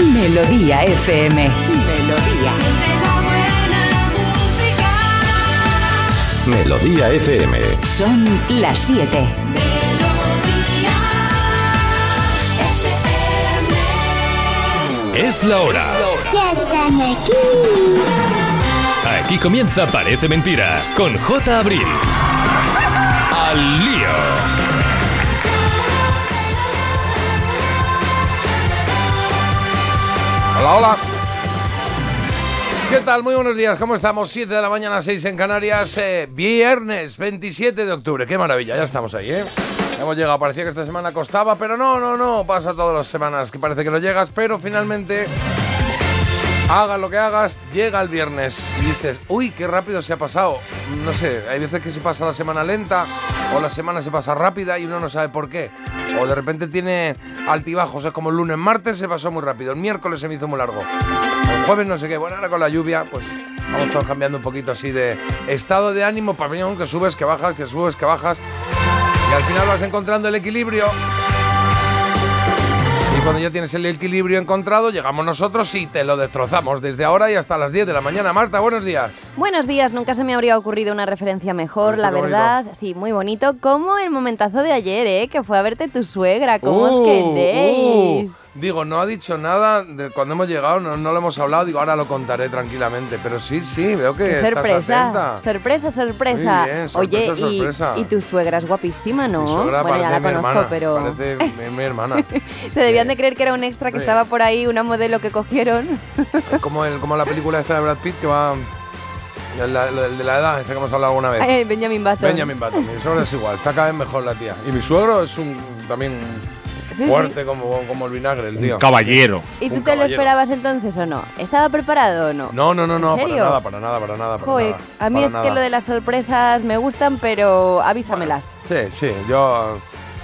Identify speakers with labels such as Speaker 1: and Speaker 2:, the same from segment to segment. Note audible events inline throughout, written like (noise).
Speaker 1: Melodía FM. Melodía.
Speaker 2: Melodía FM.
Speaker 1: Son las 7.
Speaker 3: Es la hora.
Speaker 4: Ya están aquí.
Speaker 3: Aquí comienza Parece Mentira con J. Abril. Al lío.
Speaker 5: Hola, hola. ¿Qué tal? Muy buenos días. ¿Cómo estamos? 7 de la mañana, 6 en Canarias. eh, viernes 27 de octubre. Qué maravilla. Ya estamos ahí, ¿eh? Hemos llegado. Parecía que esta semana costaba, pero no, no, no. Pasa todas las semanas que parece que no llegas, pero finalmente... Hagas lo que hagas, llega el viernes y dices, uy, qué rápido se ha pasado. No sé, hay veces que se pasa la semana lenta o la semana se pasa rápida y uno no sabe por qué. O de repente tiene altibajos, es como el lunes, martes se pasó muy rápido, el miércoles se me hizo muy largo. El jueves no sé qué, bueno, ahora con la lluvia, pues vamos todos cambiando un poquito así de estado de ánimo, pabellón, que subes, que bajas, que subes, que bajas. Y al final vas encontrando el equilibrio. Cuando ya tienes el equilibrio encontrado, llegamos nosotros y te lo destrozamos desde ahora y hasta las 10 de la mañana. Marta, buenos días.
Speaker 6: Buenos días, nunca se me habría ocurrido una referencia mejor,
Speaker 5: ¿Viste
Speaker 6: la
Speaker 5: bonito?
Speaker 6: verdad. Sí, muy bonito. Como el momentazo de ayer, ¿eh? Que fue a verte tu suegra. ¿Cómo os
Speaker 5: Uh,
Speaker 6: queréis?
Speaker 5: uh. Digo, no ha dicho nada de cuando hemos llegado, no, no lo hemos hablado. Digo, ahora lo contaré tranquilamente. Pero sí, sí, veo que estás
Speaker 6: sorpresa,
Speaker 5: atenta.
Speaker 6: sorpresa, sorpresa.
Speaker 5: Muy bien,
Speaker 6: Oye,
Speaker 5: sorpresa,
Speaker 6: y,
Speaker 5: sorpresa.
Speaker 6: y tu suegra es guapísima, ¿no?
Speaker 5: Mi suegra
Speaker 6: bueno, ya
Speaker 5: parece
Speaker 6: la
Speaker 5: mi
Speaker 6: conozco,
Speaker 5: hermana,
Speaker 6: pero
Speaker 5: Parece mi, mi hermana. (laughs)
Speaker 6: se debían de creer que era un extra que
Speaker 5: Sí.
Speaker 6: estaba por ahí, una modelo que cogieron.
Speaker 5: Es como, el, como la película esta de Brad Pitt que va... El, de la edad, ese que hemos hablado alguna vez.
Speaker 6: Ay, Benjamin Button.
Speaker 5: Benjamin Button. Mi suegro es igual, está cada vez mejor la tía. Y mi suegro es un también
Speaker 6: Sí, sí.
Speaker 5: fuerte Como, como el vinagre, el tío.
Speaker 7: Caballero.
Speaker 6: ¿Y tú
Speaker 5: un
Speaker 6: te lo esperabas entonces o no? ¿Estaba preparado o no?
Speaker 5: No, no, no, no,
Speaker 6: ¿En
Speaker 5: para
Speaker 6: serio?
Speaker 5: nada, para nada, para nada. Para
Speaker 6: Joder,
Speaker 5: nada,
Speaker 6: a mí
Speaker 5: para
Speaker 6: es que lo de las sorpresas me gustan, pero avísamelas.
Speaker 5: Sí, sí, yo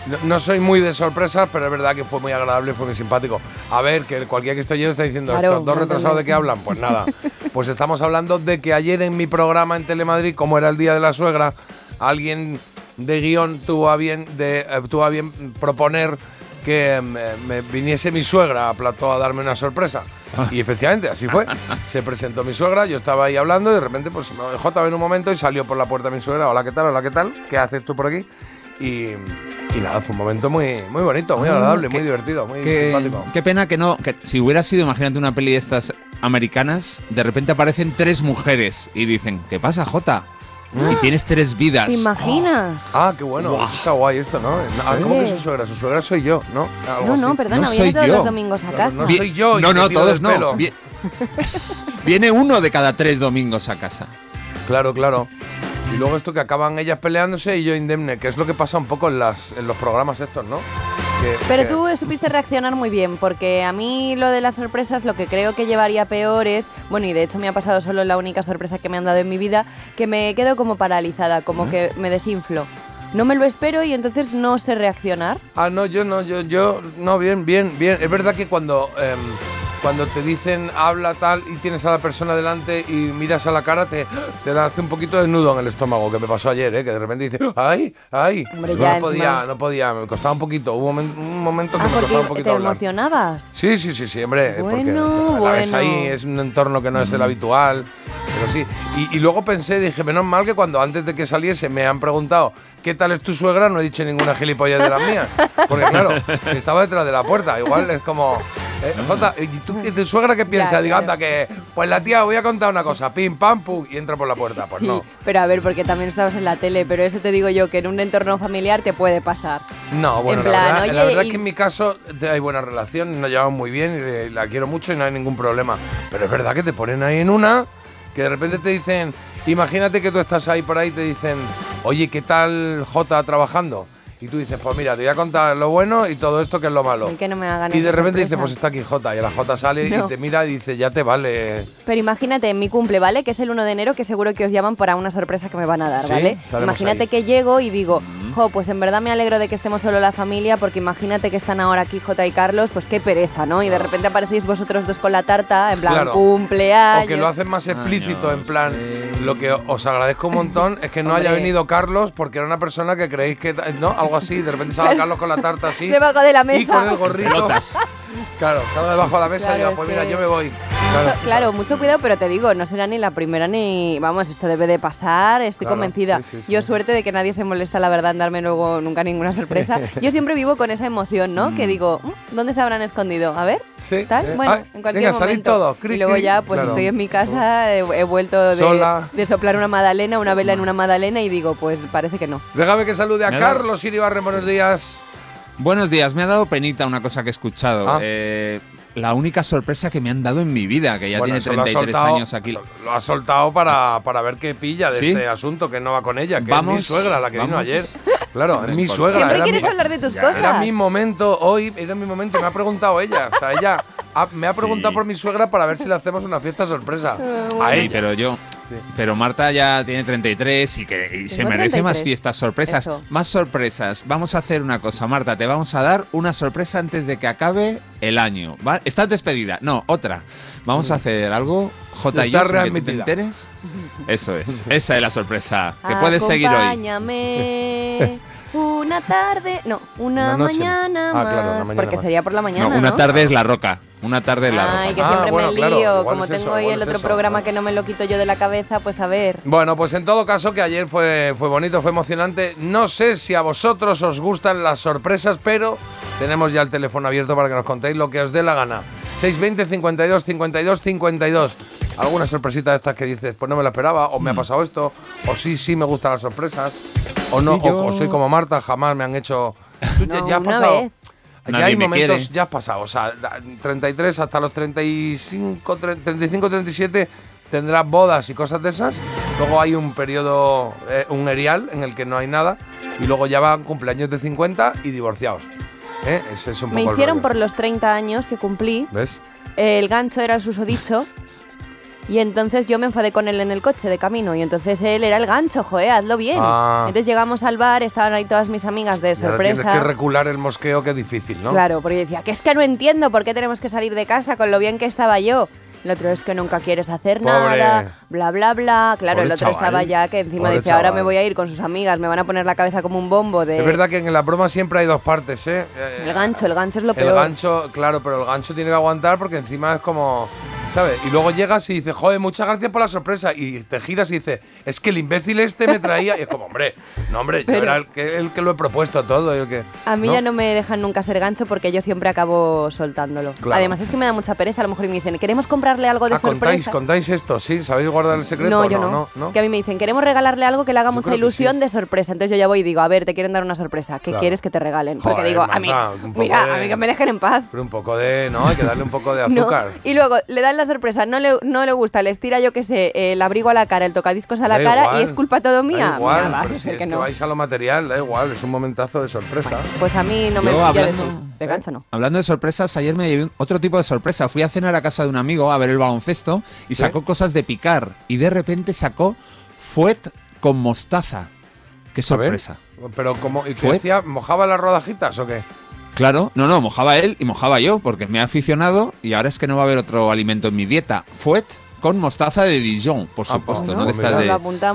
Speaker 5: no, no soy muy de sorpresas, pero es verdad que fue muy agradable, fue muy simpático. A ver, que cualquiera que esté oyendo está diciendo,
Speaker 6: Claro,
Speaker 5: ¿estos dos retrasados de qué hablan? Pues nada, (laughs) pues estamos hablando de que ayer en mi programa en Telemadrid, como era el Día de la Suegra, alguien de guion tuvo a bien, de, eh, tuvo a bien proponer que me, me viniese mi suegra a plató a darme una sorpresa. Y efectivamente, así fue. (laughs) Se presentó mi suegra, yo estaba ahí hablando y de repente pues me dejó en un momento y salió por la puerta mi suegra. Hola, ¿qué tal? Hola, ¿qué tal? ¿Qué haces tú por aquí? Y, y nada, fue un momento muy, muy bonito, muy
Speaker 7: Ah,
Speaker 5: agradable,
Speaker 7: qué-
Speaker 5: muy divertido, muy
Speaker 7: Qué,
Speaker 5: simpático.
Speaker 7: qué pena que no. Que si hubiera sido, imagínate una peli de estas americanas, de repente aparecen tres mujeres y dicen, ¿qué pasa, Jota? Y tienes tres vidas.
Speaker 6: ¿Te imaginas? (gasps)
Speaker 5: Ah, qué bueno, está guay esto, ¿no? Ah, ¿Cómo que su suegra? Su suegra soy yo, ¿no? Algo
Speaker 6: No, no,
Speaker 5: así.
Speaker 6: perdona,
Speaker 7: No
Speaker 6: viene
Speaker 7: soy
Speaker 6: todos
Speaker 7: yo.
Speaker 6: los domingos a
Speaker 5: Claro,
Speaker 6: casa.
Speaker 5: no soy yo y
Speaker 7: No, no, todos no. (laughs) Viene uno de cada tres domingos a casa.
Speaker 5: Claro, claro. Y luego esto que acaban ellas peleándose y yo indemne, que es lo que pasa un poco en, las, en los programas estos, ¿no? Que-
Speaker 6: Pero
Speaker 5: que-
Speaker 6: tú supiste reaccionar muy bien, porque a mí lo de las sorpresas lo que creo que llevaría peor es, bueno, y de hecho me ha pasado solo la única sorpresa que me han dado en mi vida, que me quedo como paralizada, como que me desinflo. No me lo espero y entonces no sé reaccionar.
Speaker 5: Ah, no, yo no, yo, yo, no, bien, bien, bien. Es verdad que cuando, em, cuando te dicen habla tal y tienes a la persona delante y miras a la cara, te, te da un poquito de nudo en el estómago, que me pasó ayer, ¿eh? que de repente dice, ¡ay! ¡ay!
Speaker 6: Hombre,
Speaker 5: no, podía, no podía, me costaba un poquito. Hubo un, momen- un momento que
Speaker 6: Ah,
Speaker 5: me costaba un poquito
Speaker 6: te
Speaker 5: hablar.
Speaker 6: emocionabas.
Speaker 5: Sí, sí, sí, sí, hombre,
Speaker 6: Bueno,
Speaker 5: porque la ves
Speaker 6: bueno.
Speaker 5: ahí, es un entorno que no es el habitual, pero sí. Y, y luego pensé, dije, menos mal que cuando antes de que saliese me han preguntado, ¿qué tal es tu suegra? No he dicho ninguna gilipollas de las mías, porque claro, (laughs) estaba detrás de la puerta, igual es como... eh, Jota, ¿y tú, y tu suegra qué piensa? Digo,
Speaker 6: ya.
Speaker 5: anda, que... Pues la tía, voy a contar una cosa, pim, pam, pum, y entra por la puerta. Pues
Speaker 6: sí,
Speaker 5: no.
Speaker 6: pero a ver, porque también estabas en la tele, pero eso te digo yo, que en un entorno familiar te puede pasar.
Speaker 5: No, bueno,
Speaker 6: En
Speaker 5: la,
Speaker 6: plan,
Speaker 5: verdad,
Speaker 6: oye,
Speaker 5: la verdad
Speaker 6: y-
Speaker 5: es que en mi caso hay buena relación, nos llevamos muy bien, y eh, la quiero mucho y no hay ningún problema. Pero es verdad que te ponen ahí en una, que de repente te dicen, imagínate que tú estás ahí por ahí y te dicen, oye, ¿qué tal J trabajando? Y tú dices, pues mira, te voy a contar lo bueno y todo esto que es lo malo.
Speaker 6: Y que no me hagan
Speaker 5: Y de repente dices, pues está aquí J. Y la J sale
Speaker 6: No.
Speaker 5: y te mira y dice, ya te vale.
Speaker 6: Pero imagínate, en mi cumple, ¿vale? Que es el 1 de enero, que seguro que os llaman para una sorpresa que me van a dar,
Speaker 5: Sí,
Speaker 6: ¿vale?
Speaker 5: estaremos
Speaker 6: Imagínate
Speaker 5: ahí.
Speaker 6: que llego y digo, Jo, pues en verdad me alegro de que estemos solo la familia, porque imagínate que están ahora aquí Jota y Carlos, pues qué pereza, ¿no? Y de repente aparecéis vosotros dos con la tarta, en plan
Speaker 5: Claro.
Speaker 6: cumpleaños.
Speaker 5: O que lo hacen más explícito, en plan,
Speaker 7: sí.
Speaker 5: lo que os agradezco un montón es que no (laughs) haya venido Carlos porque era una persona que creéis que, ¿no? Algo así, de repente salga (laughs) Carlos con la tarta así.
Speaker 6: Debajo de la
Speaker 5: Y
Speaker 6: mesa.
Speaker 5: con el gorrito.
Speaker 7: Pelotas.
Speaker 5: Claro, salga debajo de la mesa y diga,
Speaker 6: es
Speaker 5: pues mira,
Speaker 6: que-
Speaker 5: yo me voy.
Speaker 6: Mucho- claro, mucho cuidado, pero te digo, no será ni la primera ni. Vamos, esto debe de pasar, estoy
Speaker 5: Claro,
Speaker 6: convencida.
Speaker 5: sí, sí, sí.
Speaker 6: Yo, suerte de que nadie se molesta, la verdad, en darme luego nunca ninguna sorpresa. (laughs) Yo siempre vivo con esa emoción, ¿no? Que digo, "Mm, ¿dónde se habrán escondido? A ver,
Speaker 5: Sí,
Speaker 6: tal.
Speaker 5: eh,
Speaker 6: Bueno,
Speaker 5: ah,
Speaker 6: en cualquier
Speaker 5: venga,
Speaker 6: momento.
Speaker 5: todos, cri,
Speaker 6: y luego ya, pues
Speaker 5: Claro.
Speaker 6: estoy en mi casa, he, he vuelto de,
Speaker 5: Sola.
Speaker 6: de soplar una magdalena, una vela en una magdalena y digo, pues parece que no.
Speaker 5: Déjame que salude a Carlos Iribarren, buenos días.
Speaker 7: Buenos días, me ha dado penita una cosa que he escuchado.
Speaker 5: Ah.
Speaker 7: Eh, la única sorpresa que me han dado en mi vida, que ya
Speaker 5: Bueno,
Speaker 7: tiene
Speaker 5: eso lo ha
Speaker 7: 33
Speaker 5: soltado-
Speaker 7: años aquí.
Speaker 5: Lo, ha soltado para, para ver qué pilla de
Speaker 7: ¿Sí?
Speaker 5: este asunto, que no va con ella, que es mi
Speaker 7: Vamos,
Speaker 5: suegra la que vino
Speaker 7: vamos.
Speaker 5: ayer. Claro, es mi (laughs) suegra.
Speaker 6: Siempre quieres
Speaker 5: mi-
Speaker 6: hablar de tus
Speaker 5: Ya,
Speaker 6: cosas.
Speaker 5: Era mi momento hoy, era mi momento y me ha preguntado ella. O sea, ella ha- me ha preguntado
Speaker 7: Sí.
Speaker 5: por mi suegra para ver si le hacemos una fiesta sorpresa. (laughs) A
Speaker 7: Sí,
Speaker 5: ella.
Speaker 7: pero yo.
Speaker 5: Sí.
Speaker 7: Pero Marta ya tiene 33 y que y se merece más
Speaker 6: 33.
Speaker 7: fiestas, sorpresas,
Speaker 6: Eso.
Speaker 7: más sorpresas. Vamos a hacer una cosa, Marta, te vamos a dar una sorpresa antes de que acabe el año. ¿va? ¿Estás despedida? No, otra. Vamos a hacer algo, J y yo, sin que te enteres. (laughs) Eso es, esa es la sorpresa. Que puedes seguir hoy.
Speaker 6: Una tarde, no, una, mañana
Speaker 5: Ah,
Speaker 6: más,
Speaker 5: claro, una mañana
Speaker 6: porque
Speaker 5: más.
Speaker 6: sería por la mañana,
Speaker 7: No, una
Speaker 6: ¿no?
Speaker 7: tarde es la roca. Una tarde es la roca.
Speaker 6: Ay, que
Speaker 5: Ah,
Speaker 6: siempre
Speaker 5: bueno,
Speaker 6: me lío. Como
Speaker 5: es
Speaker 6: tengo
Speaker 5: igual
Speaker 6: el
Speaker 5: es
Speaker 6: otro
Speaker 5: eso.
Speaker 6: programa que no me lo quito yo de la cabeza, pues a ver.
Speaker 5: Bueno, pues en todo caso que ayer fue, fue bonito, fue emocionante. No sé si a vosotros os gustan las sorpresas, pero tenemos ya el teléfono abierto para que nos contéis lo que os dé la gana. 620 52 52 52. Alguna sorpresita de estas que dices, pues no me la esperaba, o me ha pasado esto, o sí, sí me gustan las sorpresas, o no,
Speaker 7: Sí, yo-
Speaker 5: o, o soy como Marta, jamás me han hecho. Tú ya-
Speaker 6: No,
Speaker 5: ya has pasado.
Speaker 6: vez.
Speaker 5: Ya
Speaker 7: Nadie
Speaker 5: hay
Speaker 7: me
Speaker 5: momentos,
Speaker 7: quiere.
Speaker 5: ya has pasado, o sea, da- 33 hasta los 35, 35, 37 tendrás bodas y cosas de esas. Luego hay un periodo, eh, un erial en el que no hay nada. Y luego ya van cumpleaños de 50 y divorciados. ¿Eh? Ese es un
Speaker 6: Me
Speaker 5: poco
Speaker 6: hicieron por los 30 años que cumplí,
Speaker 5: ¿Ves?
Speaker 6: el gancho era el susodicho. (laughs) Y entonces yo me enfadé con él en el coche de camino. Y entonces él era el gancho, joder, hazlo bien.
Speaker 5: Ah.
Speaker 6: Entonces llegamos al bar, estaban ahí todas mis amigas de
Speaker 5: ahora tienes
Speaker 6: sorpresa.
Speaker 5: que recular el mosqueo, que difícil, ¿no?
Speaker 6: Claro, porque yo decía, que es que no entiendo por qué tenemos que salir de casa con lo bien que estaba yo. El otro es que nunca quieres hacer
Speaker 5: Pobre.
Speaker 6: nada, bla, bla, bla. Claro,
Speaker 5: Pobre
Speaker 6: el otro
Speaker 5: chaval.
Speaker 6: estaba ya que encima
Speaker 5: Pobre
Speaker 6: dice, ahora me voy a ir con sus amigas, me van a poner la cabeza como un bombo de...
Speaker 5: Es verdad que en la broma siempre hay dos partes, ¿eh?
Speaker 6: El gancho, el gancho es lo
Speaker 5: El
Speaker 6: peor.
Speaker 5: gancho, claro, pero el gancho tiene que aguantar porque encima es como. ¿Sabes? Y luego llegas y dices, joder, muchas gracias por la sorpresa. Y te giras y dices, es que el imbécil este me traía. Y es como, hombre, no, hombre, yo
Speaker 6: Pero-
Speaker 5: era el que, el que lo he propuesto todo. y el que,
Speaker 6: A mí ya no me dejan nunca ser gancho porque yo siempre acabo soltándolo.
Speaker 5: Claro.
Speaker 6: Además es que me da mucha pereza, a lo mejor me dicen, queremos comprarle algo de
Speaker 5: Ah, contáis,
Speaker 6: sorpresa.
Speaker 5: contáis esto, ¿sí? ¿Sabéis guardar el secreto?
Speaker 6: No, yo no.
Speaker 5: no, no.
Speaker 6: Que a mí me dicen, queremos regalarle algo que le haga
Speaker 5: Yo
Speaker 6: mucha ilusión
Speaker 5: sí.
Speaker 6: de sorpresa. Entonces yo ya voy y digo, a ver, te quieren dar una sorpresa. ¿Qué
Speaker 5: Claro.
Speaker 6: quieres que te regalen? Porque
Speaker 5: Joder,
Speaker 6: digo, a mí, mira,
Speaker 5: de-
Speaker 6: a mí que me dejen en paz.
Speaker 5: Pero un poco de. No, hay que darle un poco de (laughs)
Speaker 6: No.
Speaker 5: azúcar.
Speaker 6: Y luego le dan la sorpresa, no le, no le gusta, le estira, yo qué sé, el abrigo a la cara, el tocadiscos a la
Speaker 5: Da
Speaker 6: cara
Speaker 5: igual,
Speaker 6: y es culpa todo
Speaker 5: Da
Speaker 6: mía.
Speaker 5: igual,
Speaker 6: Mira, va,
Speaker 5: pero
Speaker 6: yo
Speaker 5: si es
Speaker 6: que
Speaker 5: que
Speaker 6: no.
Speaker 5: vais a lo material, da igual, es un momentazo de sorpresa.
Speaker 6: Pues a mí no me
Speaker 7: Yo hablando-
Speaker 6: de gancho no.
Speaker 7: Hablando de sorpresas, ayer me llevé otro tipo de sorpresa. Fui a cenar a casa de un amigo a ver el baloncesto y
Speaker 5: ¿Sí?
Speaker 7: sacó cosas de picar. Y de repente sacó fuet con mostaza. Qué sorpresa.
Speaker 5: Pero como. ¿Y qué
Speaker 7: ¿Fue?
Speaker 5: hacía? ¿Mojaba las rodajitas o qué?
Speaker 7: Claro, no, no, mojaba él y mojaba yo, porque me he aficionado y ahora es que no va a haber otro alimento en mi dieta. Fuet con mostaza de Dijon, por
Speaker 5: Ah, pues
Speaker 7: supuesto,
Speaker 5: no,
Speaker 7: no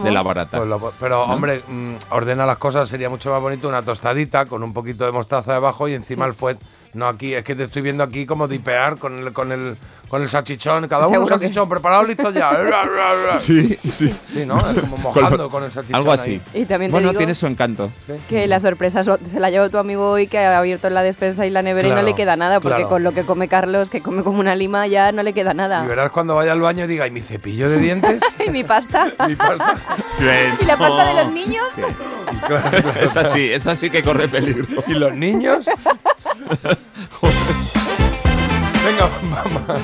Speaker 7: de la barata.
Speaker 5: Pues lo- pero, hombre, mm, ordena las cosas, sería mucho más bonito una tostadita con un poquito de mostaza debajo y encima el fuet. No aquí, es que te estoy viendo aquí como dipear con el, con el, con el salchichón, cada uno un
Speaker 6: Seguro que-
Speaker 5: salchichón preparado, listo ya. (laughs) (laughs)
Speaker 7: Sí, sí.
Speaker 5: Sí, ¿no? Es como mojando con el salchichón.
Speaker 7: Algo así.
Speaker 5: ahí.
Speaker 6: Y también te
Speaker 7: Bueno,
Speaker 6: digo
Speaker 7: tiene su encanto.
Speaker 6: que la sorpresa so- se la llevó tu amigo hoy que ha abierto la despensa y la nevera y no le queda nada, porque
Speaker 5: claro.
Speaker 6: con lo que come Carlos, que come como una lima, ya no le queda
Speaker 5: Y
Speaker 6: nada.
Speaker 5: verás cuando vaya al baño y diga, ¿y mi cepillo de dientes? (laughs)
Speaker 6: Y mi pasta.
Speaker 5: mi pasta.
Speaker 6: ¿Y la pasta de los niños?
Speaker 5: Y claro, claro.
Speaker 7: Es así, es así que corre peligro.
Speaker 5: ¿Y los niños? Venga, vamos.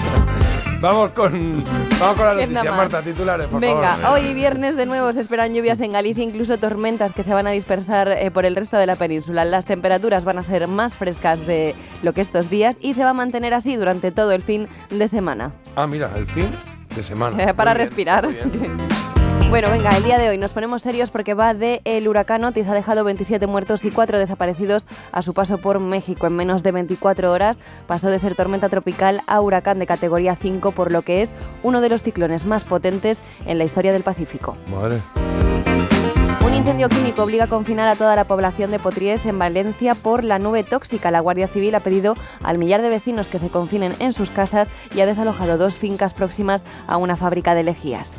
Speaker 5: Vamos con, vamos con la
Speaker 6: ¿Quién da
Speaker 5: noticia. Marta, titulares, por
Speaker 6: Venga,
Speaker 5: favor.
Speaker 6: hoy viernes de nuevo se esperan lluvias en Galicia, incluso tormentas que se van a dispersar eh, por el resto de la península. Las temperaturas van a ser más frescas de lo que estos días y se va a mantener así durante todo el fin de semana.
Speaker 5: Ah, mira, el fin de semana. (laughs)
Speaker 6: Para
Speaker 5: Muy
Speaker 6: respirar.
Speaker 5: bien. (laughs)
Speaker 6: Bueno, venga, el día de hoy nos ponemos serios porque va de el huracán Otis. Ha dejado 27 muertos y 4 desaparecidos a su paso por México. En menos de 24 horas pasó de ser tormenta tropical a huracán de categoría 5, por lo que es uno de los ciclones más potentes en la historia del Pacífico.
Speaker 5: Madre.
Speaker 6: Un incendio químico obliga a confinar a toda la población de Potries en Valencia por la nube tóxica. La Guardia Civil ha pedido al millar de vecinos que se confinen en sus casas y ha desalojado dos fincas próximas a una fábrica de lejías.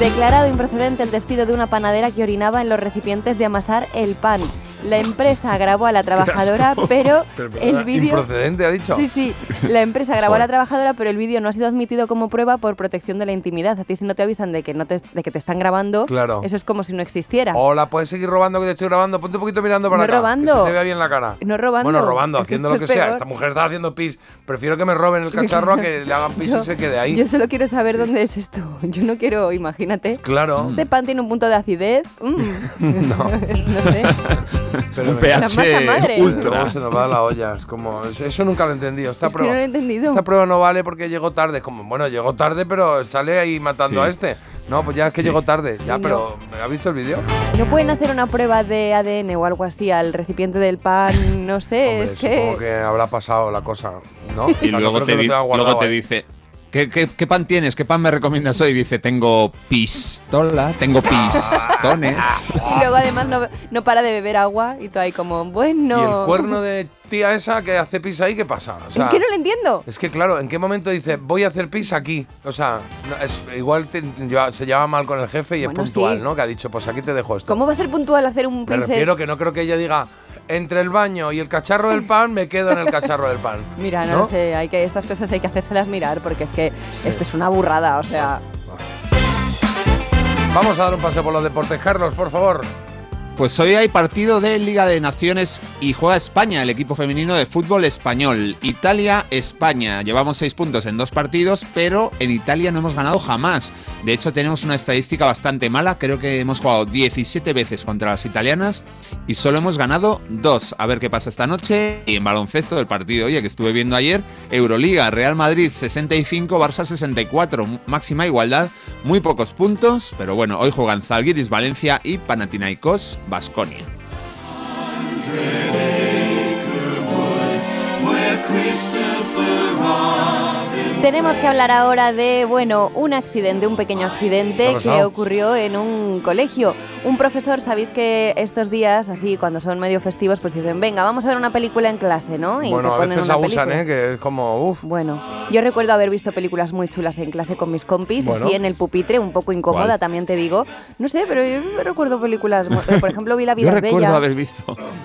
Speaker 6: Declarado improcedente el despido de una panadera que orinaba en los recipientes de amasar el pan. La empresa grabó a la (laughs) trabajadora, (laughs) pero
Speaker 5: Pero,
Speaker 6: el vídeo...
Speaker 5: Improcedente, ha dicho.
Speaker 6: Sí, sí, la empresa grabó a la trabajadora, pero el vídeo no ha sido admitido como prueba por protección de la intimidad. A ti si no te avisan de que, no te, de que te están grabando,
Speaker 5: Claro.
Speaker 6: eso es como si no existiera.
Speaker 5: Hola, puedes seguir robando que te estoy grabando. Ponte un poquito mirando para
Speaker 6: No
Speaker 5: acá.
Speaker 6: robando.
Speaker 5: Que se te vea bien la cara.
Speaker 6: No robando.
Speaker 5: Bueno, robando,
Speaker 6: Es
Speaker 5: haciendo lo que sea. Esta mujer está haciendo pis. Prefiero que me roben el cacharro a que le hagan pis y se quede ahí.
Speaker 6: Yo solo quiero saber dónde es esto. Yo no quiero, imagínate.
Speaker 5: Claro.
Speaker 6: Este pan tiene un punto de acidez. Mm. (laughs)
Speaker 5: No.
Speaker 6: no sé.
Speaker 5: Pero
Speaker 7: un
Speaker 5: me-
Speaker 7: pH ultra.
Speaker 5: Se nos va la olla. Es como, eso nunca lo he entendido. Esta
Speaker 6: Es que
Speaker 5: prueba,
Speaker 6: no lo he entendido.
Speaker 5: Esta prueba no vale porque llegó tarde. Como, bueno, llegó tarde, pero sale ahí matando
Speaker 7: Sí.
Speaker 5: a este. No, pues ya es que
Speaker 7: Sí.
Speaker 5: llegó tarde. Ya,
Speaker 6: No.
Speaker 5: pero ¿has visto el vídeo?
Speaker 6: ¿No pueden hacer una prueba de ADN o algo así al recipiente del pan? No sé,
Speaker 5: Hombre,
Speaker 6: es
Speaker 5: supongo
Speaker 6: que...
Speaker 5: que habrá pasado la cosa, ¿no? O
Speaker 7: Y
Speaker 5: sea, no
Speaker 7: luego te,
Speaker 5: que
Speaker 7: luego te
Speaker 5: ahí.
Speaker 7: dice, ¿qué, qué, qué pan tienes? ¿Qué pan me recomiendas hoy? Dice, tengo pistola, tengo pistones. (laughs)
Speaker 6: Y luego además no, no para de beber agua y tú ahí como, bueno...
Speaker 5: ¿Y el cuerno de tía esa que hace pis ahí qué pasa? O sea,
Speaker 6: es que no lo entiendo.
Speaker 5: Es que claro, ¿en qué momento dice voy a hacer pis aquí? O sea, no, es, igual te- lleva- se lleva mal con el jefe y
Speaker 6: Bueno,
Speaker 5: es puntual,
Speaker 6: sí.
Speaker 5: ¿no? Que ha dicho, pues aquí te dejo esto.
Speaker 6: ¿Cómo va a ser puntual hacer un
Speaker 5: Me
Speaker 6: pis?
Speaker 5: refiero que no creo que ella diga entre el baño y el cacharro del pan me quedo en el cacharro del pan. (laughs)
Speaker 6: Mira, no, sé, hay que, estas cosas hay que hacérselas mirar porque es que esto es una burrada, o sea...
Speaker 5: Vamos a dar un paseo por los deportes, Carlos, por favor.
Speaker 7: Pues hoy hay partido de Liga de Naciones y juega España, el equipo femenino de fútbol español. Italia-España. Llevamos seis puntos en dos partidos, pero en Italia no hemos ganado jamás. De hecho, tenemos una estadística bastante mala. Creo que hemos jugado 17 veces contra las italianas y solo hemos ganado dos. A ver qué pasa esta noche. Y en baloncesto del partido, oye, que estuve viendo ayer, Euroliga, Real Madrid 65, Barça 64. Máxima igualdad, muy pocos puntos, pero bueno, hoy juegan Zalgiris, Valencia y Panathinaikos, Basconia.
Speaker 6: Tenemos que hablar ahora de, bueno, un accidente, un pequeño
Speaker 5: ¿Qué
Speaker 6: accidente que ocurrió en un colegio. Un profesor, sabéis que estos días, así cuando son medio festivos, pues dicen, venga, vamos a ver una película en clase, ¿no? Y
Speaker 5: bueno,
Speaker 6: te
Speaker 5: a
Speaker 6: ponen
Speaker 5: veces
Speaker 6: una
Speaker 5: abusan,
Speaker 6: película.
Speaker 5: ¿eh? Que es como, uff.
Speaker 6: Bueno, yo recuerdo haber visto películas muy chulas en clase con mis compis,
Speaker 5: Bueno.
Speaker 6: así en el pupitre, un poco incómoda,
Speaker 7: ¿Cuál?
Speaker 6: también te digo. No sé, pero yo recuerdo películas, por ejemplo, vi La (laughs) vida
Speaker 7: Yo
Speaker 6: es
Speaker 7: recuerdo
Speaker 6: bella.
Speaker 7: haber visto.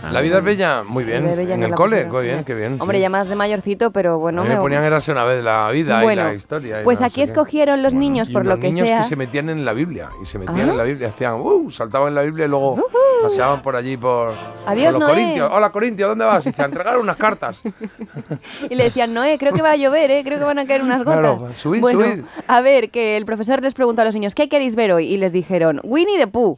Speaker 5: La vida es bella, muy bien.
Speaker 6: Bella
Speaker 5: en el cole, qué bien, qué bien.
Speaker 6: Hombre,
Speaker 5: sí.
Speaker 6: ya más de mayorcito, pero bueno,
Speaker 5: A mí me ponían érase una vez la vida
Speaker 6: Bueno,
Speaker 5: y la historia. y
Speaker 6: pues
Speaker 5: no
Speaker 6: aquí escogieron los niños
Speaker 5: Y
Speaker 6: por lo que
Speaker 5: niños
Speaker 6: sea.
Speaker 5: que se metían en la Biblia y se metían
Speaker 6: Ah.
Speaker 5: en la Biblia, hacían, uh, saltaban en la Biblia y luego paseaban por allí por,
Speaker 6: Adiós,
Speaker 5: por los
Speaker 6: Noé.
Speaker 5: corintios. Hola, Corintio, ¿dónde vas? Y te entregaron unas cartas.
Speaker 6: Y le decían, Noé, creo que va a llover, ¿eh? creo que van a caer unas
Speaker 5: Claro,
Speaker 6: gotas.
Speaker 5: subid,
Speaker 6: bueno,
Speaker 5: subid.
Speaker 6: a ver, que el profesor les preguntó a los niños, ¿qué queréis ver hoy? Y les dijeron, Winnie the Pooh.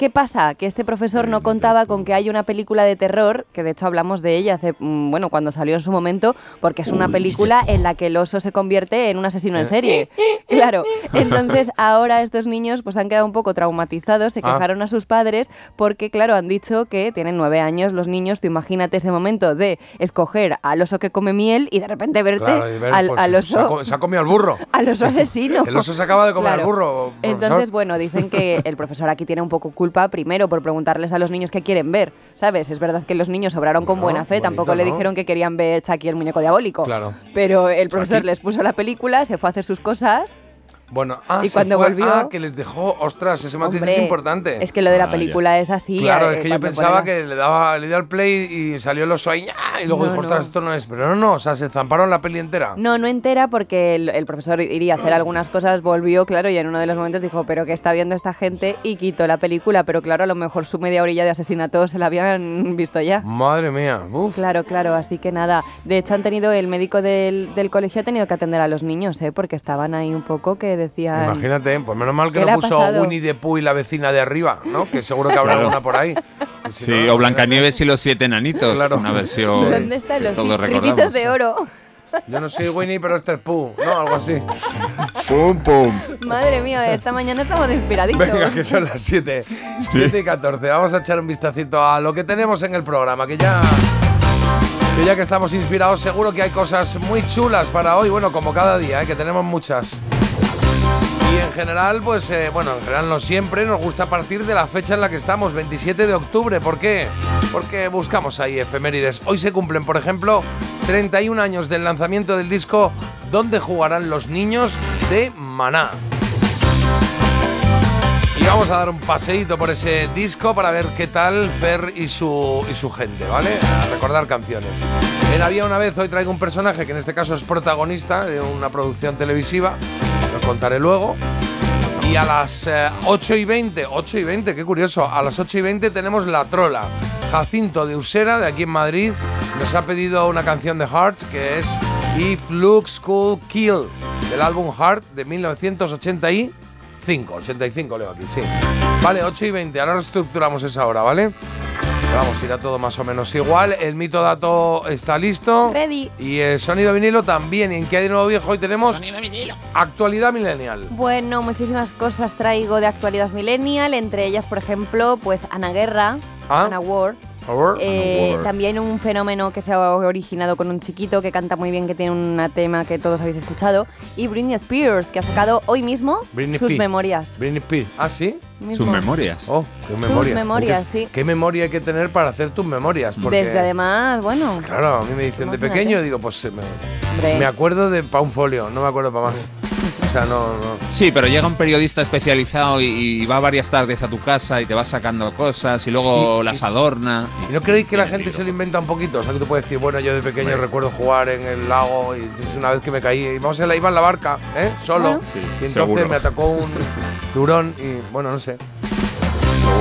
Speaker 6: ¿Qué pasa? Que este profesor no contaba con que hay una película de terror, que de hecho hablamos de ella hace, mm, bueno, cuando salió en su momento, porque es una película en la que el oso se convierte en un asesino en serie. (laughs) Claro. Entonces ahora estos niños pues han quedado un poco traumatizados, se
Speaker 5: Ah.
Speaker 6: quejaron a sus padres porque, claro, han dicho que tienen nueve años los niños. Tú imagínate ese momento de escoger al oso que come miel y de repente verte
Speaker 5: Claro, y ver,
Speaker 6: al,
Speaker 5: pues,
Speaker 6: al oso
Speaker 5: se ha comido al burro. (laughs)
Speaker 6: al oso asesino.
Speaker 5: El oso se acaba de comer
Speaker 6: Claro.
Speaker 5: al burro. profesor.
Speaker 6: Entonces, bueno, dicen que el profesor aquí tiene un poco culpa, primero por preguntarles a los niños qué quieren ver, ¿sabes? Es verdad que los niños obraron con buena fe,
Speaker 5: bonito,
Speaker 6: tampoco le dijeron que querían ver Chucky el muñeco diabólico.
Speaker 5: Claro.
Speaker 6: Pero el profesor
Speaker 7: Chucky.
Speaker 6: les puso la película, se fue a hacer sus cosas.
Speaker 5: Bueno, ah,
Speaker 6: Y
Speaker 5: se
Speaker 6: cuando
Speaker 5: fue-
Speaker 6: volvió-
Speaker 5: Ah, que les dejó, ostras, ese matiz
Speaker 6: Hombre,
Speaker 5: es importante.
Speaker 6: Es que lo de la
Speaker 7: Ah,
Speaker 6: película es así.
Speaker 5: Claro,
Speaker 6: eh,
Speaker 5: es que yo pensaba
Speaker 6: ponen-
Speaker 5: que le daba, le di al play y salió el oso ahí ¡ah! y luego
Speaker 6: No,
Speaker 5: dijo, ostras,
Speaker 6: no.
Speaker 5: esto no es. Pero no, no, o sea, se zamparon la peli entera.
Speaker 6: No, no entera porque el, el profesor iría a hacer algunas cosas, volvió, claro, y en uno de los momentos dijo, pero ¿qué está viendo esta gente? Y quitó la película, pero claro, a lo mejor su media orilla de asesinato se la habían (laughs) visto ya.
Speaker 5: Madre mía, uf.
Speaker 6: Claro, claro, así que nada. De hecho, han tenido, el médico del, del colegio ha tenido que atender a los niños, ¿eh? Porque estaban ahí un poco que decían...
Speaker 5: Imagínate, pues menos mal que
Speaker 6: ¿Qué le
Speaker 5: no puso
Speaker 6: pasado?
Speaker 5: Winnie the Pooh y la vecina de arriba, ¿no? Que seguro que habrá
Speaker 7: Claro.
Speaker 5: alguna por ahí. Si
Speaker 7: Sí,
Speaker 5: no,
Speaker 7: o Blancanieves y los siete enanitos.
Speaker 5: Claro.
Speaker 7: Una versión.
Speaker 6: ¿Dónde están los
Speaker 7: recordamos.
Speaker 6: de oro?
Speaker 5: Yo no soy Winnie, pero este es Pooh, ¿no? Algo así.
Speaker 7: Pum, pum.
Speaker 6: Madre mía, esta mañana estamos inspiraditos.
Speaker 5: Venga, que son las 7. 7 y 14. Vamos a echar un vistacito a lo que tenemos en el programa, que ya. Que ya que estamos inspirados, seguro que hay cosas muy chulas para hoy. Bueno, como cada día, ¿eh? que tenemos muchas. Y en general, pues eh, bueno, en general no siempre nos gusta partir de la fecha en la que estamos, 27 de octubre. ¿Por qué? Porque buscamos ahí efemérides. Hoy se cumplen, por ejemplo, 31 años del lanzamiento del disco ¿Dónde jugarán los niños? de Maná. Y vamos a dar un paseíto por ese disco para ver qué tal Fer y su, y su gente, ¿vale? A recordar canciones. En Había una vez, hoy traigo un personaje que en este caso es protagonista de una producción televisiva, lo contaré luego. Y a las eh, 8 y 20, 8 y 20, qué curioso, a las 8 y 20 tenemos La Trola. Jacinto de Usera, de aquí en Madrid, nos ha pedido una canción de Heart que es If Looks Cool Kill, del álbum Heart de 1985. 85 leo aquí, sí. Vale, 8 y 20, ahora reestructuramos esa hora, ¿vale? Vamos, irá todo más o menos igual. El mito dato está listo.
Speaker 6: Ready.
Speaker 5: Y el sonido vinilo también. ¿Y en qué hay de nuevo viejo? Hoy tenemos actualidad millennial.
Speaker 6: Bueno, muchísimas cosas traigo de actualidad millennial, entre ellas, por ejemplo, pues Ana Guerra,
Speaker 5: Ah.
Speaker 6: Ana Ward. Eh, también un fenómeno que se ha originado con un chiquito que canta muy bien, que tiene un tema que todos habéis escuchado. Y Britney Spears, que ha sacado hoy mismo
Speaker 5: Britney
Speaker 6: sus
Speaker 5: P.
Speaker 6: memorias.
Speaker 5: Britney Spears. ¿Ah, sí?
Speaker 7: Sus memorias.
Speaker 5: Oh, qué
Speaker 6: Sus
Speaker 5: memoria.
Speaker 6: memorias,
Speaker 5: ¿Qué,
Speaker 6: sí.
Speaker 5: ¿Qué memoria hay que tener para hacer tus memorias? Porque,
Speaker 6: Desde además, bueno,
Speaker 5: Claro, a mí me dicen de pequeño, digo, pues me, me acuerdo de pa' un folio, no me acuerdo para más. O sea, no, no.
Speaker 7: Sí, pero llega un periodista especializado y, y va varias tardes a tu casa y te va sacando cosas y luego
Speaker 5: Y-
Speaker 7: las
Speaker 5: y-
Speaker 7: adorna.
Speaker 5: ¿Y no creéis que la gente se lo inventa un poquito? O sea, que tú puedes decir, bueno, yo de pequeño recuerdo jugar en el lago y entonces una vez que me caí, íbamos en la, iba en la barca, ¿eh? Solo.
Speaker 6: Bueno.
Speaker 7: Sí,
Speaker 5: y entonces
Speaker 7: seguro.
Speaker 5: me atacó un (laughs) turón y, bueno, no sé.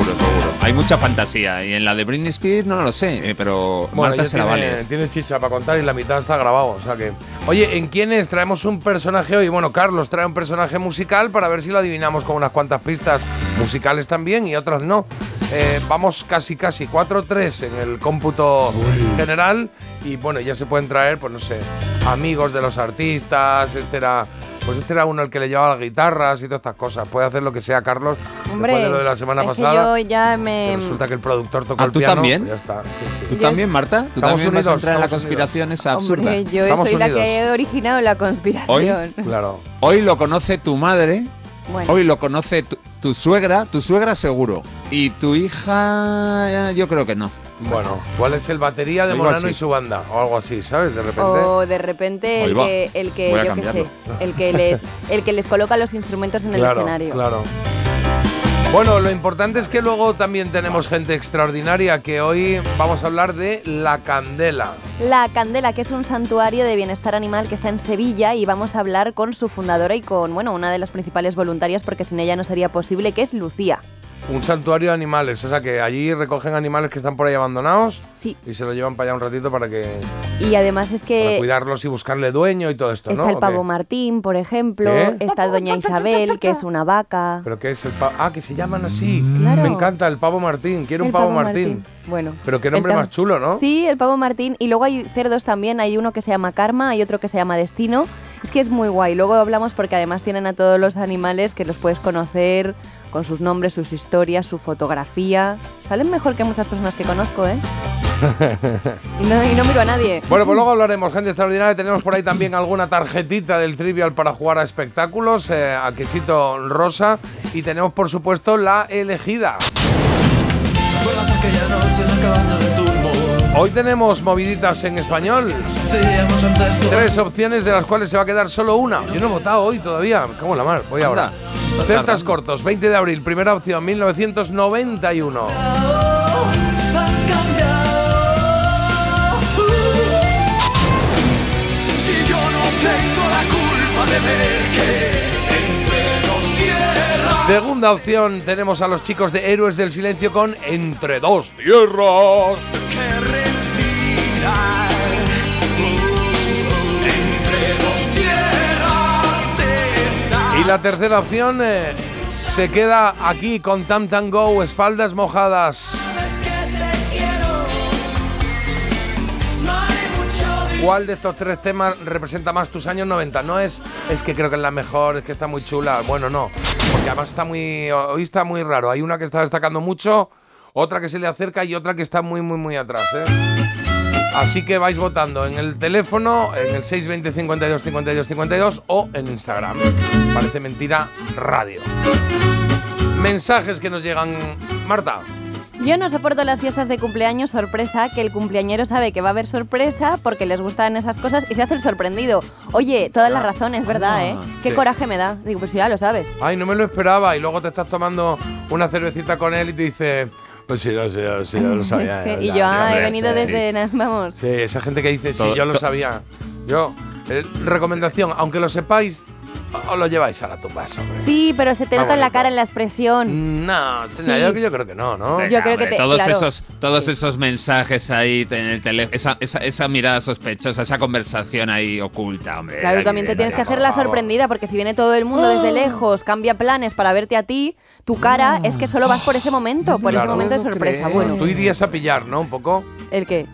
Speaker 7: Seguro, seguro. Hay mucha fantasía y en la de Britney Spears no lo sé, eh, pero
Speaker 5: Bueno,
Speaker 7: Marta se la
Speaker 5: tiene,
Speaker 7: vale.
Speaker 5: tiene chicha para contar y la mitad está grabado, o sea que... Oye, ¿en quiénes traemos un personaje hoy? Bueno, Carlos trae un personaje musical para ver si lo adivinamos con unas cuantas pistas musicales también y otras no. Eh, vamos casi, casi 4-3 en el cómputo general y bueno, ya se pueden traer, pues no sé, amigos de los artistas, este era... Pues este era uno el que le llevaba las guitarras y todas estas cosas. Puede hacer lo que sea, Carlos.
Speaker 6: hombre,
Speaker 5: después de lo de la semana
Speaker 6: es
Speaker 5: pasada.
Speaker 6: que yo ya
Speaker 5: que
Speaker 6: me...
Speaker 5: resulta que el productor tocó
Speaker 7: Ah,
Speaker 5: el
Speaker 7: ¿tú
Speaker 5: piano.
Speaker 7: también?
Speaker 5: pues ya está, sí, sí.
Speaker 7: ¿Tú también, Marta? ¿Tú
Speaker 5: Estamos
Speaker 7: también vas a
Speaker 5: unidos,
Speaker 7: entrar en la conspiración esa absurda?
Speaker 6: Hombre, yo
Speaker 5: Estamos
Speaker 6: soy la
Speaker 5: unidos.
Speaker 6: que he originado la conspiración.
Speaker 5: Claro.
Speaker 7: Hoy lo conoce tu madre,
Speaker 6: Bueno,
Speaker 7: hoy lo conoce tu, tu suegra, tu suegra seguro. Y tu hija, eh, yo creo que no.
Speaker 5: Bueno, ¿cuál es el batería de Morano y su banda? O algo así, ¿sabes? De repente.
Speaker 6: o de repente el que, el que yo sé, el que les, el que les coloca los instrumentos en el
Speaker 5: claro,
Speaker 6: escenario.
Speaker 5: claro. Bueno, lo importante es que luego también tenemos gente extraordinaria que hoy vamos a hablar de La Candela.
Speaker 6: La Candela, que es un santuario de bienestar animal que está en Sevilla y vamos a hablar con su fundadora y con, bueno, una de las principales voluntarias porque sin ella no sería posible, que es Lucía.
Speaker 5: Un santuario de animales, o sea que allí recogen animales que están por ahí abandonados
Speaker 6: Sí.
Speaker 5: y se los llevan para allá un ratito para que
Speaker 6: Y además es
Speaker 5: para
Speaker 6: que
Speaker 5: cuidarlos y buscarle dueño y todo esto,
Speaker 6: está
Speaker 5: ¿no?
Speaker 6: el
Speaker 5: ¿O
Speaker 6: pavo? Martín, por ejemplo,
Speaker 5: ¿Qué?
Speaker 6: está Doña Isabel, que es una vaca.
Speaker 5: Pero qué es el pavo? Ah, que se llaman así.
Speaker 6: Claro.
Speaker 5: Me encanta el pavo Martín, quiero un
Speaker 6: El
Speaker 5: pavo, Martín.
Speaker 6: Bueno.
Speaker 5: Pero qué
Speaker 6: el
Speaker 5: nombre más chulo, ¿no?
Speaker 6: Sí, el pavo Martín. Y luego hay cerdos también. Hay uno que se llama Karma, hay otro que se llama Destino. Es que es muy guay. Luego hablamos porque además tienen a todos los animales que los puedes conocer con sus nombres, sus historias, su fotografía. Salen mejor que muchas personas que conozco, ¿eh? (laughs) y, no, y no miro a nadie.
Speaker 5: Bueno, pues luego hablaremos, gente extraordinaria. Tenemos por ahí también alguna tarjetita del Trivial para jugar a espectáculos, eh, a quesito rosa. Y tenemos, por supuesto, la elegida.
Speaker 2: ¿Recuerdas
Speaker 5: Hoy tenemos moviditas en español. Tres opciones de las cuales se va a quedar solo una. Yo no he votado hoy todavía. ¿Cómo la mar? Voy ahora. Celtas cortos, 20 de abril, primera opción, 1991.
Speaker 2: Han cambiado. Si yo no tengo la culpa de ver que
Speaker 5: Segunda opción, tenemos a los chicos de Héroes del Silencio con Entre dos tierras.
Speaker 2: que respirar. Entre dos tierras está.
Speaker 5: Y la tercera opción eh, se queda aquí con Tam Go, espaldas mojadas. ¿Cuál de estos tres temas representa más tus años 90? No es, es que creo que es la mejor, es que está muy chula. Bueno, no. Porque además está muy. Hoy está muy raro. Hay una que está destacando mucho, otra que se le acerca y otra que está muy, muy, muy atrás, ¿eh? Así que vais votando en el teléfono, en el 620 52 52 52 o en Instagram. Parece mentira radio. Mensajes que nos llegan. Marta.
Speaker 6: Yo no soporto las fiestas de cumpleaños sorpresa, que el cumpleañero sabe que va a haber sorpresa porque les gustan esas cosas y se hace el sorprendido. Oye, toda la razón, es verdad, ¿eh? Qué
Speaker 5: sí.
Speaker 6: coraje me da. Digo, pues ya lo sabes.
Speaker 5: Ay, no me lo esperaba. Y luego te estás tomando una cervecita con él y te dice. Pues sí, lo, sé, sí, ya lo (laughs) sabía.
Speaker 6: Es que-
Speaker 5: ya,
Speaker 6: y yo
Speaker 5: ya,
Speaker 6: ah, he venido
Speaker 5: sí.
Speaker 6: desde... Vamos.
Speaker 5: Sí, esa gente que dice, sí, yo lo sabía. Yo, eh, recomendación, aunque lo sepáis, os lo lleváis a la tumba, hombre.
Speaker 6: Sí, pero se te
Speaker 5: Ah,
Speaker 6: nota en la cara, en la expresión.
Speaker 5: No,
Speaker 6: Sí.
Speaker 5: yo, yo creo que no, ¿no?
Speaker 7: Venga,
Speaker 6: Yo creo que te-
Speaker 7: todos
Speaker 6: claro.
Speaker 7: esos todos
Speaker 6: Sí.
Speaker 7: esos mensajes ahí en el teléfono, esa, esa, esa mirada sospechosa, esa conversación ahí oculta, hombre.
Speaker 6: Claro, tú también te tienes que hacer la sorprendida porque si viene todo el mundo desde lejos, cambia planes para verte a ti, tu cara es que solo vas por ese momento, por ese momento de sorpresa. Bueno,
Speaker 5: Tú irías a pillar, ¿no? Un poco.
Speaker 6: ¿el qué?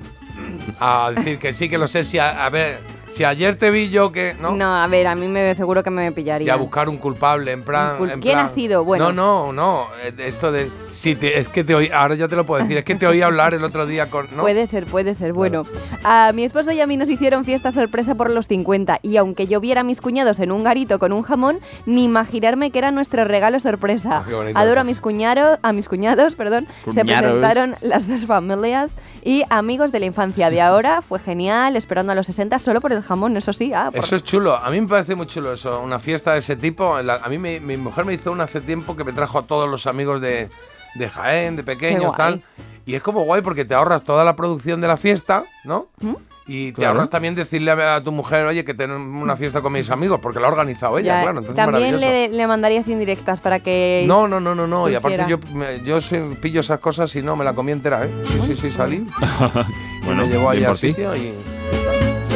Speaker 5: A decir que sí, que lo sé. Si a, a ver, si ayer te vi yo que. ¿no?
Speaker 6: No, a ver, a mí me seguro que me
Speaker 5: Y
Speaker 6: pillaría.
Speaker 5: a buscar un culpable, en plan.
Speaker 6: Cul-
Speaker 5: en
Speaker 6: ¿Quién
Speaker 5: plan-
Speaker 6: ha sido? Bueno.
Speaker 5: No, no, no. eh, Esto de. Si te, es que te oí. Ahora ya te lo puedo decir. Es que te oí hablar el otro día con. ¿no?
Speaker 6: Puede ser, puede ser. Bueno, a mi esposo y a mí nos hicieron fiesta sorpresa por los 50 y aunque yo viera a mis cuñados en un garito con un jamón, ni imaginarme que era nuestro regalo sorpresa.
Speaker 5: Ah, qué bonito
Speaker 6: Adoro a mis cuñados, a mis cuñados, perdón. Se presentaron las dos familias y amigos de la infancia de ahora. Fue genial, esperando a los 60 solo por el jamón, eso sí. Ah, por-
Speaker 5: Eso es chulo. A mí me parece muy chulo eso. Una fiesta de ese tipo. A mí me- mi mujer me hizo una hace tiempo que me trajo a todos los amigos de, de Jaén, de pequeños, tal. Y es como guay porque te ahorras toda la producción de la fiesta, ¿no?
Speaker 6: ¿Mm?
Speaker 5: Y te
Speaker 7: Claro.
Speaker 5: ahorras también decirle a, tu mujer, oye, que tenemos una fiesta con mis amigos, porque la ha organizado ella,
Speaker 6: Ya,
Speaker 5: claro. Entonces
Speaker 6: También le, le mandarías indirectas para que...
Speaker 5: No, no, no, no, no. Y aparte yo, yo pillo esas cosas y no, me la comí entera, ¿eh? Sí, sí, sí, salí. (laughs) y
Speaker 7: Bueno,
Speaker 5: me llevó
Speaker 7: bien
Speaker 5: al sitio y...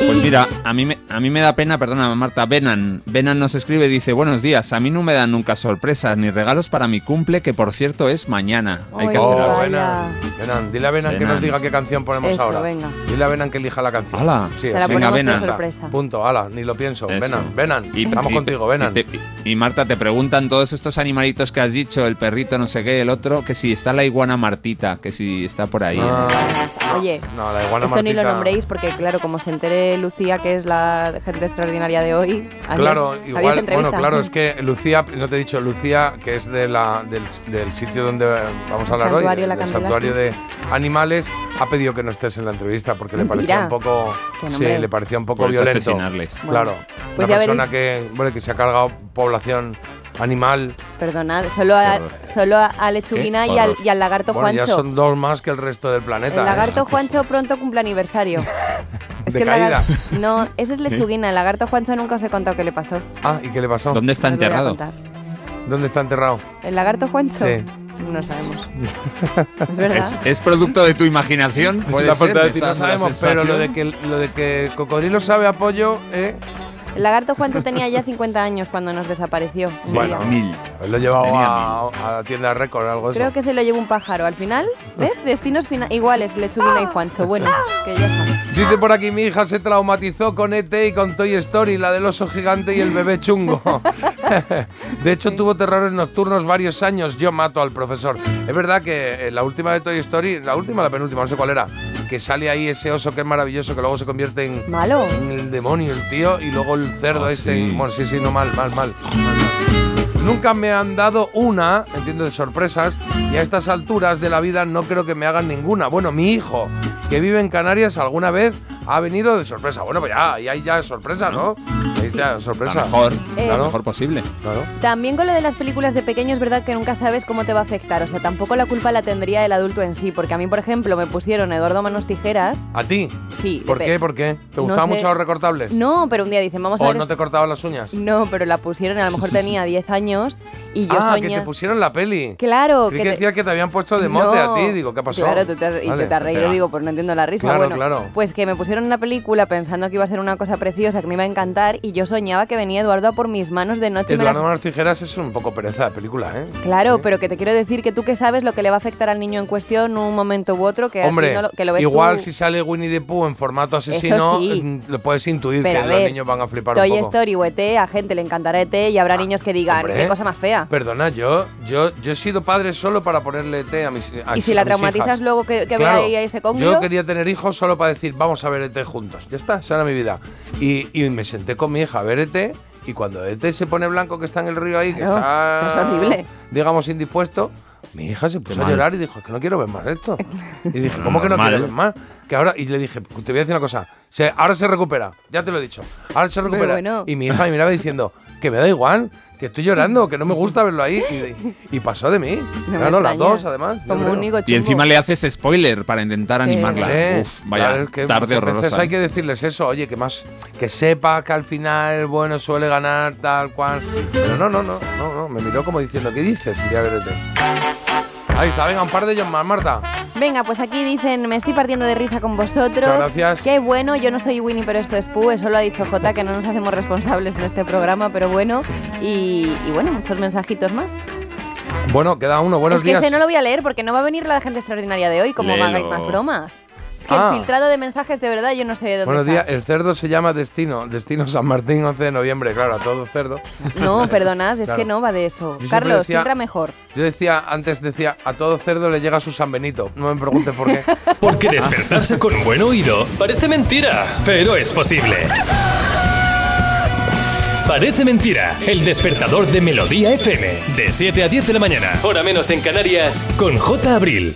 Speaker 7: Pues mira, a mí, me, a mí me da pena, perdona Marta, Benan. Benan nos escribe y dice, buenos días, a mí no me dan nunca sorpresas ni regalos para mi cumple, que por cierto es mañana. Hay
Speaker 6: Ay,
Speaker 7: que
Speaker 5: Oh,
Speaker 7: hacer algo.
Speaker 5: Benan, Benan, dile a Benan que
Speaker 7: Benan.
Speaker 5: nos diga qué canción ponemos
Speaker 6: Eso,
Speaker 5: ahora.
Speaker 6: venga.
Speaker 5: Dile a Benan que elija la canción.
Speaker 7: Hala.
Speaker 5: Sí,
Speaker 6: Se la
Speaker 5: así.
Speaker 7: Venga,
Speaker 6: de
Speaker 7: Benan.
Speaker 6: sorpresa.
Speaker 5: Punto, ala, ni lo pienso.
Speaker 7: Eso.
Speaker 5: Benan, Benan.
Speaker 7: Y-
Speaker 5: Vamos
Speaker 7: y-
Speaker 5: contigo, Benan.
Speaker 7: Y, te- y Marta, te preguntan todos estos animalitos que has dicho, el perrito, no sé qué, el otro, que si está la iguana Martita, que si está por ahí.
Speaker 5: Ah,
Speaker 6: Oye,
Speaker 5: no, la iguana
Speaker 6: esto ni lo
Speaker 5: Martita-
Speaker 6: nombréis porque, claro, como se entere Lucía, que es la gente extraordinaria de hoy. Adiós,
Speaker 5: Claro,
Speaker 6: adiós,
Speaker 5: igual, bueno, claro, es que Lucía, no te he dicho, Lucía, que es de la, del, del sitio donde vamos a hablar hoy,
Speaker 6: La
Speaker 5: del
Speaker 6: Candela,
Speaker 5: santuario
Speaker 6: sí.
Speaker 5: de animales, ha pedido que no estés en la entrevista porque le parecía un poco, sí, le parecía un poco
Speaker 7: Puedes
Speaker 5: violento.
Speaker 7: asesinarles.
Speaker 5: Claro,
Speaker 6: pues
Speaker 5: una persona
Speaker 6: veréis.
Speaker 5: que, bueno, que se ha cargado población animal.
Speaker 6: Perdonad, solo a, solo a, a Lechuguina
Speaker 7: Qué
Speaker 6: y al,
Speaker 7: horror.
Speaker 6: y al lagarto
Speaker 5: Bueno, ya
Speaker 6: Juancho.
Speaker 5: son dos más que el resto del planeta.
Speaker 6: el
Speaker 5: ¿eh?
Speaker 6: lagarto (laughs) Juancho pronto cumple aniversario. (laughs) es
Speaker 5: De
Speaker 6: que el lagar-
Speaker 5: caída.
Speaker 6: No, ese es (laughs) Lechuguina. El lagarto Juancho nunca os he contado qué le pasó.
Speaker 5: Ah, ¿y qué le pasó?
Speaker 7: ¿Dónde está enterrado?
Speaker 5: ¿Dónde está enterrado?
Speaker 6: ¿El lagarto Juancho?
Speaker 5: Sí.
Speaker 6: No sabemos. es verdad.
Speaker 7: ¿Es, es producto de tu imaginación? ¿Puede
Speaker 5: la
Speaker 7: ser?
Speaker 5: puerta de
Speaker 7: ¿Me
Speaker 5: ti no sabemos, pero lo de que lo de que el cocodrilo sabe a pollo, ¿eh?
Speaker 6: El lagarto Juancho tenía ya 50 años cuando nos desapareció.
Speaker 5: Bueno.
Speaker 7: Mil.
Speaker 5: Lo he llevado
Speaker 7: Tenía
Speaker 5: a, a la tienda récord o algo
Speaker 6: Creo
Speaker 5: eso.
Speaker 6: que se lo llevó un pájaro. Al final, ¿ves? Destinos fina- iguales, Lechuguina y Juancho. Bueno, (laughs) que ya está.
Speaker 5: Dice por aquí, mi hija se traumatizó con ET y con Toy Story, la del oso gigante y el bebé chungo. (laughs) (laughs) de hecho, tuvo terrores nocturnos varios años. Yo mato al profesor. Es verdad que en la última de Toy Story, la última, la penúltima, no sé cuál era, que sale ahí ese oso que es maravilloso, que luego se convierte en,
Speaker 6: Malo.
Speaker 5: en el demonio, el tío, y luego el cerdo
Speaker 7: Ah,
Speaker 5: este.
Speaker 7: sí.
Speaker 5: en- Bueno, sí, sí, no mal, mal, mal. mal, mal. Nunca me han dado una, entiendo, de sorpresas, y a estas alturas de la vida no creo que me hagan ninguna. Bueno, mi hijo, que vive en Canarias, alguna vez ha venido de sorpresa. Bueno, pues ya, ahí hay ya sorpresa, ¿no? Ahí está, sorpresa.
Speaker 7: La mejor,
Speaker 6: Eh,
Speaker 7: la mejor posible.
Speaker 5: Claro.
Speaker 6: También con lo de las películas de pequeño es verdad que nunca sabes cómo te va a afectar. O sea, tampoco la culpa la tendría el adulto en sí. Porque a mí, por ejemplo, me pusieron Eduardo Manos Tijeras.
Speaker 5: ¿A ti?
Speaker 6: Sí.
Speaker 5: ¿Por
Speaker 6: de
Speaker 5: qué? ¿Por qué? ¿Te
Speaker 6: No
Speaker 5: gustaban
Speaker 6: sé.
Speaker 5: mucho los recortables?
Speaker 6: No, pero un día dicen, vamos a
Speaker 5: ¿O
Speaker 6: ver.
Speaker 5: no te cortaban las uñas?
Speaker 6: No, pero la pusieron y a lo mejor tenía 10 años y yo
Speaker 5: ah, que
Speaker 6: soñé.
Speaker 5: te pusieron la peli.
Speaker 6: Claro,
Speaker 5: Creí
Speaker 6: que te-
Speaker 5: decía que te habían puesto de mote
Speaker 6: No.
Speaker 5: a ti. Digo, ¿qué pasó?
Speaker 6: Claro, tú te has- y
Speaker 5: Vale.
Speaker 6: te, te has reído,
Speaker 7: Espera.
Speaker 6: digo, pues no entiendo la risa.
Speaker 5: Claro,
Speaker 6: bueno,
Speaker 5: claro.
Speaker 6: pues que me pusieron pusieron la película pensando que iba a ser una cosa preciosa, que me iba a encantar, y yo soñaba que venía Eduardo a por mis manos de noche. me las-
Speaker 5: Eduardo Manos Tijeras es un poco pereza de película, ¿eh?
Speaker 6: Claro,
Speaker 5: Sí.
Speaker 6: pero que te quiero decir que tú que sabes lo que le va a afectar al niño en cuestión un momento u otro, que,
Speaker 5: Hombre,
Speaker 6: no lo, que lo ves
Speaker 5: igual
Speaker 6: tú.
Speaker 5: si sale Winnie the Pooh en formato asesino,
Speaker 6: sí.
Speaker 5: mm, lo puedes intuir
Speaker 6: Pero
Speaker 5: que los niños van a flipar
Speaker 6: Toy
Speaker 5: un poco.
Speaker 6: Story o ET, a gente le encantará ET y habrá niños que digan,
Speaker 5: Hombre,
Speaker 6: qué cosa más fea.
Speaker 5: Perdona, yo, yo, yo he sido padre solo para ponerle té a mis a
Speaker 6: Y si
Speaker 5: a
Speaker 6: la traumatizas
Speaker 5: hijas.
Speaker 6: luego que, que
Speaker 5: Claro,
Speaker 6: vea ahí a ese congrio,
Speaker 5: Yo quería tener hijos solo para decir, vamos a ver ET juntos. Ya está, esa era mi vida. Y, y me senté con mi hija a ver ET. Y cuando ET se pone blanco, que está en el río ahí, que
Speaker 6: Claro,
Speaker 5: está.
Speaker 6: eso es horrible.
Speaker 5: Digamos, indispuesto. Mi hija se puso a llorar y dijo, es que no quiero ver más esto. (laughs) Y dije, ¿cómo que no quiero ver más? Que ahora, y le dije, te voy a decir una cosa, se- ahora se recupera, ya te lo he dicho, ahora se recupera.
Speaker 6: bueno.
Speaker 5: Y mi hija me miraba diciendo, que me da igual, que estoy llorando, que no me gusta verlo ahí. Y, y pasó de mí.
Speaker 6: No
Speaker 5: claro, las dos, además.
Speaker 6: como un
Speaker 7: Y encima le haces spoiler para intentar animarla. Uf, vaya
Speaker 5: claro, es que
Speaker 7: tarde
Speaker 5: muchas veces
Speaker 7: horrorosa.
Speaker 5: hay que decirles eso, oye, que más que sepa que al final el bueno suele ganar tal cual. Pero no, no, no, no, no, me miró como diciendo, ¿qué dices? Voy a verte. Ahí está, venga, un par de ellos más, Marta.
Speaker 6: Venga, pues aquí dicen, me estoy partiendo de risa con vosotros.
Speaker 5: Muchas gracias.
Speaker 6: Qué bueno, yo no soy Winnie, pero esto es Pooh, eso lo ha dicho Jota, que no nos hacemos responsables en este programa, pero bueno. Y, y bueno, muchos mensajitos más.
Speaker 5: Bueno, queda uno, buenos
Speaker 6: es que
Speaker 5: días.
Speaker 6: ese no lo voy a leer porque no va a venir la gente extraordinaria de hoy, como
Speaker 7: Léelo.
Speaker 6: hagáis más bromas. Es que
Speaker 5: Ah.
Speaker 6: el filtrado de mensajes, de verdad, yo no sé de dónde
Speaker 5: Buenos días, el cerdo se llama Destino, Destino San Martín, 11 de noviembre, claro, a todo cerdo.
Speaker 6: No, perdonad, es
Speaker 5: Claro.
Speaker 6: que no va de eso. Carlos,
Speaker 5: decía-
Speaker 6: filtra mejor.
Speaker 5: Yo decía, antes decía, a todo cerdo le llega su San Benito. No me preguntes por qué. (laughs)
Speaker 3: Porque despertarse con un buen oído parece mentira, pero es posible. Parece mentira, el despertador de Melodía FM, de 7 a 10 de la mañana, hora menos en Canarias, con J. Abril.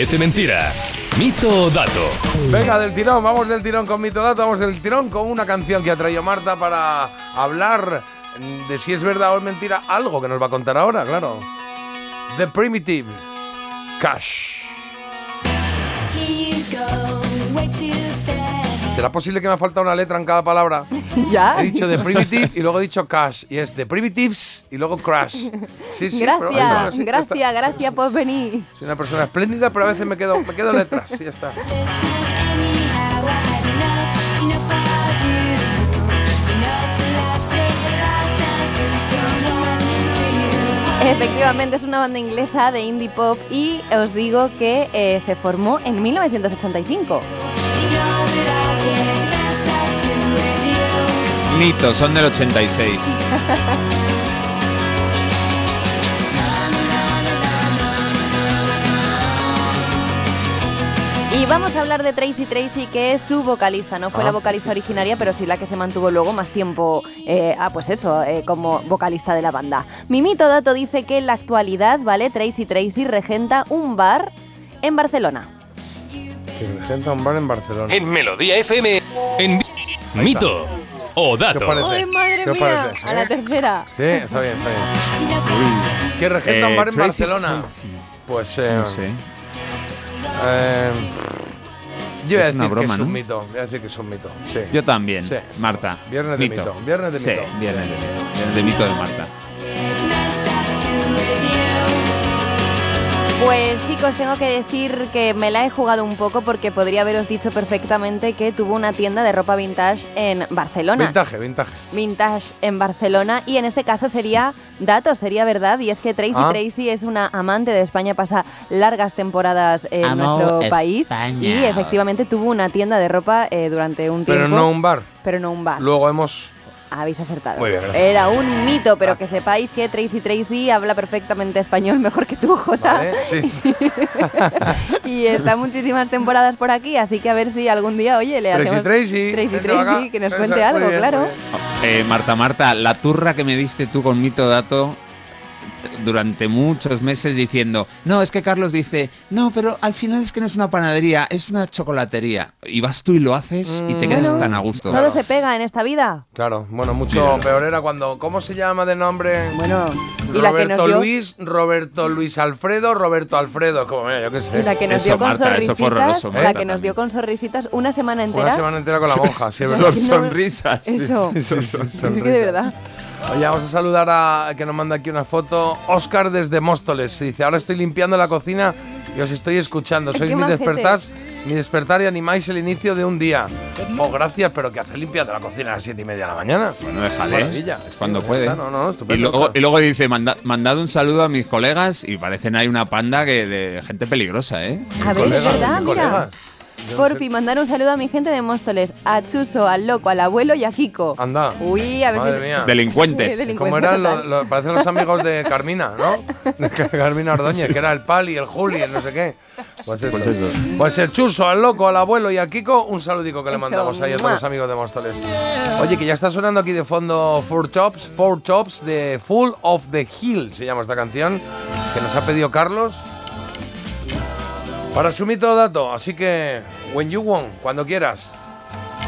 Speaker 3: Parece mentira. Mito o dato.
Speaker 5: Venga, del tirón, vamos del tirón con Mito Dato, vamos del tirón con una canción que ha traído Marta para hablar de si es verdad o es mentira algo que nos va a contar ahora, claro. The Primitive Cash. ¿Será posible que me ha faltado una letra en cada palabra? (laughs)
Speaker 6: ¿Ya?
Speaker 5: He dicho The Primitive y luego he dicho Cash. Y es The Primitives y luego Crash. Sí, sí, pero
Speaker 6: gracias, gracias, gracias por venir.
Speaker 5: Soy una persona espléndida, pero a veces me quedo, me quedo letras. Y ya está.
Speaker 6: Efectivamente, es una banda inglesa de indie pop y os digo que eh, se formó en 1985.
Speaker 7: Mito, son del 86. (laughs)
Speaker 6: Y vamos a hablar de Tracy Tracy, que es su vocalista. No fue
Speaker 5: Ah.
Speaker 6: la vocalista originaria, pero sí la que se mantuvo luego más tiempo, eh, ah, pues eso, eh, como vocalista de la banda. Mi mito dato dice que en la actualidad, ¿vale? Tracy Tracy regenta un bar en Barcelona.
Speaker 5: Que regenta un bar en Barcelona.
Speaker 3: En Melodía FM. En Mito o dato.
Speaker 5: ¿Qué?
Speaker 6: ¡Ay, madre
Speaker 5: ¿Qué
Speaker 6: mía!
Speaker 5: parece?
Speaker 6: A la
Speaker 5: ¿Eh?
Speaker 6: tercera.
Speaker 5: Sí, está bien, está bien. Que regenta un bar en
Speaker 7: Tracy
Speaker 5: Barcelona. Pues eh,
Speaker 7: No sé.
Speaker 5: Eh, yo voy a
Speaker 7: Es una
Speaker 5: decir
Speaker 7: broma,
Speaker 5: que es un
Speaker 7: ¿no?
Speaker 5: mito. Voy a decir que es un mito. Sí.
Speaker 7: Yo también,
Speaker 5: Sí.
Speaker 7: Marta.
Speaker 5: Viernes de mito. Viernes de
Speaker 7: Sí,
Speaker 5: mito.
Speaker 7: viernes de mito. Viernes de mito de Marta.
Speaker 6: Pues chicos, tengo que decir que me la he jugado un poco porque podría haberos dicho perfectamente que tuvo una tienda de ropa vintage en Barcelona.
Speaker 5: Vintage, vintage.
Speaker 6: Vintage en Barcelona y en este caso sería dato, sería verdad y es que Tracy
Speaker 5: Ah.
Speaker 6: Tracy es una amante de España, pasa largas temporadas en
Speaker 7: Amo
Speaker 6: nuestro país y efectivamente tuvo una tienda de ropa eh, durante un tiempo.
Speaker 5: Pero no un bar.
Speaker 6: Pero no un bar.
Speaker 5: Luego hemos.
Speaker 6: Habéis acertado.
Speaker 5: Muy bien, gracias.
Speaker 6: Era un mito, pero que sepáis que Tracy Tracy habla perfectamente español mejor que tú, (laughs) Jota.
Speaker 5: ¿Vale? (laughs) Sí.
Speaker 6: y está muchísimas temporadas por aquí, así que a ver si algún día, oye, le
Speaker 5: Tracy
Speaker 6: hacemos
Speaker 5: Tracy,
Speaker 6: Tracy. Tracy, que nos cuente algo,
Speaker 5: bien,
Speaker 6: claro.
Speaker 7: Eh, Marta, Marta, la turra que me diste tú con Mito Dato durante muchos meses diciendo, no, es que Carlos dice, no, pero al final es que no es una panadería, es una chocolatería. Y vas tú y lo haces y te quedas
Speaker 6: Bueno,
Speaker 7: tan a gusto.
Speaker 6: Todo se pega en esta vida.
Speaker 5: Claro, bueno, mucho peor era cuando. ¿Cómo se llama de nombre?
Speaker 6: Bueno, y la que
Speaker 5: Roberto
Speaker 6: nos dio,
Speaker 5: Luis, Roberto Luis Alfredo, Roberto Alfredo. Como, mira, yo qué sé.
Speaker 6: y la que nos
Speaker 7: Eso,
Speaker 6: dio con
Speaker 7: Marta,
Speaker 6: sonrisitas,
Speaker 7: horroroso,
Speaker 6: la que nos dio con sonrisitas una semana entera.
Speaker 5: Una semana entera con la monja, sí, (laughs)
Speaker 7: Son
Speaker 5: verdad.
Speaker 6: No,
Speaker 7: sonrisas.
Speaker 6: Eso.
Speaker 5: Sí, sí, sí,
Speaker 6: Es que de verdad.
Speaker 5: Oye, vamos a saludar a que nos manda aquí una foto. Oscar desde Móstoles. Dice, ahora estoy limpiando la cocina y os estoy escuchando. Sois mi despertar, mi despertar y animáis el inicio de un día. Oh, gracias, pero que hace limpiando la cocina a las siete y media de la mañana.
Speaker 7: Bueno, déjale.
Speaker 5: Maravilla.
Speaker 7: Es cuando
Speaker 5: Sí,
Speaker 7: puede.
Speaker 5: está, No, no,
Speaker 7: Y luego, y luego dice, "Manda- mandad un saludo a mis colegas y parecen ahí una panda que de gente peligrosa, ¿eh?
Speaker 6: A ver, verdad, mira.
Speaker 5: colegas.
Speaker 6: Por fin, mandar un saludo a mi gente de Móstoles, a Chuso, al loco, al abuelo y a Kiko.
Speaker 5: Anda.
Speaker 6: Uy, a ver
Speaker 5: Madre
Speaker 6: si...
Speaker 5: mía. (laughs)
Speaker 7: Delincuentes.
Speaker 6: Sí, delincuentes
Speaker 5: Como eran los, parecen los amigos de Carmina, ¿no? De (laughs) Carmina Ordóñez, que era el Pali, el Juli, el no sé qué. Pues eso.
Speaker 7: Pues eso.
Speaker 5: Pues el Chuso, al loco, al abuelo y a Kiko, un saludico que le
Speaker 6: Eso,
Speaker 5: mandamos ahí a todos los amigos de Móstoles. Oye, que ya está sonando aquí de fondo Four Chops, Four Chops de Full of the Hill, se llama esta canción, que nos ha pedido Carlos. Para su mito dato, así que, when you want, cuando quieras.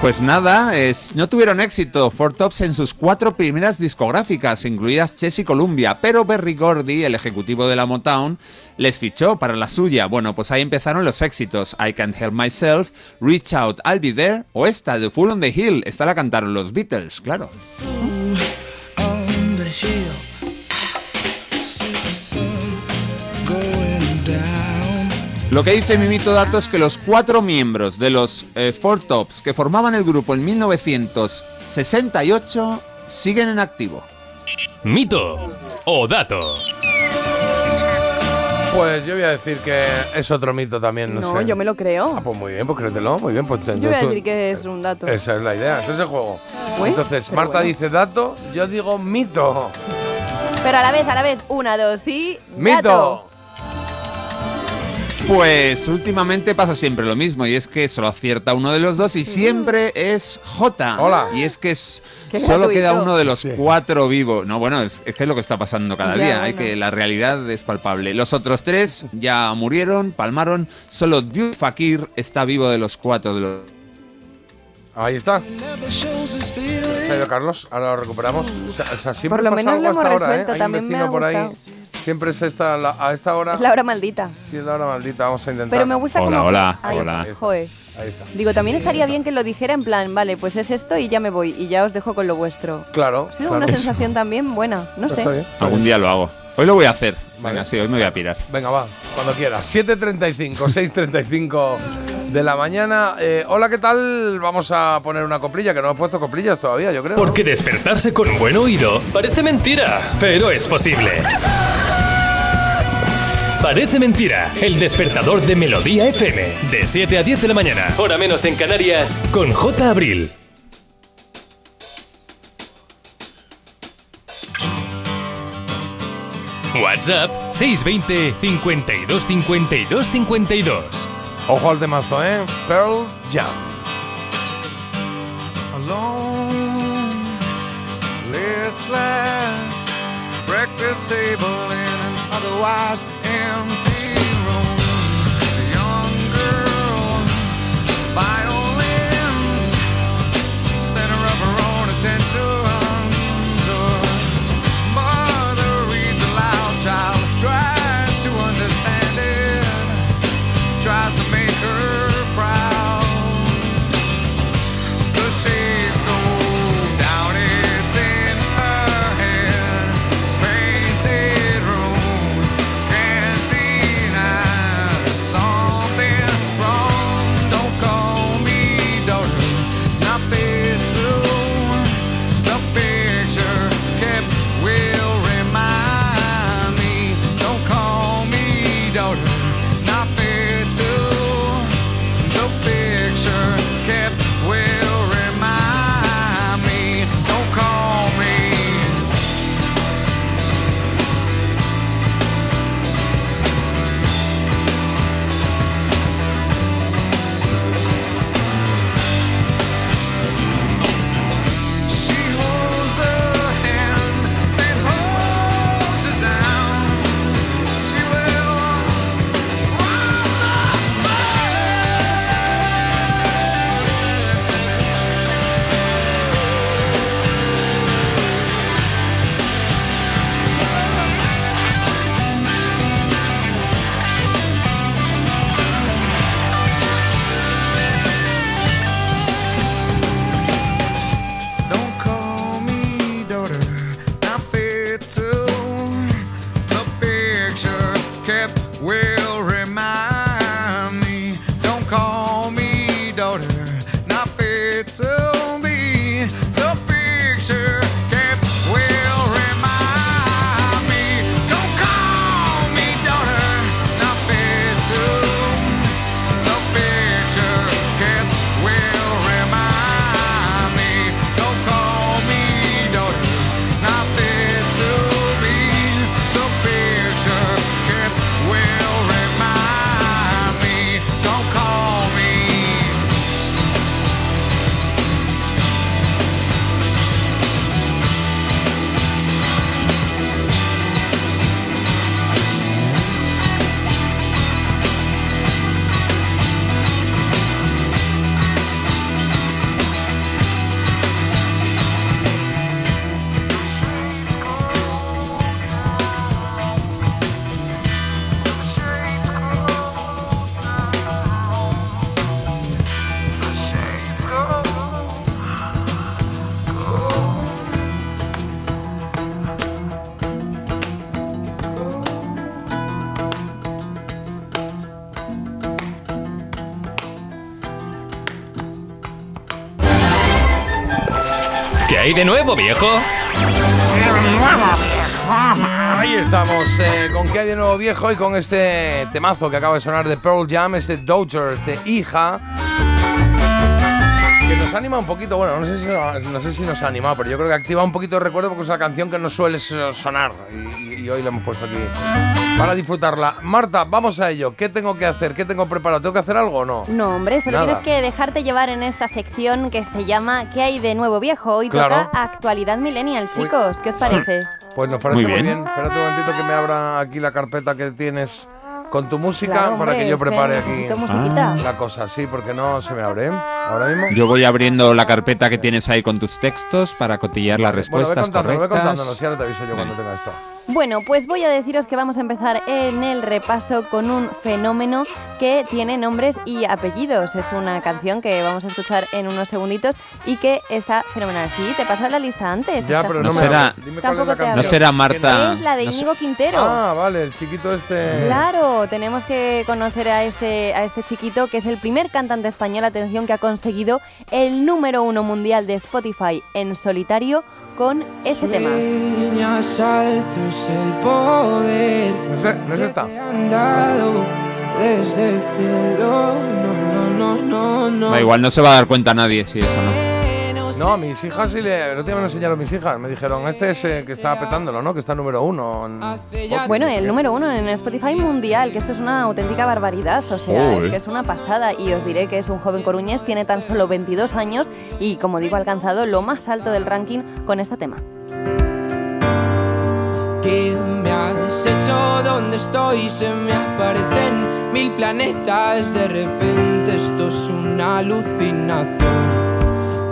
Speaker 7: Pues nada, es- no tuvieron éxito Four Tops en sus cuatro primeras discográficas, incluidas Chess y Columbia, pero Berry Gordy, el ejecutivo de la Motown, les fichó para la suya. Bueno, pues ahí empezaron los éxitos. I Can't Help Myself, Reach Out, I'll Be There, o esta, The Full on the Hill. Esta la cantaron los Beatles, claro. Lo que dice Mimito Dato es que los cuatro miembros de los eh, Four Tops que formaban el grupo en 1968 siguen en activo.
Speaker 3: Mito o dato.
Speaker 5: Pues yo voy a decir que es otro mito también, no,
Speaker 6: No,
Speaker 5: sé.
Speaker 6: yo me lo creo.
Speaker 5: Ah, pues muy bien, pues créetelo, muy bien. Pues te-
Speaker 6: Yo voy a
Speaker 5: tú-
Speaker 6: decir que es un dato.
Speaker 5: Esa es la idea, ese es el juego.
Speaker 6: Uy,
Speaker 5: Entonces,
Speaker 6: pero
Speaker 5: Marta
Speaker 6: bueno.
Speaker 5: dice dato, yo digo mito.
Speaker 6: Pero a la vez, a la vez, una, dos y...
Speaker 5: ¡Mito!
Speaker 6: dato.
Speaker 7: Pues últimamente pasa siempre lo mismo y es que solo acierta uno de los dos y siempre es J.
Speaker 5: Hola.
Speaker 7: Y es que es, solo queda uno de los
Speaker 5: Sí.
Speaker 7: cuatro vivos. No, bueno, es, es que es lo que está pasando cada
Speaker 6: Ya,
Speaker 7: día. Hay que la realidad es palpable. Los otros tres ya murieron, palmaron. Solo Dios Fakir está vivo de los cuatro de los.
Speaker 5: Ahí está. Se ha ido Carlos, ahora lo recuperamos. O sea, o sea, siempre
Speaker 6: Por lo
Speaker 5: pasa
Speaker 6: menos
Speaker 5: algo
Speaker 6: lo hemos
Speaker 5: hora, ¿eh?
Speaker 6: resuelto,
Speaker 5: Hay un
Speaker 6: también me
Speaker 5: vecino
Speaker 6: ha
Speaker 5: por ahí. Siempre es esta, la- a esta hora.
Speaker 6: Es la hora maldita.
Speaker 5: Sí, es la hora maldita, vamos a intentar.
Speaker 6: Pero me gusta
Speaker 7: Hola,
Speaker 6: como...
Speaker 7: hola,
Speaker 6: Ahí
Speaker 7: hola.
Speaker 6: está, joder.
Speaker 5: Ahí está.
Speaker 6: Digo, también estaría bien que lo dijera en plan, vale, pues es esto y ya me voy y ya os dejo con lo vuestro.
Speaker 5: Claro.
Speaker 6: Ha sido
Speaker 5: claro.
Speaker 6: una sensación también buena, no
Speaker 5: Está
Speaker 6: sé.
Speaker 5: bien, está
Speaker 7: Algún
Speaker 5: bien.
Speaker 7: día lo hago. Hoy lo voy a hacer.
Speaker 5: Vale.
Speaker 7: Venga, sí, hoy me voy a pirar.
Speaker 5: Venga, va, cuando quieras. 7.35, 6.35 de la mañana. Eh, hola, ¿qué tal? Vamos a poner una coplilla, que no hemos puesto coplillas todavía, yo creo. ¿no?
Speaker 3: Porque despertarse con buen oído parece mentira, pero es posible. Parece mentira, el despertador de Melodía FM, de 7 a 10 de la mañana, hora menos en Canarias, con J. Abril. WhatsApp 620 52 52 52.
Speaker 5: Ojo al temazo, ¿eh? Pearl Jam.
Speaker 8: alone, listless. Breakfast table in an otherwise empty
Speaker 3: ¿Qué hay de nuevo, viejo?
Speaker 5: Ahí estamos, eh, con qué hay de nuevo viejo y con este temazo que acaba de sonar de Pearl Jam, este Daughter, este hija, que nos anima un poquito, bueno, no sé, si, no sé si nos ha animado, pero yo creo que activa un poquito de recuerdo porque es una canción que no suele sonar y, y hoy la hemos puesto aquí para disfrutarla. Marta, vamos a ello. ¿Qué tengo que hacer? ¿Qué tengo preparado? ¿Tengo que hacer algo o no?
Speaker 6: No, hombre, solo
Speaker 5: Nada.
Speaker 6: tienes que dejarte llevar en esta sección que se llama ¿Qué hay de nuevo viejo? Hoy
Speaker 5: Claro.
Speaker 6: toca actualidad millennial, chicos. ¿Qué os parece?
Speaker 5: Pues nos parece
Speaker 7: Muy
Speaker 5: muy
Speaker 7: bien.
Speaker 5: bien. Espérate un momentito que me abra aquí la carpeta que tienes con tu música
Speaker 6: Claro,
Speaker 5: para
Speaker 6: hombre,
Speaker 5: que yo prepare aquí la cosa. Sí, porque no se me abre, ¿eh? Ahora mismo.
Speaker 7: Yo voy abriendo la carpeta que tienes ahí con tus textos para cotillar las
Speaker 5: bueno, ve
Speaker 7: respuestas
Speaker 5: contándolo, ve
Speaker 7: correctas.
Speaker 5: contándolo, si ahora te aviso yo cuando tenga esto.
Speaker 6: Bueno, pues voy a deciros que vamos a empezar en el repaso con un fenómeno que tiene nombres y apellidos. Es una canción que vamos a escuchar en unos segunditos y que está fenomenal. Sí, te pasas la lista antes.
Speaker 5: Ya, pero
Speaker 7: No
Speaker 5: me
Speaker 7: será-.
Speaker 5: Dime cuál es
Speaker 6: Tampoco
Speaker 5: la
Speaker 6: te
Speaker 5: canción.
Speaker 7: No será Marta.
Speaker 6: Es la de
Speaker 7: no
Speaker 6: Íñigo Quintero.
Speaker 5: Ah, vale, el chiquito este.
Speaker 6: Claro, tenemos que conocer a este, a este chiquito que es el primer cantante español, atención, que ha conseguido el número uno mundial de Spotify en solitario con ese tema.
Speaker 5: ¿No es, no es esta?
Speaker 9: desde el cielo. No, no, no, no,
Speaker 7: igual, no se va a dar cuenta nadie si eso no.
Speaker 5: No, a mis hijas sí le. El otro día me lo enseñaron mis hijas. Me dijeron, este es eh, que estaba petándolo, ¿no? Que está número uno. en-
Speaker 6: Bueno, el número uno en Spotify mundial, que esto es una auténtica barbaridad, o sea, es que es una pasada y os diré que es un joven coruñés, tiene tan solo 22 años y como digo ha alcanzado lo más alto del ranking con este tema.
Speaker 9: ¿Qué me has hecho? ¿Dónde estoy? Se me aparecen mil planetas. De repente esto es una alucinación.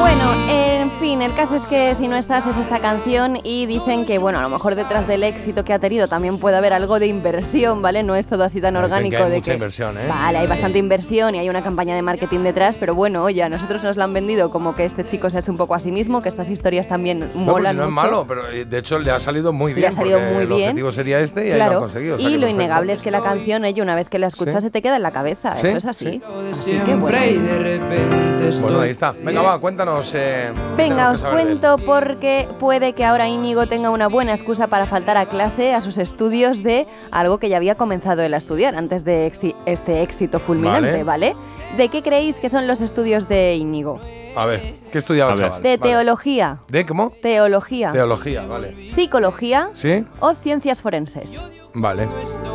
Speaker 6: Bueno, en fin, el caso es que si no estás es esta canción y dicen que, bueno, a lo mejor detrás del éxito que ha tenido también puede haber algo de inversión, ¿vale? No es todo así tan
Speaker 5: Dicen que
Speaker 6: orgánico
Speaker 5: hay
Speaker 6: de
Speaker 5: mucha
Speaker 6: que...
Speaker 5: inversión, ¿eh?
Speaker 6: Vale, hay bastante inversión y hay una campaña de marketing detrás, pero bueno, oye, a nosotros nos la han vendido como que este chico se ha hecho un poco a sí mismo, que estas historias también
Speaker 5: No, pues
Speaker 6: molan
Speaker 5: si no es malo, pero eh, de hecho le ha salido muy
Speaker 6: Le
Speaker 5: bien.
Speaker 6: ha salido muy
Speaker 5: el
Speaker 6: bien.
Speaker 5: objetivo sería este y ahí lo ha
Speaker 6: Claro,
Speaker 5: conseguido. o sea
Speaker 6: y
Speaker 5: que
Speaker 6: lo
Speaker 5: perfecto.
Speaker 6: innegable es que la canción, oye, una vez que la escuchas
Speaker 5: Sí.
Speaker 6: se te queda en la cabeza,
Speaker 5: Sí,
Speaker 6: eso es así.
Speaker 5: sí.
Speaker 6: Así que
Speaker 9: y
Speaker 6: bueno.
Speaker 9: de repente estoy.
Speaker 5: Bueno, ahí está. Venga, va, cuéntanos. Eh, ¿qué
Speaker 6: Venga, os cuento porque puede que ahora Íñigo tenga una buena excusa para faltar a clase, a sus estudios de algo que ya había comenzado él a estudiar antes de exi- este éxito fulminante,
Speaker 5: Vale.
Speaker 6: ¿vale? ¿De qué creéis que son los estudios de Íñigo?
Speaker 5: A ver, ¿qué estudiaba chaval?
Speaker 6: De
Speaker 5: Vale.
Speaker 6: teología,
Speaker 5: ¿De cómo?
Speaker 6: teología,
Speaker 5: Teología, vale.
Speaker 6: psicología
Speaker 5: ¿Sí?
Speaker 6: o ciencias forenses.
Speaker 5: Vale.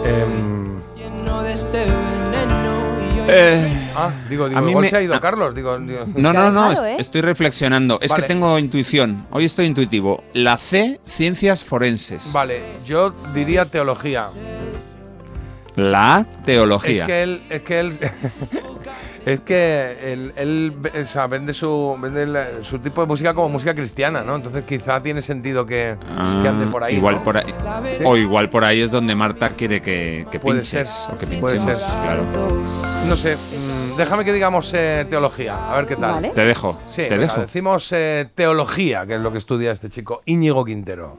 Speaker 5: Em,
Speaker 7: Eh,
Speaker 5: ah, digo, digo,
Speaker 7: A mí
Speaker 5: igual
Speaker 7: me-
Speaker 5: se ha ido
Speaker 7: ah.
Speaker 5: Carlos. Digo, digo-
Speaker 7: no, no, no, est-
Speaker 6: ¿eh?
Speaker 7: estoy reflexionando. Es
Speaker 5: Vale.
Speaker 7: que tengo intuición. Hoy estoy intuitivo. La C, ciencias forenses.
Speaker 5: Vale, yo diría teología.
Speaker 7: La teología.
Speaker 5: Es que él, es que él, (laughs) es que él, él, o sea, vende su, vende la- su tipo de música como música cristiana, ¿no? Entonces quizá tiene sentido que,
Speaker 7: Ah,
Speaker 5: que ande por ahí.
Speaker 7: igual
Speaker 5: ¿no?
Speaker 7: por ahí.
Speaker 5: Sí.
Speaker 7: O igual por ahí es donde Marta quiere que, que
Speaker 5: Puede
Speaker 7: pinches.
Speaker 5: ser,
Speaker 7: O que
Speaker 5: puede ser.
Speaker 7: claro.
Speaker 5: No sé, mm, déjame que digamos eh, teología, a ver qué tal.
Speaker 6: Vale.
Speaker 7: Te dejo.
Speaker 5: Sí,
Speaker 7: te dejo.
Speaker 5: decimos eh, teología, que es lo que estudia este chico, Íñigo Quintero.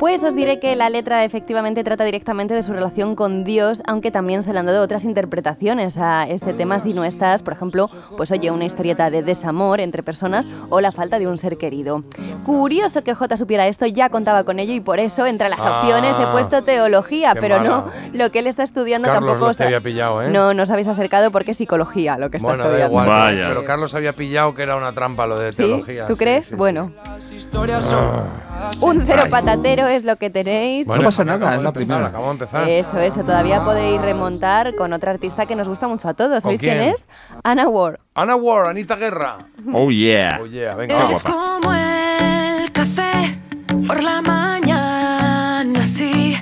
Speaker 6: Pues os diré que la letra efectivamente trata directamente de su relación con Dios, aunque también se le han dado otras interpretaciones a este tema si no estás, por ejemplo, pues oye, una historieta de desamor entre personas o la falta de un ser querido. Curioso que J supiera esto, ya contaba con ello y por eso entre las
Speaker 5: Ah,
Speaker 6: opciones he puesto teología, pero
Speaker 5: mala.
Speaker 6: no, lo que él está estudiando
Speaker 5: Carlos
Speaker 6: tampoco...
Speaker 5: lo
Speaker 6: os
Speaker 5: había pillado, ¿eh?
Speaker 6: No, no os habéis acercado porque es psicología lo que está
Speaker 5: Bueno, da
Speaker 6: estudiando.
Speaker 5: igual,
Speaker 7: Vaya.
Speaker 5: pero Carlos había pillado que era una trampa lo de
Speaker 6: ¿Sí?
Speaker 5: teología.
Speaker 6: ¿Tú
Speaker 5: sí,
Speaker 6: crees?
Speaker 5: sí, sí.
Speaker 6: bueno,
Speaker 9: historias son.
Speaker 6: un cero patatero es lo que tenéis.
Speaker 5: Bueno,
Speaker 7: No pasa nada, es la primera.
Speaker 5: Acabamos de empezar.
Speaker 6: Eso, eso, todavía podéis remontar con otra artista que nos gusta mucho a todos.
Speaker 5: ¿Con
Speaker 6: ¿Sabéis quién?
Speaker 5: quién?
Speaker 6: es? Anna Ward.
Speaker 5: Ana Ward, Anita Guerra.
Speaker 7: Oh yeah.
Speaker 5: Oh yeah, venga.
Speaker 10: Eres
Speaker 7: guapa.
Speaker 10: como el café por la mañana, sí,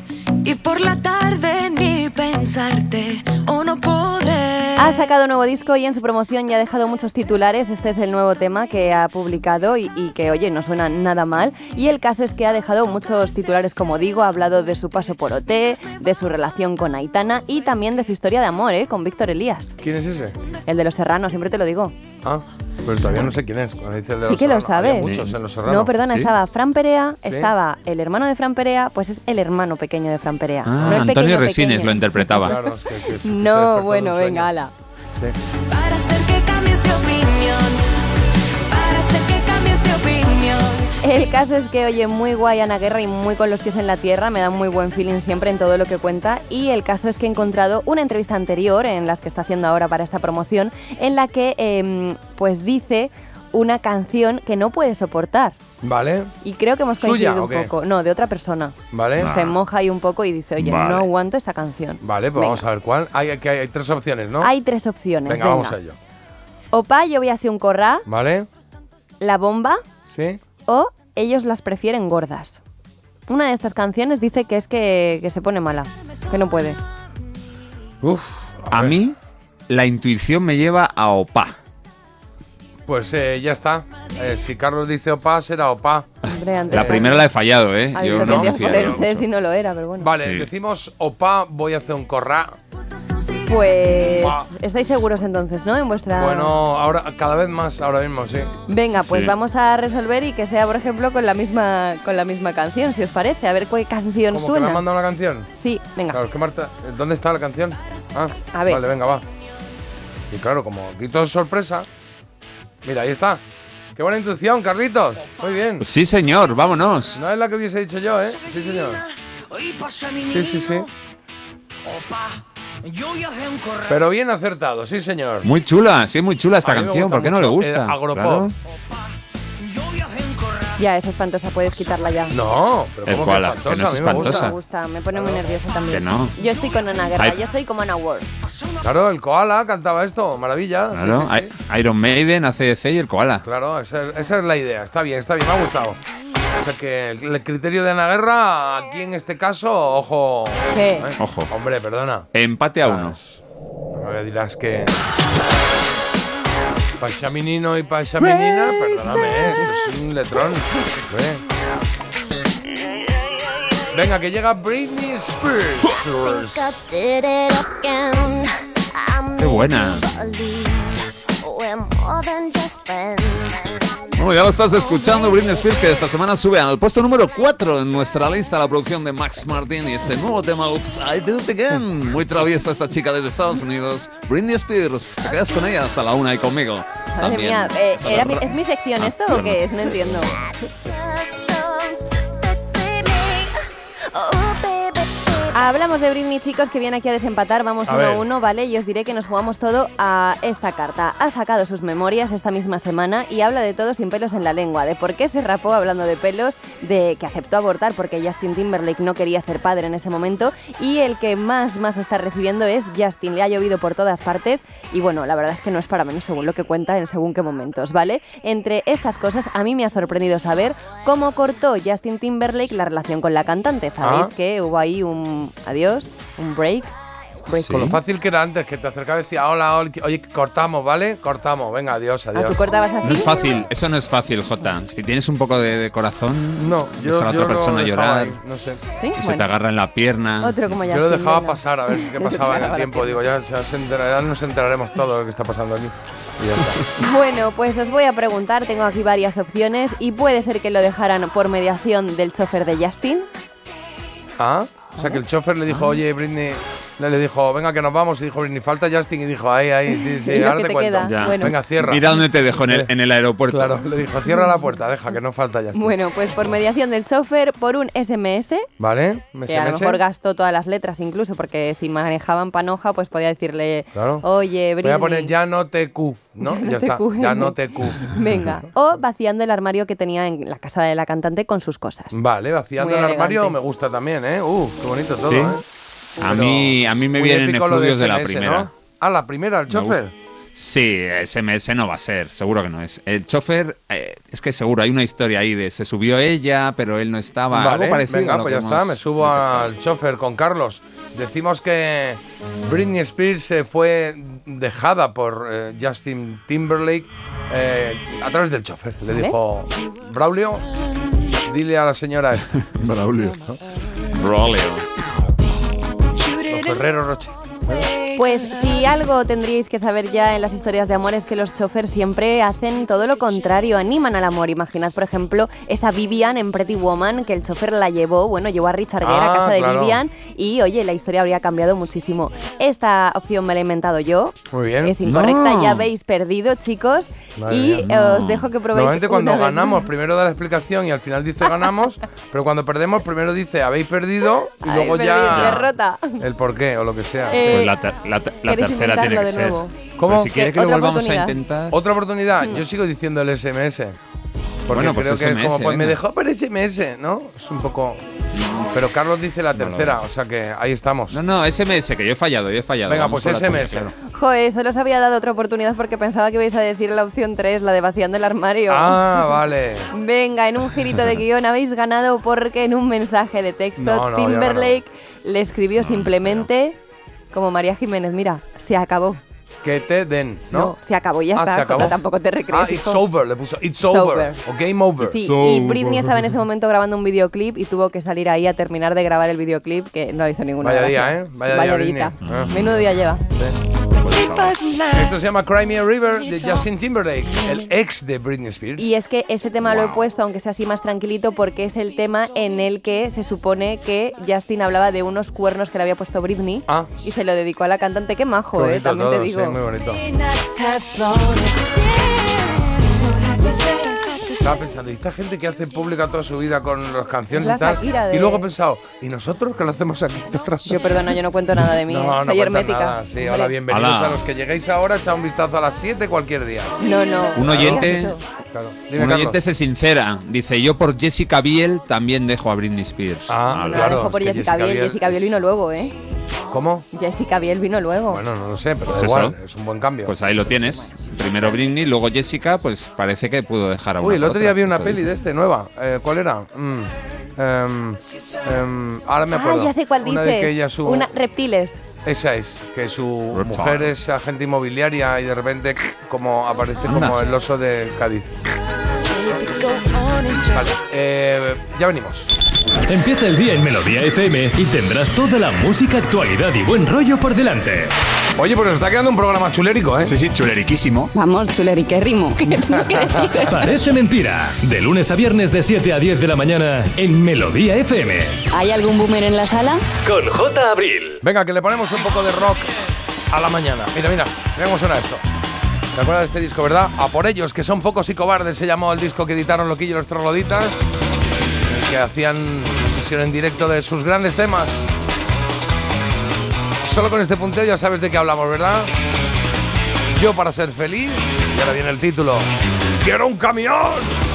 Speaker 10: y por la tarde ni pensarte, o no podré.
Speaker 6: Ha sacado un nuevo disco y en su promoción ya ha dejado muchos titulares. Este es el nuevo tema que ha publicado y, y que, oye, no suena nada mal. Y el caso es que ha dejado muchos titulares, como digo, ha hablado de su paso por OT, de su relación con Aitana y también de su historia de amor, ¿eh? Con Víctor Elías,
Speaker 5: ¿Quién es ese?
Speaker 6: el de los serranos, siempre te lo digo.
Speaker 5: Ah, pero todavía no sé quién es. Cuando dice el de
Speaker 6: Sí
Speaker 5: los
Speaker 6: que lo sabes.
Speaker 5: muchos en los Serrano.
Speaker 6: No, perdona,
Speaker 5: ¿Sí?
Speaker 6: estaba Fran Perea,
Speaker 5: ¿Sí?
Speaker 6: estaba el hermano de Fran Perea, pues es el hermano pequeño de Fran Perea.
Speaker 7: Ah,
Speaker 6: no el
Speaker 7: Antonio
Speaker 6: pequeño,
Speaker 7: Resines
Speaker 6: pequeño.
Speaker 7: lo interpretaba. (laughs)
Speaker 5: Claro, es que- que es-
Speaker 6: No, bueno, venga, ala.
Speaker 5: Sí.
Speaker 10: Para hacer que cambies de opinión.
Speaker 6: El caso es que, oye, muy guay Ana Guerra y muy con los pies en la tierra, me da muy buen feeling siempre en todo lo que cuenta. Y el caso es que he encontrado una entrevista anterior, en las que está haciendo ahora para esta promoción, en la que em, pues dice una canción que no puede soportar.
Speaker 5: Vale,
Speaker 6: Y creo que hemos
Speaker 5: ¿Suya
Speaker 6: coincidido un poco. No, de otra persona.
Speaker 5: vale.
Speaker 6: Se moja ahí un poco y dice, oye,
Speaker 5: Vale.
Speaker 6: no aguanto esta canción.
Speaker 5: Vale, pues
Speaker 6: Venga.
Speaker 5: vamos a ver cuál. Hay, hay, hay tres opciones, ¿no?
Speaker 6: Hay tres opciones.
Speaker 5: Venga,
Speaker 6: venga.
Speaker 5: vamos a ello.
Speaker 6: Opa, yo voy a ser un corrá,
Speaker 5: ¿Vale?
Speaker 6: La Bomba
Speaker 5: ¿Sí?
Speaker 6: O Ellos las prefieren gordas. Una de estas canciones dice que es que, que se pone mala, que no puede.
Speaker 5: Uf.
Speaker 7: A mí, la intuición me lleva a Opa.
Speaker 5: Pues eh, ya está. Eh, si Carlos dice opa, será opa.
Speaker 6: Hombre, antes
Speaker 7: La primera la he fallado, ¿eh? Yo no me
Speaker 6: si no lo era, pero bueno.
Speaker 5: Vale,
Speaker 7: Sí.
Speaker 5: decimos opa, voy a hacer un corra.
Speaker 6: Pues estáis seguros entonces, ¿no? En vuestra...
Speaker 5: Bueno, ahora cada vez más, ahora mismo, sí.
Speaker 6: Venga, pues
Speaker 7: Sí.
Speaker 6: vamos a resolver y que sea, por ejemplo, con la misma con la misma canción, si os parece. A ver qué canción
Speaker 5: ¿Cómo que me
Speaker 6: suena.
Speaker 5: han mandado una canción?
Speaker 6: Sí, venga.
Speaker 5: Claro, es que Marta, ¿dónde está la canción? Ah,
Speaker 6: A ver.
Speaker 5: Vale, venga, va. Y claro, como aquí todo es sorpresa. Mira, ahí está. Qué buena intuición, Carlitos. Muy bien.
Speaker 7: Sí, señor, vámonos.
Speaker 5: No es la que hubiese dicho yo, ¿eh? Sí, señor. Sí, sí, sí. Pero bien acertado, sí, señor.
Speaker 7: Muy chula, sí, muy chula esta canción. ¿Por qué no le gusta?
Speaker 5: agropop.
Speaker 7: Claro.
Speaker 6: Ya, es espantosa, puedes quitarla ya.
Speaker 5: No, pero
Speaker 7: El
Speaker 5: ¿cómo
Speaker 7: koala,
Speaker 5: espantosa?
Speaker 7: que no es
Speaker 5: A mí me gusta.
Speaker 7: espantosa.
Speaker 6: Me gusta, me pone muy nerviosa también.
Speaker 7: Que no.
Speaker 6: Yo estoy con Ana Guerra,
Speaker 7: Ay.
Speaker 6: yo soy como Ana Ward.
Speaker 5: Claro, el koala cantaba esto, maravilla. Sí,
Speaker 7: Claro,
Speaker 5: sí, sí.
Speaker 7: I- Iron Maiden, ACDC y el koala.
Speaker 5: Claro, esa, esa es la idea. Está bien, está bien, me ha gustado. O sea que el, criterio de Ana Guerra, aquí en este caso, ojo.
Speaker 6: ¿Qué?
Speaker 5: ¿eh?
Speaker 7: Ojo.
Speaker 5: Hombre, perdona.
Speaker 7: Empate a uno.
Speaker 5: No me dirás que. Pasha menino y pasha menina, perdóname, ¿eh? esto es un letrón. Hombre. Venga, que llega Britney Spears.
Speaker 7: Qué buena. Bueno, ya lo estás escuchando, Britney Spears, que esta semana sube al puesto número 4 en nuestra lista la producción de Max Martin y este nuevo tema, Oops, I Did It Again. Muy traviesa esta chica desde Estados Unidos, Britney Spears. Te quedas con ella hasta la una y conmigo.
Speaker 6: Madre
Speaker 7: También.
Speaker 6: mía, eh, era mi- ¿es mi sección
Speaker 7: Ah,
Speaker 6: esto o qué es? No entiendo. Hablamos de Britney, chicos, que viene aquí a desempatar. Vamos
Speaker 5: A
Speaker 6: uno a uno, ¿vale? Y os diré que nos jugamos todo a esta carta. Ha sacado sus memorias esta misma semana y habla de todo sin pelos en la lengua. De por qué se rapó hablando de pelos, de que aceptó abortar porque Justin Timberlake no quería ser padre en ese momento. Y el que más, más está recibiendo es Justin. Le ha llovido por todas partes. Y bueno, la verdad es que no es para menos según lo que cuenta en según qué momentos, ¿vale? Entre estas cosas, a mí me ha sorprendido saber cómo cortó Justin Timberlake la relación con la cantante. Sabéis
Speaker 5: Ah.
Speaker 6: que hubo ahí un adiós, un break. break.
Speaker 5: Con lo fácil que era antes, que te acercabas y decía, hola, hola, oye, cortamos, ¿vale? Cortamos, venga, adiós,
Speaker 6: ¿Ah,
Speaker 5: adiós.
Speaker 6: tú cortabas así?
Speaker 7: No es fácil, eso no es fácil, Jota. Si tienes un poco de, de corazón,
Speaker 5: No, yo,
Speaker 7: a la
Speaker 5: yo
Speaker 7: otra persona
Speaker 5: dejaba
Speaker 7: llorar,
Speaker 5: ahí, no sé.
Speaker 6: ¿Sí?
Speaker 7: y se te agarra en la pierna.
Speaker 6: otro como
Speaker 5: Yo
Speaker 6: Justin.
Speaker 5: lo dejaba pasar a ver qué (laughs) pasaba en el tiempo. Digo, ya, ya, se ya nos enteraremos todo de lo que está pasando aquí. Ya. (laughs)
Speaker 6: Bueno, pues os voy a preguntar, tengo aquí varias opciones y puede ser que lo dejaran por mediación del chofer de Justin.
Speaker 5: Ah, o sea que el chofer le dijo, oye, Britney, le, le dijo, venga que nos vamos. Y dijo Britney, falta Justin. Y dijo, ahí, ahí, sí, sí, (laughs) ahora te,
Speaker 6: te
Speaker 5: cuento.
Speaker 6: bueno.
Speaker 5: Venga, cierra.
Speaker 7: Mira dónde te dejo en el, en el aeropuerto.
Speaker 5: Claro, le dijo, cierra la puerta, deja que no falta Justin.
Speaker 6: Bueno, pues por mediación del chofer, por un SMS,
Speaker 5: ¿Vale?
Speaker 6: que a lo
Speaker 5: SMS.
Speaker 6: mejor gastó todas las letras incluso, porque si manejaban panoja, pues podía decirle,
Speaker 5: Claro.
Speaker 6: oye, Britney...
Speaker 5: Voy a poner ya no te ¿no?
Speaker 6: Ya no
Speaker 5: ya
Speaker 6: te
Speaker 5: está, ya no te Q. (laughs)
Speaker 6: Venga, o vaciando el armario que tenía en la casa de la cantante con sus cosas.
Speaker 5: Vale, vaciando
Speaker 6: Muy
Speaker 5: el armario me gusta también, ¿eh? Uh, qué bonito todo,
Speaker 7: ¿Sí?
Speaker 5: ¿eh?
Speaker 7: A mí, a mí me vienen efluvios de la
Speaker 5: SMS,
Speaker 7: primera.
Speaker 5: ¿no? Ah, la primera, el chofer.
Speaker 7: Sí, SMS no va a ser, seguro que no es. El chofer, eh, es que seguro, hay una historia ahí de se subió ella, pero él no estaba.
Speaker 5: Vale,
Speaker 7: algo parecido. a
Speaker 5: venga,
Speaker 7: lo
Speaker 5: pues ya
Speaker 7: que
Speaker 5: está, me subo al chofer con Carlos. Decimos que Britney Spears se fue dejada por eh, Justin Timberlake eh, a través del chofer. Le dijo, Braulio, dile a la señora. (laughs)
Speaker 7: Braulio. Braulio.
Speaker 5: Ferrero Rocher.
Speaker 6: Pues si algo tendríais que saber ya en las historias de amor es que los chofers siempre hacen todo lo contrario, animan al amor. Imaginad, por ejemplo, esa Vivian en Pretty Woman, que el chofer la llevó, bueno, llevó a Richard Gere
Speaker 5: Ah,
Speaker 6: a casa de
Speaker 5: claro.
Speaker 6: Vivian y, oye, la historia habría cambiado muchísimo. Esta opción me la he inventado yo.
Speaker 5: Muy bien.
Speaker 6: Es incorrecta,
Speaker 5: No.
Speaker 6: ya habéis perdido, chicos.
Speaker 5: Madre
Speaker 6: y
Speaker 5: mía.
Speaker 6: os dejo que probéis.
Speaker 5: Normalmente cuando
Speaker 6: una
Speaker 5: ganamos, primero da la explicación y al final dice ganamos, (laughs) pero cuando perdemos, primero dice habéis perdido y
Speaker 6: Habéis
Speaker 5: luego ya
Speaker 6: perdido, derrota.
Speaker 5: el porqué o lo que sea.
Speaker 6: Eh,
Speaker 7: Pues la, la la
Speaker 6: ¿queréis
Speaker 7: tercera tiene que
Speaker 6: de
Speaker 7: ser.
Speaker 6: nuevo?
Speaker 5: ¿Cómo?
Speaker 7: Pues si quiere que lo
Speaker 6: Otra
Speaker 7: volvamos a
Speaker 6: oportunidad.
Speaker 7: intentar.
Speaker 5: Otra oportunidad,
Speaker 6: Mm.
Speaker 5: yo sigo diciendo el SMS. Porque
Speaker 7: Bueno, pues
Speaker 5: creo que
Speaker 7: SMS,
Speaker 5: como, pues me
Speaker 7: venga.
Speaker 5: dejó por SMS, ¿no? Es un poco. Pero Carlos dice la tercera, o sea que ahí estamos.
Speaker 7: No, no, SMS, que yo he fallado, yo he fallado.
Speaker 5: Venga,
Speaker 7: Vamos
Speaker 5: pues SMS.
Speaker 7: claro.
Speaker 6: Joder, solo os había dado otra oportunidad porque pensaba que ibais a decir la opción 3, la de vaciando el armario.
Speaker 5: Ah, vale. (laughs)
Speaker 6: Venga, en un girito de guion habéis ganado porque en un mensaje de texto
Speaker 5: No, no,
Speaker 6: Timberlake le escribió simplemente como María Jiménez, mira, se acabó.
Speaker 5: Que te den, ¿no?
Speaker 6: No, se acabó, ya
Speaker 5: Ah,
Speaker 6: está.
Speaker 5: se acabó.
Speaker 6: Jota, tampoco te recrees.
Speaker 5: Ah, it's
Speaker 6: hijo.
Speaker 5: over, le puso it's
Speaker 6: It's
Speaker 5: over.
Speaker 6: over.
Speaker 5: O game over.
Speaker 6: Sí, y Britney estaba en ese momento grabando un videoclip y tuvo que salir ahí a terminar de grabar el videoclip, que no hizo ninguna
Speaker 5: Vaya
Speaker 6: gracia.
Speaker 5: día, ¿eh? Vaya día. Britney. Ah.
Speaker 6: Menudo día lleva.
Speaker 5: Esto se llama Cry Me a River de Justin Timberlake, el ex de Britney Spears.
Speaker 6: Y es que este tema lo he puesto, aunque sea así más tranquilito, porque es el tema en el que se supone que Justin hablaba de unos cuernos que le había puesto Britney
Speaker 5: Ah.
Speaker 6: y se lo dedicó a la cantante. Qué majo,
Speaker 5: Qué
Speaker 6: eh, también te
Speaker 5: todo,
Speaker 6: digo.
Speaker 5: sí, muy bonito. Estaba pensando, ¿y esta gente que hace pública toda su vida con las canciones
Speaker 6: Es la
Speaker 5: y tal?
Speaker 6: De-
Speaker 5: Y luego he pensado, ¿y nosotros que lo hacemos aquí?
Speaker 6: Yo perdona, yo no cuento nada de mí,
Speaker 5: No,
Speaker 6: eh,
Speaker 5: no
Speaker 6: soy hermética.
Speaker 5: nada. Sí, hola, bienvenidos
Speaker 7: Hola.
Speaker 5: a los que lleguéis ahora, echa un vistazo a las 7 cualquier día.
Speaker 6: No, no.
Speaker 7: Un
Speaker 6: ¿qué
Speaker 7: oyente?
Speaker 5: Claro. Dime,
Speaker 7: un
Speaker 5: Carlos.
Speaker 7: oyente se sincera. Dice, yo por Jessica Biel también dejo a Britney Spears.
Speaker 5: Ah,
Speaker 6: No,
Speaker 5: claro.
Speaker 6: la dejo por Jessica, Biel. Jessica Biel vino luego, ¿eh?
Speaker 5: ¿Cómo?
Speaker 6: Jessica Biel vino luego.
Speaker 5: Bueno, no lo sé, pero
Speaker 7: Pues
Speaker 5: igual, es un buen cambio.
Speaker 7: Pues ahí lo tienes. Primero Britney, luego Jessica, pues parece que pudo dejar a una
Speaker 5: Uy, el otro día vi una peli
Speaker 7: dice.
Speaker 5: de este, nueva. Eh, ¿Cuál era? Mm, em, em, ahora me acuerdo.
Speaker 6: ah, ya sé cuál
Speaker 5: Una
Speaker 6: dices.
Speaker 5: de que ella su...
Speaker 6: Una reptiles.
Speaker 5: Esa es, que su
Speaker 7: Reptile.
Speaker 5: mujer es agente inmobiliaria y de repente como aparece como el oso de Cádiz. Vale, eh, ya venimos.
Speaker 3: Empieza el día en Melodía FM y tendrás toda la música, actualidad y buen rollo por delante.
Speaker 5: Oye, pues nos está quedando un programa chulérico, ¿eh?
Speaker 11: Sí, sí, chuleriquísimo.
Speaker 1: Vamos, chuleriquérrimo. (laughs) ¿Qué tengo que decir?
Speaker 3: Parece mentira. De lunes a viernes de 7 a 10 de la mañana en Melodía FM.
Speaker 1: ¿Hay algún boomer en la sala?
Speaker 3: Con J. Abril.
Speaker 5: Venga, que le ponemos un poco de rock a la mañana. Mira, mira, mira cómo suena esto. ¿Te acuerdas de este disco, verdad? A por ellos, que son pocos y cobardes, se llamó el disco que editaron Loquillo y los el que hacían sesión en directo de sus grandes temas. Solo con este punteo ya sabes de qué hablamos, ¿verdad? Yo para ser feliz, y ahora viene el título, ¡Quiero un camión!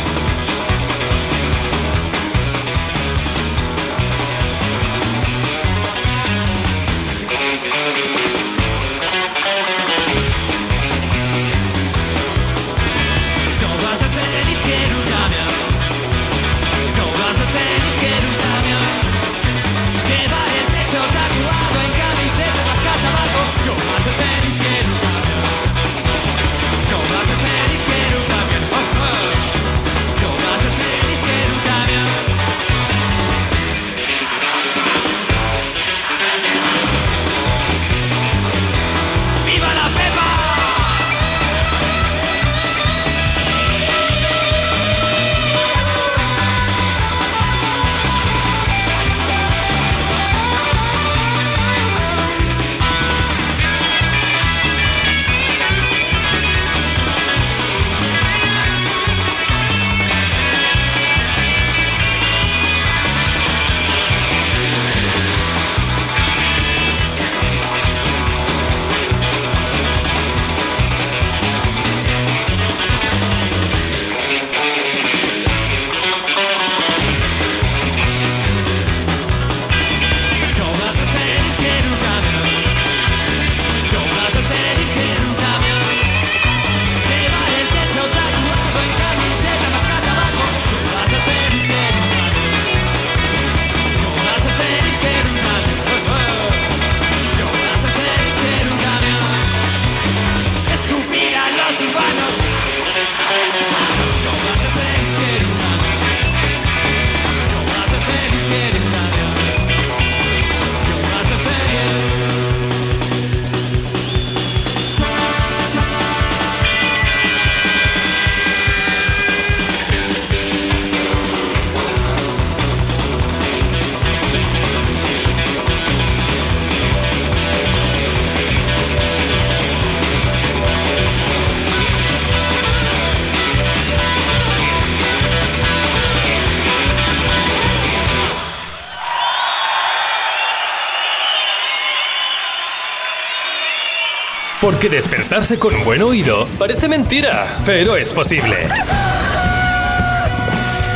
Speaker 3: Porque despertarse con buen oído parece mentira, pero es posible.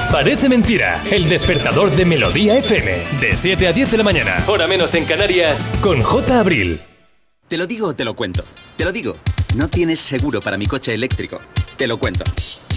Speaker 3: Parece mentira, el despertador de Melodía FM, de 7 a 10 de la mañana, hora menos en Canarias, con J. Abril.
Speaker 12: Te lo digo o te lo cuento. Te lo digo. No tienes seguro para mi coche eléctrico. Te lo cuento.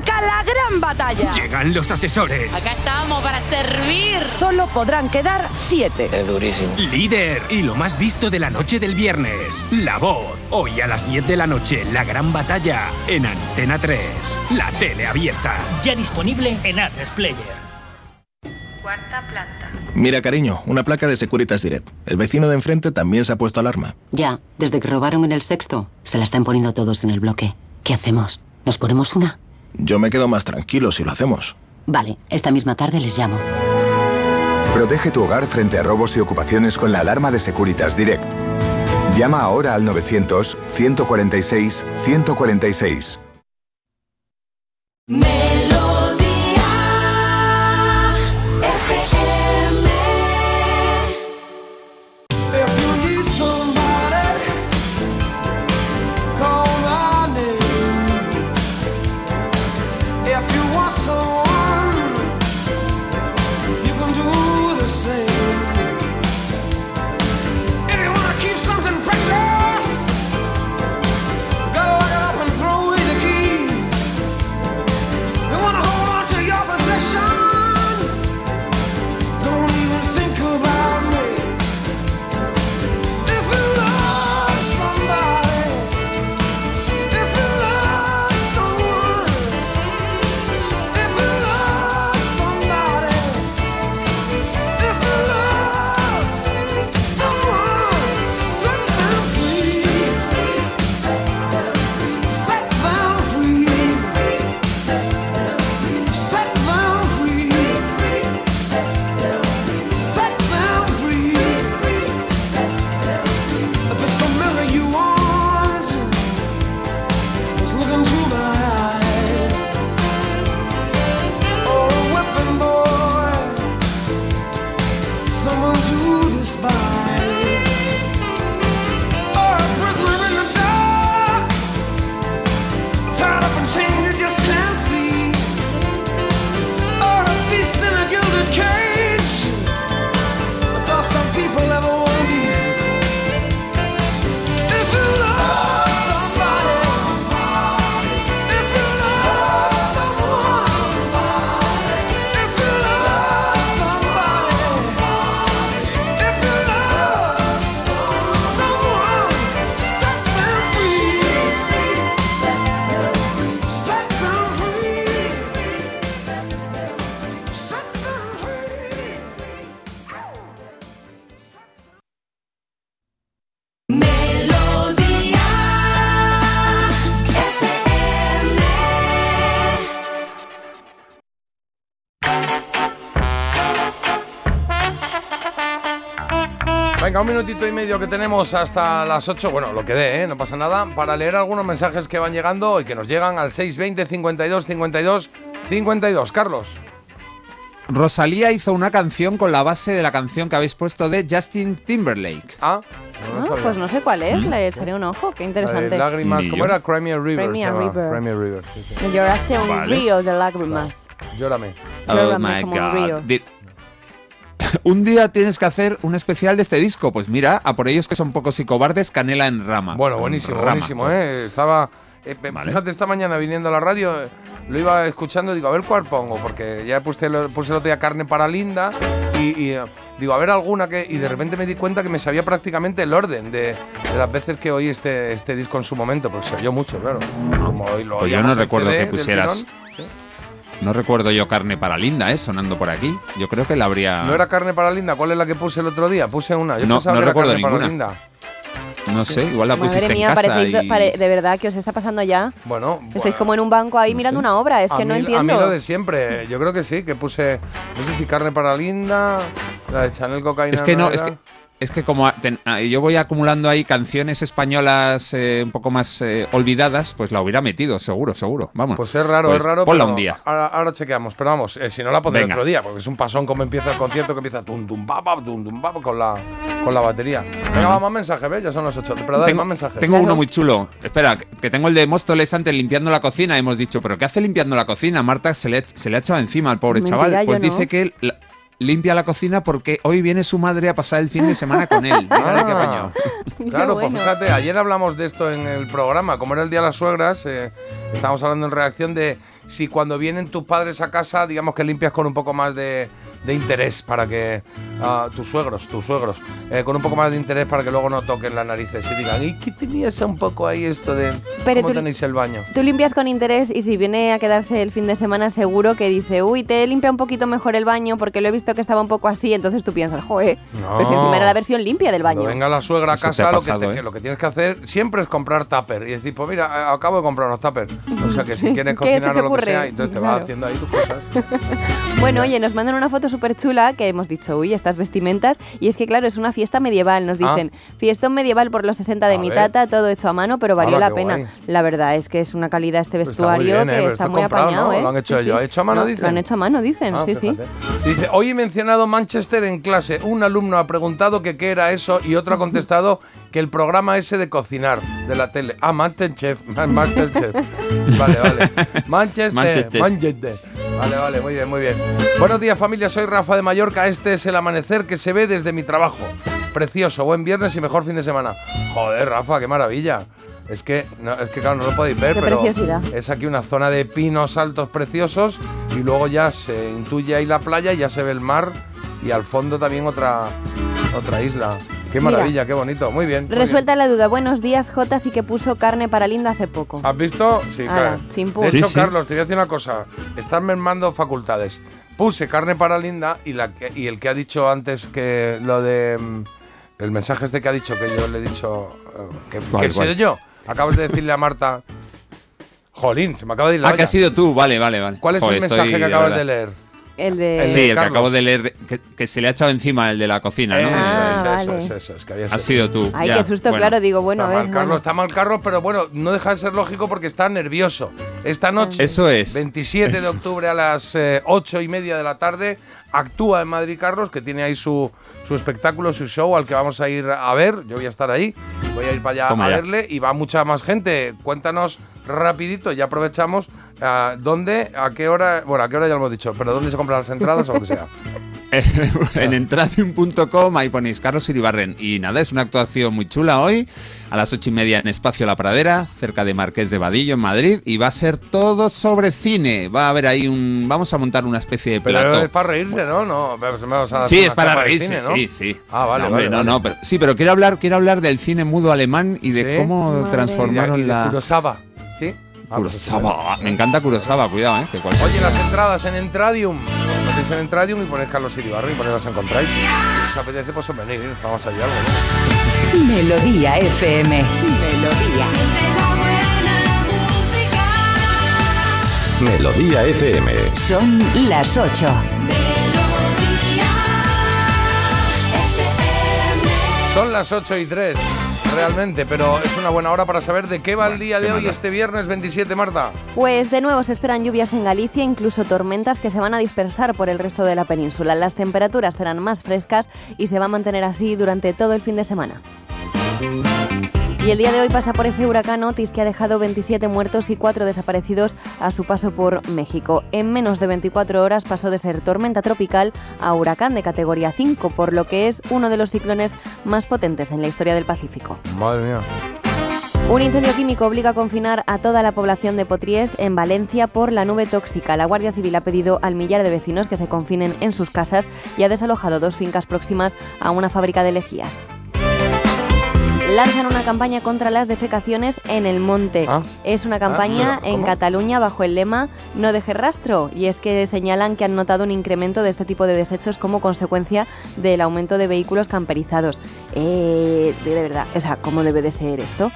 Speaker 13: Arranca la gran batalla.
Speaker 14: Llegan los asesores.
Speaker 13: Acá estamos para servir. Solo podrán quedar siete.
Speaker 14: Es durísimo. Líder y lo más visto de la noche del viernes. La voz. Hoy a las 10 de la noche, la gran batalla en Antena 3. La tele abierta.
Speaker 15: Ya disponible en Atlas Player.
Speaker 16: Cuarta planta.
Speaker 17: Mira, cariño, una placa de Securitas Direct. El vecino de enfrente también se ha puesto alarma.
Speaker 18: Ya, desde que robaron en el sexto, se la están poniendo todos en el bloque. ¿Qué hacemos? ¿Nos ponemos una?
Speaker 17: Yo me quedo más tranquilo si lo hacemos.
Speaker 18: Vale, esta misma tarde les llamo.
Speaker 19: Protege tu hogar frente a robos y ocupaciones con la alarma de Securitas Direct. Llama ahora al 900-146-146.
Speaker 5: Venga, un minutito y medio que tenemos hasta las 8, bueno, lo que dé, ¿eh? no pasa nada, para leer algunos mensajes que van llegando y que nos llegan al 620 52 52 52. Carlos.
Speaker 7: Rosalía hizo una canción con la base de la canción que habéis puesto de Justin Timberlake.
Speaker 5: Ah,
Speaker 6: Ah, pues no sé cuál es, le echaré un ojo, qué interesante.
Speaker 5: lágrimas, ¿cómo era? Crimea River.
Speaker 6: Crimea. River.
Speaker 5: Crimea River, sí, sí.
Speaker 6: Me lloraste a un
Speaker 7: Vale.
Speaker 6: río de lágrimas.
Speaker 5: Llórame.
Speaker 6: Llórame como un río. (laughs)
Speaker 7: Un día tienes que hacer un especial de este disco. Pues mira, a por ellos que son pocos y cobardes, Canela en Rama.
Speaker 5: Bueno,
Speaker 7: En
Speaker 5: buenísimo,
Speaker 7: Rama.
Speaker 5: buenísimo, ¿eh? Estaba. eh, pe- Fíjate, esta mañana viniendo a la radio, eh, lo iba escuchando, digo, a ver cuál pongo, porque ya puse, lo- puse el otro día carne para Linda y, y, eh, digo, a ver alguna que. Y de repente me di cuenta que me sabía prácticamente el orden de, de las veces que oí este, este disco en su momento, porque se oyó mucho, claro. Como hoy lo
Speaker 7: Pues yo no recuerdo
Speaker 5: CD
Speaker 7: que pusieras.
Speaker 5: tirón. Sí.
Speaker 7: No recuerdo yo carne para Linda, ¿eh? Sonando por aquí. Yo creo que la habría.
Speaker 5: ¿No era carne para Linda? ¿Cuál es la que puse el otro día? Puse una. Yo
Speaker 7: No,
Speaker 5: pensaba
Speaker 7: no
Speaker 5: que era
Speaker 7: recuerdo
Speaker 5: carne para
Speaker 7: ninguna.
Speaker 5: Linda.
Speaker 7: No sé, igual la pusiste
Speaker 6: Madre mía,
Speaker 7: en casa.
Speaker 6: parecéis de,
Speaker 7: y-
Speaker 6: pare- de verdad que os está pasando ya.
Speaker 5: Bueno,
Speaker 6: Estáis como en un banco ahí mirando una obra, es
Speaker 5: a
Speaker 6: que no entiendo.
Speaker 5: A mí lo de siempre, yo creo que sí, que puse, no sé si carne para Linda, la de Chanel cocaína.
Speaker 7: Es que no, es
Speaker 5: era.
Speaker 7: que es que como yo voy acumulando ahí canciones españolas eh, un poco más eh, olvidadas, pues la hubiera metido, seguro, seguro. Vamos.
Speaker 5: Pues es raro,
Speaker 7: Pues
Speaker 5: es raro.
Speaker 7: Ponla
Speaker 5: pero
Speaker 7: un día.
Speaker 5: Ahora, ahora chequeamos, pero vamos, eh, si no la pondré
Speaker 7: Venga.
Speaker 5: otro día, porque es un pasón como empieza el concierto, que empieza tum tum tum tum con la, con la batería. Venga, va, más mensajes, ¿ves? Ya son las 8. Pero dale
Speaker 7: tengo
Speaker 5: más mensajes.
Speaker 7: tengo uno muy chulo. Espera, que- tengo el de Móstoles antes limpiando la cocina. Hemos dicho, ¿pero qué hace limpiando la cocina? Marta se le, se le ha echado encima al pobre
Speaker 6: Mentira,
Speaker 7: chaval. Pues
Speaker 6: no.
Speaker 7: dice que la- limpia la cocina porque hoy viene su madre a pasar el fin de semana con él. Qué
Speaker 5: Ah.
Speaker 7: apañado. (laughs)
Speaker 5: Claro,
Speaker 6: bueno.
Speaker 5: pues fíjate, ayer hablamos de esto en el programa, como era el Día de las Suegras, eh, estábamos hablando en reacción de si cuando vienen tus padres a casa, digamos que limpias con un poco más de, de interés para que ah, tus suegros, tus suegros, eh, con un poco más de interés para que luego no toquen las narices y digan, ¿y qué tenías un poco ahí esto de
Speaker 6: Pero
Speaker 5: cómo
Speaker 6: tú-
Speaker 5: tenéis el baño?
Speaker 6: Tú limpias con interés y si viene a quedarse el fin de semana seguro que dice, uy, te limpia un poquito mejor el baño porque lo he visto que estaba un poco así, entonces tú piensas, joder,
Speaker 5: No.
Speaker 6: pues encima era la versión limpia del baño.
Speaker 5: Cuando venga la suegra a casa,
Speaker 7: ha
Speaker 5: lo,
Speaker 7: pasado,
Speaker 5: que te-
Speaker 7: ¿eh?
Speaker 5: que lo que tienes que hacer siempre es comprar tupper y decir, pues mira, acabo de comprar unos tupper. O sea que si (laughs) quieres
Speaker 6: ¿Qué se
Speaker 5: cocinar o lo que sea, entonces te vas
Speaker 6: Claro.
Speaker 5: haciendo ahí tus cosas. (laughs)
Speaker 6: Bueno, oye, nos mandan una foto súper chula que hemos dicho, uy, estas vestimentas. Y es que, claro, es una fiesta medieval. Nos
Speaker 5: Ah.
Speaker 6: dicen, fiestón medieval por los 60 de
Speaker 5: A
Speaker 6: mi
Speaker 5: ver.
Speaker 6: tata, todo hecho a mano, pero valió la pena.
Speaker 5: guay.
Speaker 6: La verdad es que es una calidad este
Speaker 5: Pues está
Speaker 6: vestuario
Speaker 5: bien, ¿eh?
Speaker 6: que está muy
Speaker 5: comprado,
Speaker 6: apañado,
Speaker 5: ¿no?
Speaker 6: ¿eh?
Speaker 5: Lo han hecho ellos. ¿Hecho a mano,
Speaker 6: No,
Speaker 5: dicen?
Speaker 6: Lo han hecho a mano, dicen,
Speaker 5: Ah,
Speaker 6: sí, sí.
Speaker 5: Dice, hoy he mencionado Manchester en clase. Un alumno ha preguntado que qué era eso y otro ha contestado que el programa ese de cocinar de la tele. Ah, Masterchef. Ma- (laughs) Masterchef. Vale, vale. (laughs) Manchester.
Speaker 7: Manchester.
Speaker 5: Manchester. Vale, vale, muy bien, muy bien. Buenos días familia, soy Rafa de Mallorca. Este es el amanecer que se ve desde mi trabajo. Precioso, buen viernes y mejor fin de semana. Joder, Rafa, qué maravilla. Es que, no, es que claro, no lo podéis ver,
Speaker 6: Qué
Speaker 5: pero
Speaker 6: preciosidad.
Speaker 5: es aquí una zona de pinos altos preciosos y luego ya se intuye ahí la playa, ya se ve el mar y al fondo también otra, otra isla. Qué
Speaker 6: Mira.
Speaker 5: maravilla, qué bonito. Muy bien. muy
Speaker 6: Resuelta la duda. Buenos días, Jota, sí que puso carne para Linda hace poco.
Speaker 5: bien. ¿Has visto? Sí,
Speaker 6: Ala,
Speaker 5: claro.
Speaker 6: chimpún.
Speaker 5: De
Speaker 7: Sí,
Speaker 5: hecho,
Speaker 7: sí.
Speaker 5: Carlos, te voy a decir una cosa. Están mermando facultades. Puse carne para Linda y, la que- y el que ha dicho antes que lo de... mm, El mensaje este que ha dicho, que yo le he dicho... eh, Que,
Speaker 7: ¿Cuál,
Speaker 5: que he sido
Speaker 7: cuál?
Speaker 5: yo. Acabas de decirle a Marta... (laughs) Jolín, se me acaba de ir la
Speaker 7: Ah, que
Speaker 5: olla.
Speaker 7: has sido tú, vale, vale, vale.
Speaker 5: ¿Cuál es
Speaker 7: Joder,
Speaker 5: el mensaje
Speaker 7: estoy,
Speaker 5: que acabas de leer?
Speaker 6: El de...
Speaker 7: Sí,
Speaker 5: de
Speaker 7: el que acabo de leer, que, que se le ha echado encima el de la cocina, ¿no?
Speaker 5: Eso,
Speaker 6: Ah,
Speaker 5: es, eso,
Speaker 6: vale.
Speaker 5: es, eso, es, que había
Speaker 7: Has
Speaker 5: sido.
Speaker 7: tú.
Speaker 6: Ay,
Speaker 7: ya,
Speaker 6: qué susto,
Speaker 7: bueno.
Speaker 6: claro, digo, bueno,
Speaker 5: está
Speaker 6: a ver.
Speaker 5: mal Carlos,
Speaker 6: bueno.
Speaker 5: está mal Carlos, pero bueno, no deja de ser lógico porque está nervioso. Esta noche,
Speaker 7: Eso es.
Speaker 5: 27 de
Speaker 7: Eso.
Speaker 5: octubre a las eh, 8 y media de la tarde, actúa en Madrid Carlos, que tiene ahí su, su espectáculo, su show al que vamos a ir a ver. Yo voy a estar ahí, voy a ir para allá
Speaker 7: Toma
Speaker 5: a
Speaker 7: ya.
Speaker 5: verle y va mucha más gente. Cuéntanos rapidito, ya aprovechamos, ah, ¿dónde, a qué hora? Bueno, a qué hora ya lo hemos dicho, pero ¿dónde se compran las entradas o lo que sea? (laughs)
Speaker 7: en entradium.com ahí ponéis Carlos Iribarren. Y nada, es una actuación muy chula hoy, a las ocho y media en Espacio La Pradera, cerca de Marqués de Vadillo, en Madrid. Y va a ser todo sobre cine. Va a haber ahí un. Vamos a montar una especie de
Speaker 5: Pero
Speaker 7: plato.
Speaker 5: es para reírse, ¿no? No, a
Speaker 7: Sí, es para reírse,
Speaker 5: cine, ¿no?
Speaker 7: sí, sí.
Speaker 5: Ah, vale,
Speaker 7: No, hombre,
Speaker 5: vale,
Speaker 7: no,
Speaker 5: vale.
Speaker 7: no, pero, sí, pero quiero hablar, quiero hablar del cine mudo alemán y de
Speaker 5: Sí.
Speaker 7: cómo
Speaker 6: Madre.
Speaker 7: transformaron
Speaker 5: Y de- y de
Speaker 7: la.
Speaker 5: Kurosawa, ¿sí? Ah, pues
Speaker 7: Kurosawa. Me encanta Kurosawa, cuidado, eh. que cualquier-
Speaker 5: Oye, las entradas en Entradium. Os metéis en Entradium y ponéis Carlos Iribarri y por ahí las encontráis. Si os apetece, pues venir, ¿eh? vamos allá algo, ¿no?
Speaker 1: Melodía FM. Melodía.
Speaker 20: Melodía FM.
Speaker 1: Son las 8.
Speaker 5: Son las 8 y 3, realmente, pero es una buena hora para saber de qué va el día de hoy, este viernes 27, Marta.
Speaker 6: Pues de nuevo se esperan lluvias en Galicia, incluso tormentas que se van a dispersar por el resto de la península. Las temperaturas serán más frescas y se va a mantener así durante todo el fin de semana. Y el día de hoy pasa por ese huracán Otis que ha dejado 27 muertos y 4 desaparecidos a su paso por México. En menos de 24 horas pasó de ser tormenta tropical a huracán de categoría 5, por lo que es uno de los ciclones más potentes en la historia del Pacífico.
Speaker 5: Madre mía.
Speaker 6: Un incendio químico obliga a confinar a toda la población de Potries en Valencia por la nube tóxica. La Guardia Civil ha pedido al millar de vecinos que se confinen en sus casas y ha desalojado dos fincas próximas a una fábrica de lejías. Lanzan una campaña contra las defecaciones en el monte.
Speaker 5: Ah.
Speaker 6: Es una campaña
Speaker 5: Ah,
Speaker 6: en
Speaker 5: ¿cómo?
Speaker 6: Cataluña bajo el lema No deje rastro. Y es que señalan que han notado un incremento de este tipo de desechos como consecuencia del aumento de vehículos camperizados. Eh, de verdad, o sea, ¿cómo debe de ser esto?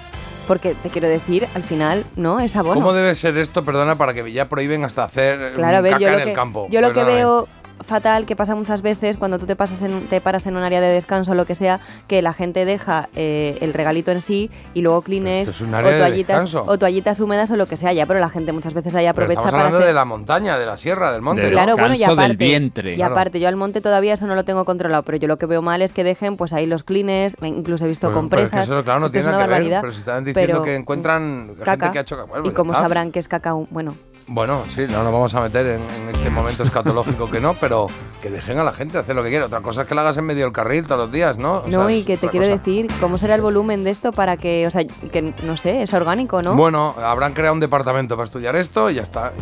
Speaker 6: Porque te quiero decir, al final, ¿no? Es abono.
Speaker 5: ¿Cómo debe ser esto, perdona, para que ya prohíben hasta hacer
Speaker 6: Claro, a ver,
Speaker 5: caca
Speaker 6: yo
Speaker 5: en
Speaker 6: lo
Speaker 5: el
Speaker 6: que,
Speaker 5: campo?
Speaker 6: yo lo que veo fatal que pasa muchas veces cuando tú te, pasas en, te paras en un área de descanso o lo que sea, que la gente deja eh, el regalito en sí y luego Kleenex
Speaker 5: es
Speaker 6: o,
Speaker 5: de
Speaker 6: toallitas, o toallitas húmedas o lo que sea ya, pero la gente muchas veces ahí
Speaker 5: Pero
Speaker 6: aprovecha
Speaker 5: estamos
Speaker 6: para
Speaker 5: hablando
Speaker 6: hacer...
Speaker 5: de la montaña, de la sierra, del monte.
Speaker 6: Claro, bueno, y
Speaker 7: descanso del
Speaker 6: aparte,
Speaker 7: vientre.
Speaker 6: y
Speaker 7: Claro.
Speaker 6: aparte, yo al monte todavía eso no lo tengo controlado, pero yo lo que veo mal es que dejen pues ahí los clines, incluso he visto
Speaker 5: Bueno, pero es que
Speaker 6: compresas.
Speaker 5: eso, claro, no
Speaker 6: Esto es
Speaker 5: tiene
Speaker 6: una
Speaker 5: nada que ver, pero si estaban diciendo
Speaker 6: pero
Speaker 5: que encuentran gente
Speaker 6: caca.
Speaker 5: que ha hecho caca. Bueno,
Speaker 6: ¿Y
Speaker 5: pues está.
Speaker 6: sabrán que es cacao? Bueno,
Speaker 5: Bueno, sí, no nos vamos a meter en, en este momento escatológico que no, pero que dejen a la gente hacer lo que quiera. Otra cosa es que la hagas en medio del carril todos los días, ¿no? O
Speaker 6: no,
Speaker 5: sea,
Speaker 6: y que te quiero
Speaker 5: cosa.
Speaker 6: decir, ¿cómo será el volumen de esto para que, o sea, que no sé, es orgánico, ¿no?
Speaker 5: Bueno, habrán creado un departamento para estudiar esto y ya está.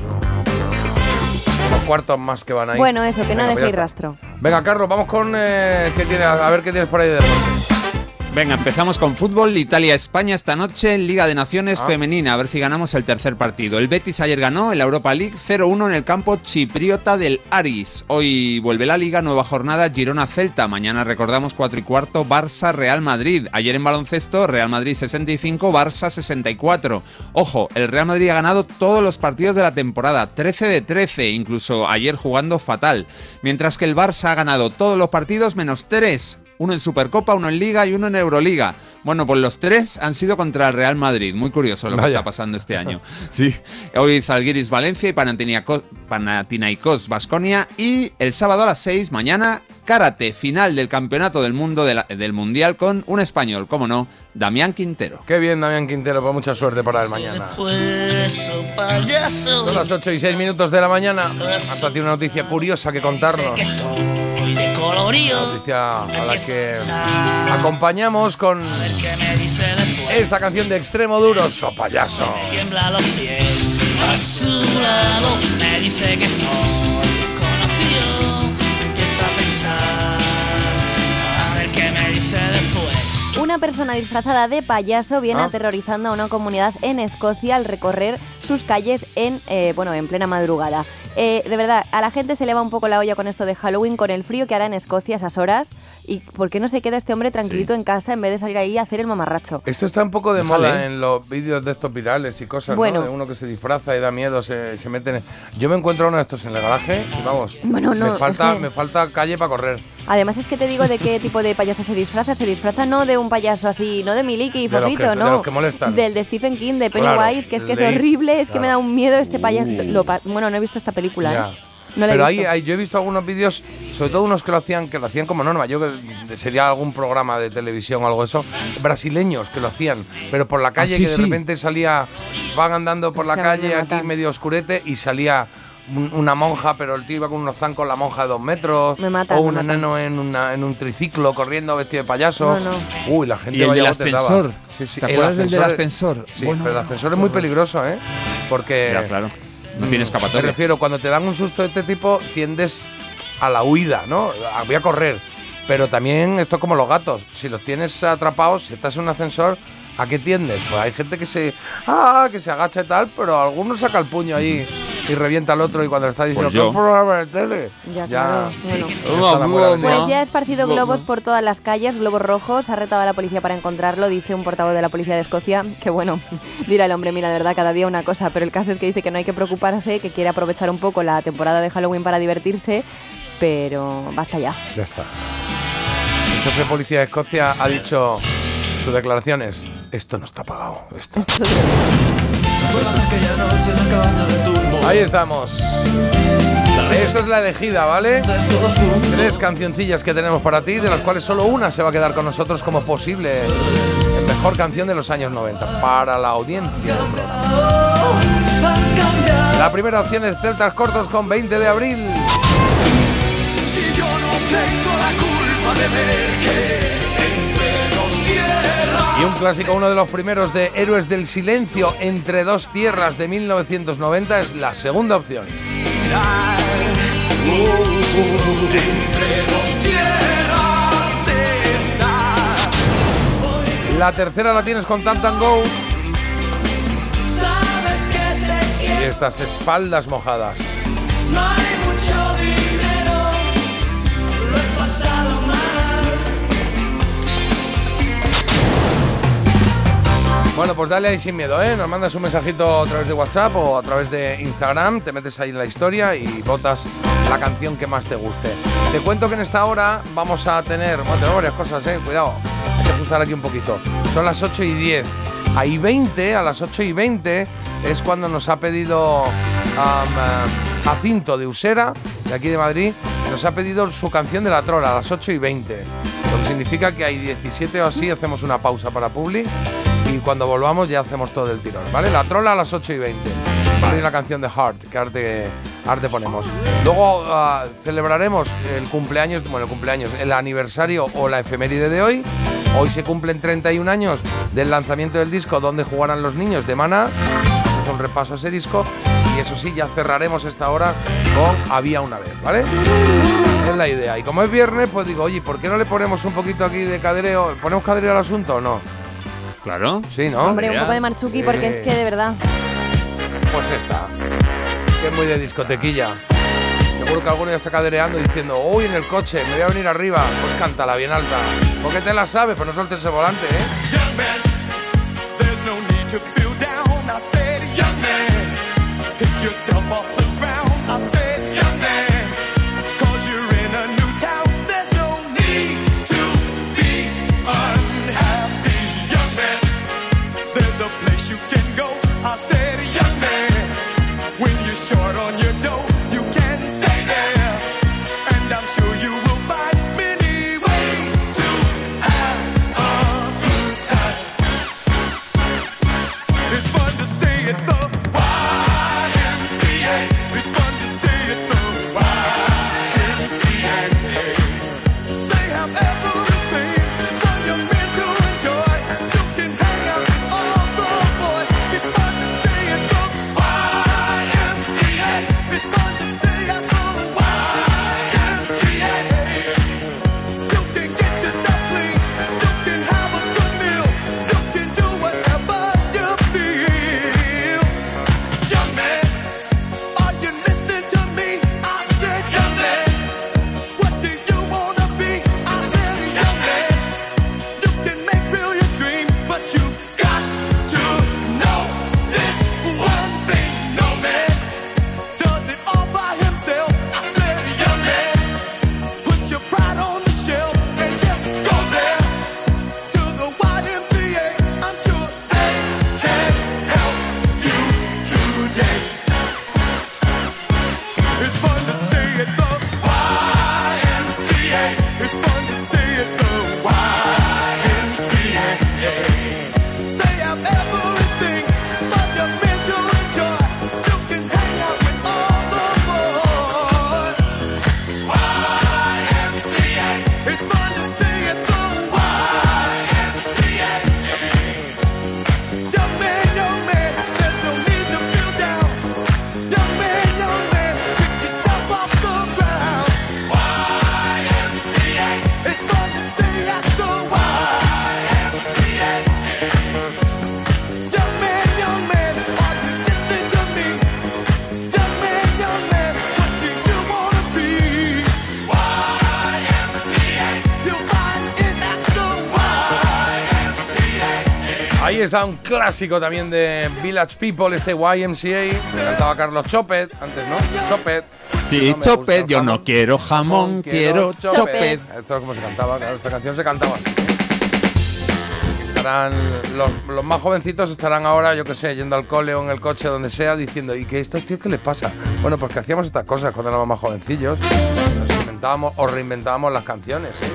Speaker 5: Unos cuartos más que van ahí.
Speaker 6: Bueno, eso, que no
Speaker 5: Venga, pues
Speaker 6: dejéis
Speaker 5: está.
Speaker 6: rastro.
Speaker 5: Venga, Carlos, vamos con. eh, ¿qué tiene? A ver qué tienes por ahí de deporte.
Speaker 7: Venga, empezamos con fútbol. Italia-España esta noche, Liga de Naciones
Speaker 5: Ah.
Speaker 7: femenina. A ver si ganamos el tercer partido. El Betis ayer ganó en la Europa League 0-1 en el campo chipriota del Aris. Hoy vuelve la Liga, nueva jornada Girona-Celta. Mañana recordamos 4 y cuarto Barça-Real Madrid. Ayer en baloncesto, Real Madrid 65, Barça 64. Ojo, el Real Madrid ha ganado todos los partidos de la temporada, 13 de 13, incluso ayer jugando fatal. Mientras que el Barça ha ganado todos los partidos menos 3. Uno en Supercopa, uno en Liga y uno en Euroliga. Bueno, pues los tres han sido contra el Real Madrid. Muy curioso lo que está pasando este año. (laughs) Sí. Hoy Zalgiris Valencia y Panathinaikos- Basconia. Y el sábado a las 6, mañana, Karate, final del Campeonato del Mundo de la- del Mundial con un español, como no, Damián Quintero.
Speaker 5: Qué bien, Damián Quintero, pues mucha suerte para el mañana. Son las 8 y 6 minutos de la mañana. Marta tiene una noticia curiosa que contarnos. Noticia a la que acompañamos con esta canción de extremo duro, So Payaso.
Speaker 2: tiembla los pies a su lado me dice que estoy
Speaker 6: Una persona disfrazada de payaso viene
Speaker 2: Ah.
Speaker 6: aterrorizando a una comunidad en Escocia al recorrer sus calles en, eh, bueno, en plena madrugada. Eh, de verdad, a la gente se le va un poco la olla con esto de Halloween, con el frío que hará en Escocia a esas horas. ¿Y por qué no se queda este hombre tranquilito en casa en vez de salir ahí a hacer el mamarracho?
Speaker 5: Esto está un poco de
Speaker 7: Déjale.
Speaker 5: moda en los vídeos de estos virales y cosas,
Speaker 6: Bueno.
Speaker 5: ¿no? De uno que se disfraza y da miedo, se, se mete en... Yo me encuentro uno de estos en el garaje y vamos,
Speaker 6: Bueno, no,
Speaker 5: me, falta,
Speaker 6: es que-
Speaker 5: me falta calle para correr.
Speaker 6: Además es que te digo de qué tipo de payaso se disfraza. Se disfraza no de un payaso así, no de Miliki y
Speaker 5: De
Speaker 6: Fofito,
Speaker 5: de
Speaker 6: no.
Speaker 5: los que molestan.
Speaker 6: Del de Stephen King, de
Speaker 5: Claro,
Speaker 6: Pennywise, que es que es
Speaker 5: de-
Speaker 6: es que
Speaker 5: claro.
Speaker 6: me da un miedo este payaso. Lo pa- bueno, no he visto esta película,
Speaker 5: Ya.
Speaker 6: ¿eh? No la he
Speaker 5: Pero ahí,
Speaker 6: visto.
Speaker 5: ahí yo he visto algunos vídeos, sobre todo unos que lo hacían, que lo hacían como norma. Yo que sería algún programa de televisión o algo de eso, brasileños que lo hacían, pero por la calle
Speaker 7: Ah, sí,
Speaker 5: que de
Speaker 7: sí.
Speaker 5: repente salía, van andando por la
Speaker 6: Se
Speaker 5: calle aquí medio oscurete y salía un- una monja, pero el tío iba con unos zancos, la monja de dos metros,
Speaker 6: Me mata,
Speaker 5: o
Speaker 6: me
Speaker 5: un enano en, una- en un triciclo corriendo vestido de payaso.
Speaker 6: No, no.
Speaker 5: Uy, la gente
Speaker 7: Y el del ascensor.
Speaker 5: Sí, sí,
Speaker 7: ¿Te
Speaker 5: el
Speaker 7: acuerdas del del
Speaker 5: ascensor-? Sí,
Speaker 7: Bueno,
Speaker 5: pero el ascensor es muy peligroso, ¿eh? Porque
Speaker 7: Ya, claro. No tiene
Speaker 5: me
Speaker 7: escapatoria.
Speaker 5: refiero, cuando te dan un susto de este tipo, tiendes a la huida, ¿no? A- Voy a correr. Pero también esto es como los gatos. Si los tienes atrapados, si estás en un ascensor, ¿a qué tiendes? Pues hay gente que se. ¡Ah! que se agacha y tal, pero alguno saca el puño ahí y revienta al otro y cuando le está diciendo
Speaker 7: Pues yo.
Speaker 5: "¿Qué programa de tele?
Speaker 6: Ya, claro, bueno.
Speaker 5: está la muela vendida.
Speaker 6: Pues ya ha esparcido globos por todas las calles, globos rojos, ha retado a la policía para encontrarlo, dice un portavoz de la policía de Escocia, que bueno, (laughs) dirá el hombre, mira, de verdad, cada día una cosa, pero el caso es que dice que no hay que preocuparse, que quiere aprovechar un poco la temporada de Halloween para divertirse, pero basta ya.
Speaker 5: Ya está. El jefe de policía de Escocia ha dicho sus declaraciones. Esto no está pagado. Esto. Ahí estamos. Esto es la elegida, ¿vale? Tres cancioncillas que tenemos para ti, de las cuales solo una se va a quedar con nosotros como posible mejor canción de los años 90 para la audiencia del programa. La primera opción es Celtas Cortos con 20 de abril.
Speaker 2: si yo no tengo la culpa de ver que
Speaker 5: Y un clásico, uno de los primeros de Héroes del Silencio entre dos tierras de 1990 es la segunda opción. La tercera la tienes con Tant and Go
Speaker 2: sabes que te
Speaker 5: y estas espaldas mojadas. Bueno, pues dale ahí sin miedo, ¿eh? Nos mandas un mensajito a través de WhatsApp o a través de Instagram, te metes ahí en la historia y votas la canción que más te guste. Te cuento que en esta hora vamos a tener, tenemos varias cosas, ¿eh? Cuidado, hay que ajustar aquí un poquito. Son las 8 y 10. Ahí 20, a las 8 y 20, es cuando nos ha pedido eh, Jacinto de Usera, de aquí de Madrid, nos ha pedido su canción de la trola a las 8 y 20. Lo que significa que hay 17 o así, hacemos una pausa para Publi cuando volvamos ya hacemos todo el tirón, ¿vale? La trola a las 8 y 20. Hay una canción de Heart, que arte, arte ponemos. Luego ah, celebraremos el cumpleaños, bueno, el cumpleaños, el aniversario o la efeméride de hoy. Hoy se cumplen 31 años del lanzamiento del disco Donde jugarán los niños de Mana. Hacemos un repaso a ese disco. Y eso sí, ya cerraremos esta hora con Había una vez, ¿vale? Es la idea. Y como es viernes, pues digo, oye, ¿por qué no le ponemos un poquito aquí de cadereo? ¿Ponemos cadereo al asunto o no?
Speaker 7: Claro.
Speaker 5: Sí, ¿no?
Speaker 6: Hombre, un poco de marchuki porque es que de verdad.
Speaker 5: Pues esta. Que es muy de discotequilla. Seguro que alguno ya está cadereando diciendo, uy, en el coche, me voy a venir arriba. Pues cántala bien alta. Porque te la sabes, pero no sueltes ese volante, ¿eh?
Speaker 2: I said,
Speaker 5: está un clásico también de Village People, este YMCA. Me cantaba Carlos Chopet, antes, ¿no? Chopet.
Speaker 7: Sí,
Speaker 5: No
Speaker 7: chopet, yo
Speaker 5: jamón.
Speaker 7: no quiero jamón, quiero chopet.
Speaker 5: Esto es como se cantaba, claro, esta canción se cantaba así. Estarán, los, los más jovencitos estarán ahora, yo qué sé, yendo al cole o en el coche, donde sea, diciendo, ¿y qué estos tíos qué les pasa? Bueno, pues que hacíamos estas cosas cuando éramos más jovencillos. Inventábamos o reinventábamos las canciones. ¿eh?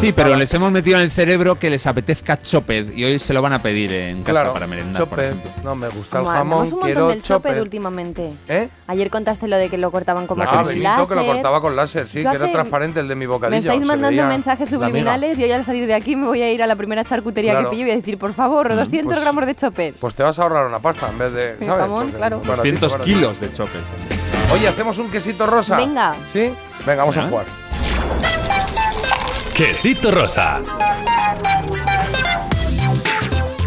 Speaker 7: Sí, pero les hemos metido en el cerebro que les apetezca choped y hoy se lo van a pedir en casa
Speaker 5: Claro,
Speaker 7: para merendar, por
Speaker 5: choped.
Speaker 7: ejemplo.
Speaker 5: No, me gusta el
Speaker 6: Como
Speaker 5: jamón,
Speaker 6: hablamos un montón
Speaker 5: quiero
Speaker 6: del choped
Speaker 5: choped.
Speaker 6: últimamente.
Speaker 5: ¿Eh?
Speaker 6: Ayer contaste lo de que lo cortaban como
Speaker 5: Ah,
Speaker 6: con láser.
Speaker 5: que lo cortaba con láser, sí,
Speaker 6: Yo
Speaker 5: que era transparente el de mi bocadillo.
Speaker 6: Me estáis mandando mensajes subliminales y hoy al salir de aquí me voy a ir a la primera charcutería
Speaker 5: Claro.
Speaker 6: que pillo y voy a decir, por favor, 200
Speaker 5: pues-
Speaker 6: gramos de choped.
Speaker 5: Pues te vas a ahorrar una pasta en vez de.
Speaker 6: El
Speaker 5: ¿sabes?
Speaker 6: jamón,
Speaker 5: Porque
Speaker 6: claro.
Speaker 5: es baratito,
Speaker 7: 200
Speaker 5: baratito.
Speaker 7: kilos de choped.
Speaker 5: Oye, ¿hacemos un quesito rosa?
Speaker 6: Venga.
Speaker 5: ¿Sí? Venga, vamos a
Speaker 7: Venga.
Speaker 5: jugar.
Speaker 3: Quesito rosa.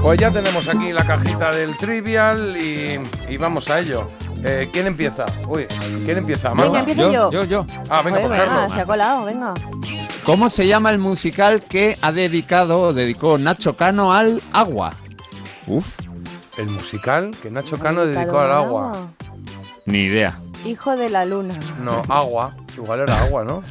Speaker 5: Pues ya tenemos aquí la cajita del trivial y, y vamos a ello. Eh, ¿Quién empieza? Uy, ¿quién empieza?
Speaker 6: Venga, empiezo yo.
Speaker 7: Yo, yo.
Speaker 5: Ah, venga,
Speaker 6: Oye,
Speaker 5: por
Speaker 6: venga,
Speaker 5: Carlos.
Speaker 6: se ha colado, venga.
Speaker 7: ¿Cómo se llama el musical que ha dedicado o dedicó Nacho Cano al agua? Uf,
Speaker 5: El musical que Nacho Cano dedicó al
Speaker 6: al
Speaker 5: agua.
Speaker 7: ni idea.
Speaker 6: Hijo de la luna.
Speaker 5: No, agua. Igual era agua, ¿no?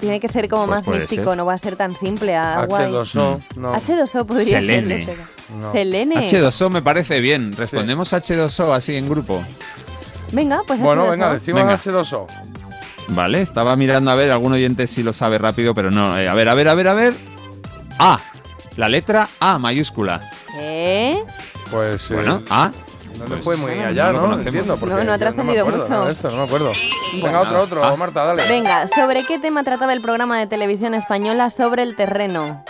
Speaker 6: Tiene que ser como
Speaker 7: Pues
Speaker 6: más
Speaker 7: puede
Speaker 6: místico,
Speaker 7: ser.
Speaker 6: no va a ser tan simple. Agua y-
Speaker 5: H2O. No.
Speaker 6: H2O podría
Speaker 7: Selene.
Speaker 6: ser.
Speaker 5: No.
Speaker 6: Selene.
Speaker 7: H2O me parece bien. Respondemos H2O así en grupo.
Speaker 6: Venga, pues
Speaker 5: Bueno,
Speaker 6: H2O.
Speaker 5: venga, decimos
Speaker 7: Venga.
Speaker 5: H2O.
Speaker 7: Vale, estaba mirando a ver, algún oyente si lo sabe rápido, pero no. Eh, a ver, a ver, a ver, a ver. A. La letra A mayúscula.
Speaker 6: ¿Eh?
Speaker 5: Pues. eh,
Speaker 7: Bueno, A.
Speaker 5: No
Speaker 7: Pues
Speaker 5: le fue muy
Speaker 7: no
Speaker 5: allá, ¿no?
Speaker 7: conocemos.
Speaker 5: Entiendo. Porque
Speaker 6: No, no ha trascendido
Speaker 5: acuerdo,
Speaker 6: mucho.
Speaker 5: no, esto, no me acuerdo. Venga,
Speaker 6: Bueno,
Speaker 5: otro, otro.
Speaker 7: Ah.
Speaker 5: Marta, dale.
Speaker 6: Venga, ¿sobre qué tema trataba el programa de televisión española sobre el terreno?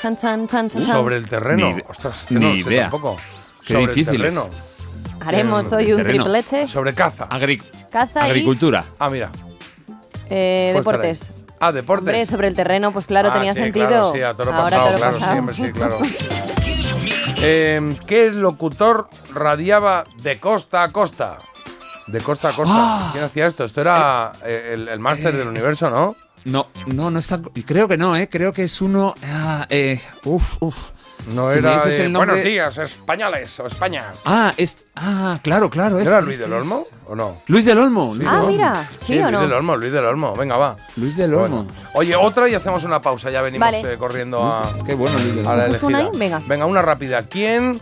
Speaker 6: Chan, chan, chan, chan, chan.
Speaker 5: Sobre el terreno.
Speaker 7: Ni-
Speaker 5: Ostras, este
Speaker 7: ni
Speaker 5: no
Speaker 7: idea.
Speaker 5: tampoco.
Speaker 7: Qué
Speaker 5: Sobre
Speaker 7: difíciles.
Speaker 5: el terreno.
Speaker 6: Haremos
Speaker 5: sobre
Speaker 6: hoy un
Speaker 7: terreno.
Speaker 6: triplete.
Speaker 5: Sobre caza.
Speaker 7: Agri-
Speaker 6: Caza y
Speaker 7: agricultura.
Speaker 5: Ah, mira.
Speaker 6: eh,
Speaker 5: ahí.
Speaker 6: deportes.
Speaker 5: Ah, deportes.
Speaker 6: Hombre, sobre el terreno, pues claro,
Speaker 5: Ah,
Speaker 6: tenía
Speaker 5: sí,
Speaker 6: sentido.
Speaker 5: Claro, sí, a toro
Speaker 6: Ahora
Speaker 5: pasado,
Speaker 6: toro
Speaker 5: claro,
Speaker 6: pasado.
Speaker 5: sí, hombre, sí, claro. (laughs) Eh, ¿Qué locutor radiaba de costa a costa? De costa a costa.
Speaker 7: Ah.
Speaker 5: ¿Quién hacía esto? Esto era eh, el, el máster del universo, ¿no?
Speaker 7: No, no, no está. Creo que no, ¿eh? Creo que es uno. Ah, eh, uf, uf.
Speaker 5: No
Speaker 7: Si
Speaker 5: era.
Speaker 7: dices
Speaker 5: de,
Speaker 7: el nombre-
Speaker 5: Buenos días, españoles o España.
Speaker 7: Ah, es. Ah, claro, claro. es-
Speaker 5: ¿Era Luis del
Speaker 7: es-
Speaker 5: Olmo o no?
Speaker 7: Luis del Olmo. Luis
Speaker 6: Ah,
Speaker 7: del Olmo.
Speaker 6: mira, ¿sí,
Speaker 5: Sí,
Speaker 6: o
Speaker 5: Luis
Speaker 6: no?
Speaker 5: del Olmo, Luis del Olmo. Venga, va.
Speaker 7: Luis del Olmo.
Speaker 5: Bueno. Oye, otra y hacemos una pausa. Ya venimos
Speaker 6: Vale.
Speaker 5: eh, corriendo a,
Speaker 7: Qué bueno, Luis del
Speaker 5: a la
Speaker 7: Olmo.
Speaker 6: ¿Busco una
Speaker 5: elegida.
Speaker 6: ahí? Venga.
Speaker 5: una rápida. ¿Quién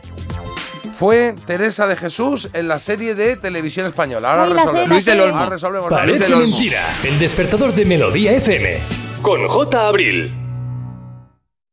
Speaker 5: fue Teresa de Jesús en la serie de televisión española? Ahora
Speaker 6: Ay, la sé,
Speaker 5: resolvemos.
Speaker 6: la Luis del.
Speaker 7: Olmo.
Speaker 5: Ahora resolvemos. Luis
Speaker 3: Parece
Speaker 5: del Olmo.
Speaker 3: mentira. El despertador de Melodía FM. Con J. Abril.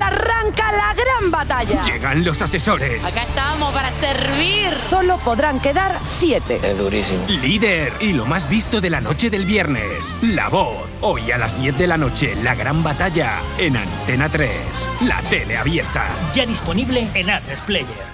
Speaker 13: Arranca la gran batalla.
Speaker 14: Llegan los asesores.
Speaker 13: Acá estamos para servir. Solo podrán quedar siete.
Speaker 14: Es durísimo. Líder y lo más visto de la noche del viernes. La voz. Hoy a las 10 de la noche, la gran batalla en Antena 3. La tele abierta.
Speaker 21: Ya disponible en Atresplayer.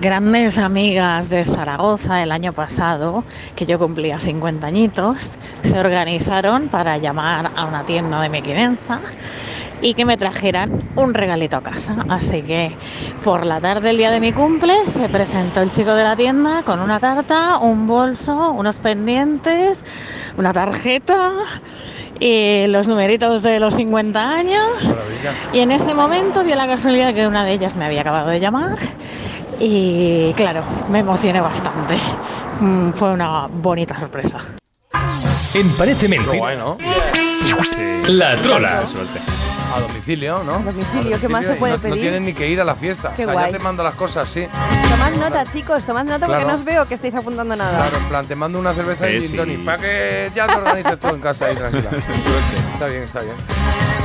Speaker 22: grandes amigas de Zaragoza el año pasado, que yo cumplía 50 añitos, se organizaron para llamar a una tienda de mequinenza y que me trajeran un regalito a casa. Así que por la tarde, el día de mi cumple, se presentó el chico de la tienda con una tarta, un bolso, unos pendientes, una tarjeta y los numeritos de los 50 años. Y en ese momento dio la casualidad que una de ellas me había acabado de llamar y claro, me emocioné bastante. Mm, Fue una bonita sorpresa.
Speaker 3: En Parece Mentira.
Speaker 5: Qué guay, ¿no?
Speaker 3: La trola.
Speaker 5: A domicilio, ¿no? A
Speaker 6: domicilio, ¿qué más se puede
Speaker 5: no,
Speaker 6: pedir?
Speaker 5: No tienen ni que ir a la fiesta.
Speaker 6: Qué
Speaker 5: o sea,
Speaker 6: guay.
Speaker 5: ya te mando las cosas, sí.
Speaker 6: Tomad nota, chicos, tomad nota porque
Speaker 5: Claro.
Speaker 6: no os veo que estáis apuntando nada.
Speaker 5: Claro, en plan, te mando una cerveza y
Speaker 7: Eh,
Speaker 5: un gin
Speaker 7: sí.
Speaker 5: tonic para que ya te organices tú en casa ahí tranquila. (laughs) Está bien, está bien.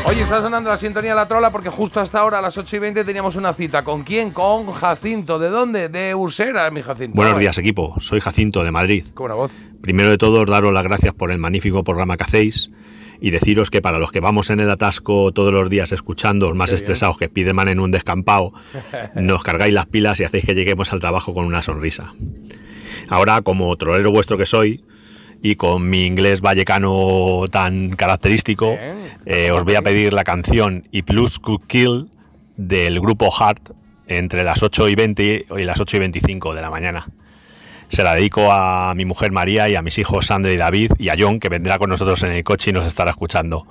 Speaker 5: Oye, está sonando la sintonía de la trola porque justo hasta ahora, a las 8 y 20, teníamos una cita. ¿Con quién? Con Jacinto. ¿De dónde? De Usera, mi Jacinto.
Speaker 23: Buenos días, equipo. Soy Jacinto de Madrid.
Speaker 5: Con una voz.
Speaker 23: Primero de todo, daros las gracias por el magnífico programa que hacéis y deciros que para los que vamos en el atasco todos los días escuchando, más
Speaker 5: Qué bien.
Speaker 23: estresados que Spiderman en un descampado, (laughs) nos cargáis las pilas y hacéis que lleguemos al trabajo con una sonrisa. Ahora, como trolero vuestro que soy, y con mi inglés vallecano tan característico, eh, os voy a pedir la canción Y Plus Could Kill del grupo Heart entre las 8 y 20 y las 8 y 25 de la mañana. Se la dedico a mi mujer María y a mis hijos Sandra y David y a John, que vendrá con nosotros en el coche y nos estará escuchando.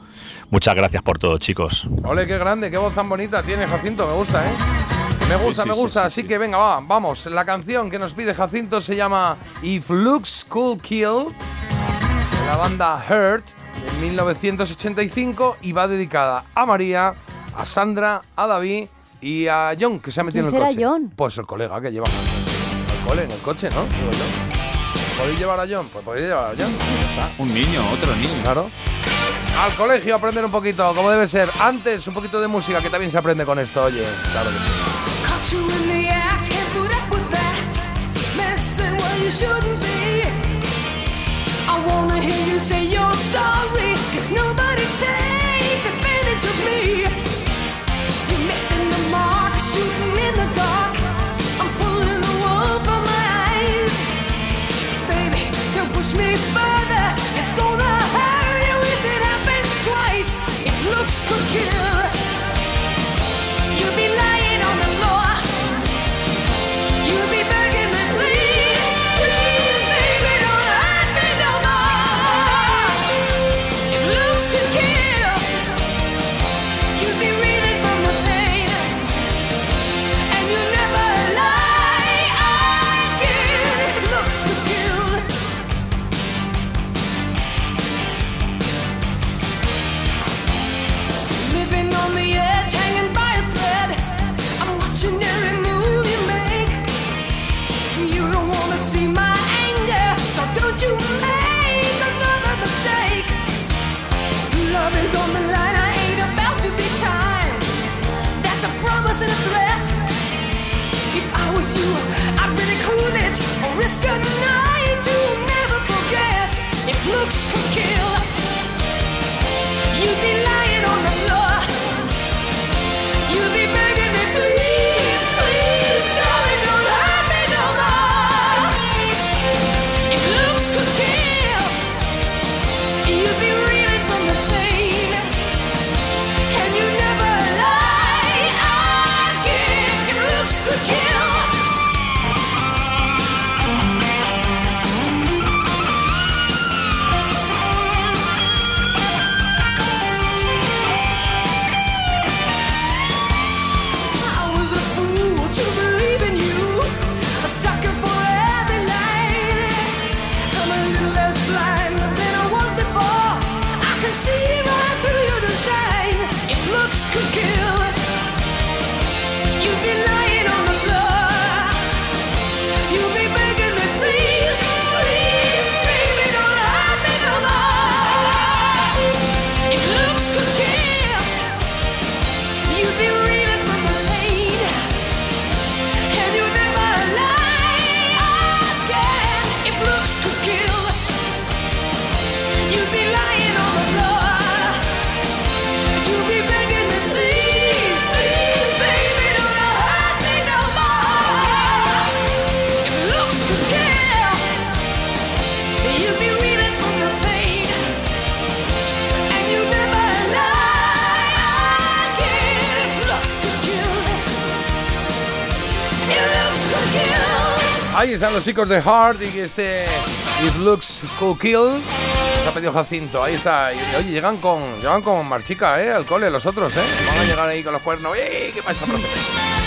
Speaker 23: Muchas gracias por todo, chicos.
Speaker 5: Ole, qué grande, qué voz tan bonita tiene Jacinto, me gusta, ¿eh? Me gusta,
Speaker 23: Sí, sí,
Speaker 5: me gusta,
Speaker 23: sí,
Speaker 5: así que venga, va, vamos. La canción que nos pide Jacinto se llama If Looks Could Kill, de la banda Hurt, en 1985, y va dedicada a María, a Sandra, a David y a John, que se ha metido en
Speaker 6: ¿Quién
Speaker 5: el
Speaker 6: será
Speaker 5: coche.
Speaker 6: John?
Speaker 5: Pues el colega que lleva cole, en el coche, ¿no? Digo yo. ¿Podéis llevar a John? Pues podéis llevar a John.
Speaker 7: Un niño, otro niño.
Speaker 5: Claro. Al colegio aprender un poquito, como debe ser. Antes, un poquito de música, que también se aprende con esto, oye. Claro que sí. good. Están los chicos de Heart y este It Looks Cool Kill. Se ha pedido Jacinto, ahí está. Y, oye, llegan con, llegan con marchica, ¿eh? Al cole, los otros, ¿eh? Van a llegar ahí con los cuernos. ¡Eh! ¿Qué pasa, profe?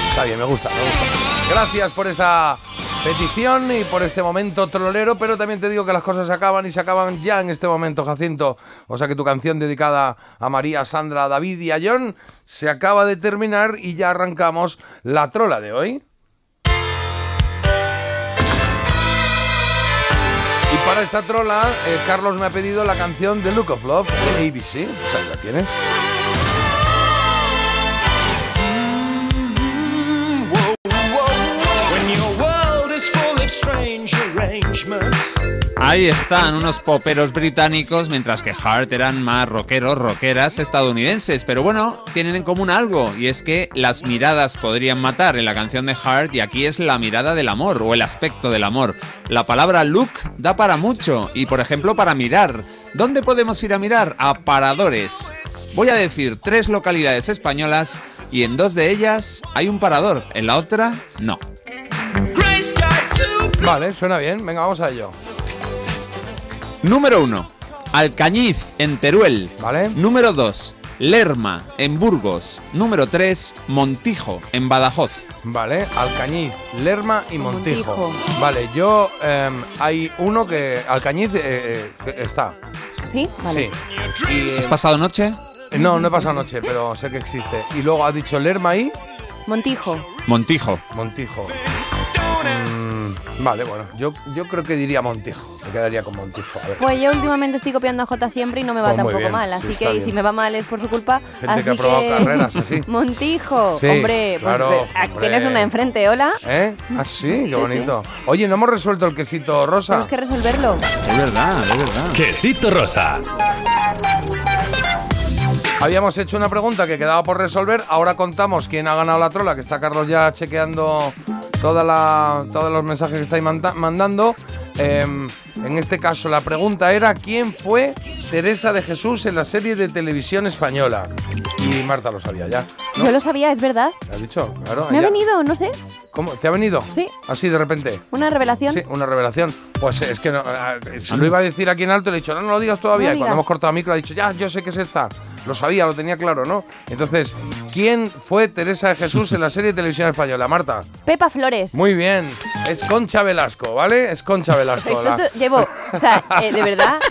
Speaker 5: Está bien, me gusta, me gusta. Gracias por esta petición y por este momento trolero, pero también te digo que las cosas se acaban y se acaban ya en este momento, Jacinto. O sea que tu canción dedicada a María, Sandra, David y a John se acaba de terminar y ya arrancamos la trola de hoy. Para esta trola, eh, Carlos me ha pedido la canción The Look of Love de ABC. O ¿la tienes?
Speaker 7: Ahí están unos poperos británicos, mientras que Heart eran más rockeros, rockeras estadounidenses. Pero bueno, tienen en común algo, y es que las miradas podrían matar en la canción de Heart, y aquí es la mirada del amor, o el aspecto del amor. La palabra look da para mucho, y por ejemplo para mirar. ¿Dónde podemos ir a mirar? A paradores. Voy a decir tres localidades españolas, y en dos de ellas hay un parador, en la otra no.
Speaker 5: Vale, suena bien. Venga, vamos a ello.
Speaker 7: Número 1. Alcañiz, en Teruel.
Speaker 5: Vale.
Speaker 7: Número 2. Lerma, en Burgos. Número 3. Montijo, en Badajoz.
Speaker 5: Vale, Alcañiz, Lerma y Montijo.
Speaker 6: Montijo.
Speaker 5: Vale, yo em, hay uno que Alcañiz eh, eh, está.
Speaker 6: ¿Sí? Vale.
Speaker 5: Sí. Y, eh,
Speaker 7: ¿Has pasado noche?
Speaker 5: no, no he pasado noche, pero sé que existe. Y luego ha dicho Lerma y
Speaker 6: Montijo.
Speaker 7: Montijo.
Speaker 5: Montijo. Vale, bueno, yo, yo creo que diría Montijo. Me quedaría con Montijo. A ver.
Speaker 6: Pues yo últimamente estoy copiando a J siempre y no me va
Speaker 5: Pues
Speaker 6: tampoco
Speaker 5: bien,
Speaker 6: mal,
Speaker 5: sí,
Speaker 6: así que si me va mal es por su culpa.
Speaker 5: Gente
Speaker 6: así
Speaker 5: que ha probado carreras así. (laughs)
Speaker 6: Montijo,
Speaker 5: Sí,
Speaker 6: hombre, pues
Speaker 5: claro, hombre.
Speaker 6: tienes una enfrente, hola.
Speaker 5: ¿Eh? Ah, sí, qué
Speaker 6: Sí,
Speaker 5: bonito. Oye, no hemos resuelto el quesito rosa.
Speaker 6: Tenemos que resolverlo.
Speaker 7: Es verdad, es verdad.
Speaker 3: Quesito rosa.
Speaker 5: Habíamos hecho una pregunta que quedaba por resolver. Ahora contamos quién ha ganado la trola, que está Carlos ya chequeando toda la, todos los mensajes que estáis manda- mandando. Em, en este caso, la pregunta era: ¿quién fue Teresa de Jesús en la serie de televisión española? Y Marta lo sabía ya.
Speaker 6: Yo lo sabía, es verdad.
Speaker 5: ¿Lo has dicho? Claro.
Speaker 6: Me ha venido, no sé,
Speaker 5: ¿Cómo? ¿Te ha venido?
Speaker 6: Sí.
Speaker 5: Así de repente.
Speaker 6: una revelación.
Speaker 5: Sí, una revelación. Pues es que no, ah, se lo iba a decir aquí en alto le he dicho, no, no lo digas todavía.
Speaker 6: No
Speaker 5: y cuando hemos cortado micro ha dicho, ya, yo sé que es esta. Lo sabía, lo tenía claro, ¿no? Entonces, ¿quién fue Teresa de Jesús en la serie de televisión española? Marta.
Speaker 6: Pepa Flores.
Speaker 5: Muy bien. Es Concha Velasco, ¿vale? Es Concha Velasco.
Speaker 6: Esto
Speaker 5: la-
Speaker 6: llevo, o sea, eh, de verdad. (laughs)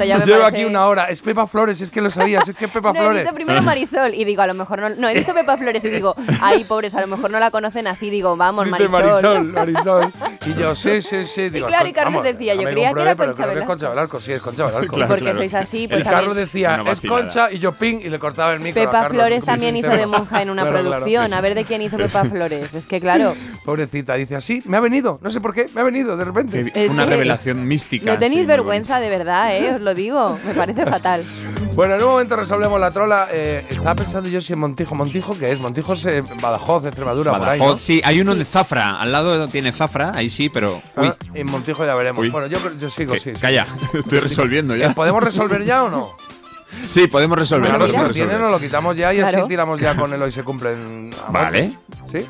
Speaker 6: Ya me
Speaker 5: Llevo
Speaker 6: parece-
Speaker 5: aquí una hora. Es Pepa Flores, es que lo sabías, es que es Pepa (laughs)
Speaker 6: No, he
Speaker 5: Flores.
Speaker 6: dicho primero Marisol y digo, a lo mejor no. No, he dicho Pepa Flores y digo, ay, pobres, a lo mejor no la conocen así. Digo, vamos,
Speaker 5: Dice
Speaker 6: Marisol.
Speaker 5: Marisol, Marisol. Y yo, sí, sí, sí. Digo,
Speaker 6: claro, y
Speaker 5: "Con-
Speaker 6: Carlos
Speaker 5: vamos,
Speaker 6: decía, yo creía que era Concha
Speaker 5: que es Concha Velasco. Sí, es Concha Velasco.
Speaker 6: Y porque sois así, pues
Speaker 5: el Carlos decía, es. Concha y yo ping y le cortaba el micro. a
Speaker 6: Pepa
Speaker 5: Carlos,
Speaker 6: Flores también hizo de monja en una
Speaker 5: Claro, claro,
Speaker 6: producción.
Speaker 5: sí,
Speaker 6: A ver de quién hizo Pepa Flores. Es que, claro, (laughs)
Speaker 5: Pobrecita, dice así, me ha venido, no sé por qué, me ha venido de repente.
Speaker 6: Es
Speaker 7: Una revelación mística.
Speaker 6: No tenéis
Speaker 7: sí,
Speaker 6: vergüenza, de verdad, ¿eh? Os lo digo. Me parece fatal. (laughs)
Speaker 5: Bueno, en un momento resolvemos la trola. Eh, estaba pensando yo si en Montijo. ¿Montijo qué es? Montijo es eh, Badajoz, Extremadura, por ahí,
Speaker 7: Badajoz,
Speaker 5: ¿no?
Speaker 7: sí, hay uno en Zafra. Al lado tiene Zafra, ahí sí, pero. Uy,
Speaker 5: Ah, en Montijo ya veremos.
Speaker 7: Uy.
Speaker 5: Bueno, yo, yo sigo, sí. sí.
Speaker 7: calla, (laughs) estoy resolviendo ya.
Speaker 5: Eh, ¿Podemos resolver ya o no? (laughs)
Speaker 7: Sí, podemos resolver.
Speaker 5: Claro, si
Speaker 7: podemos resolver.
Speaker 5: nos lo quitamos ya y así tiramos ya con el hoy se cumplen.
Speaker 7: Vale.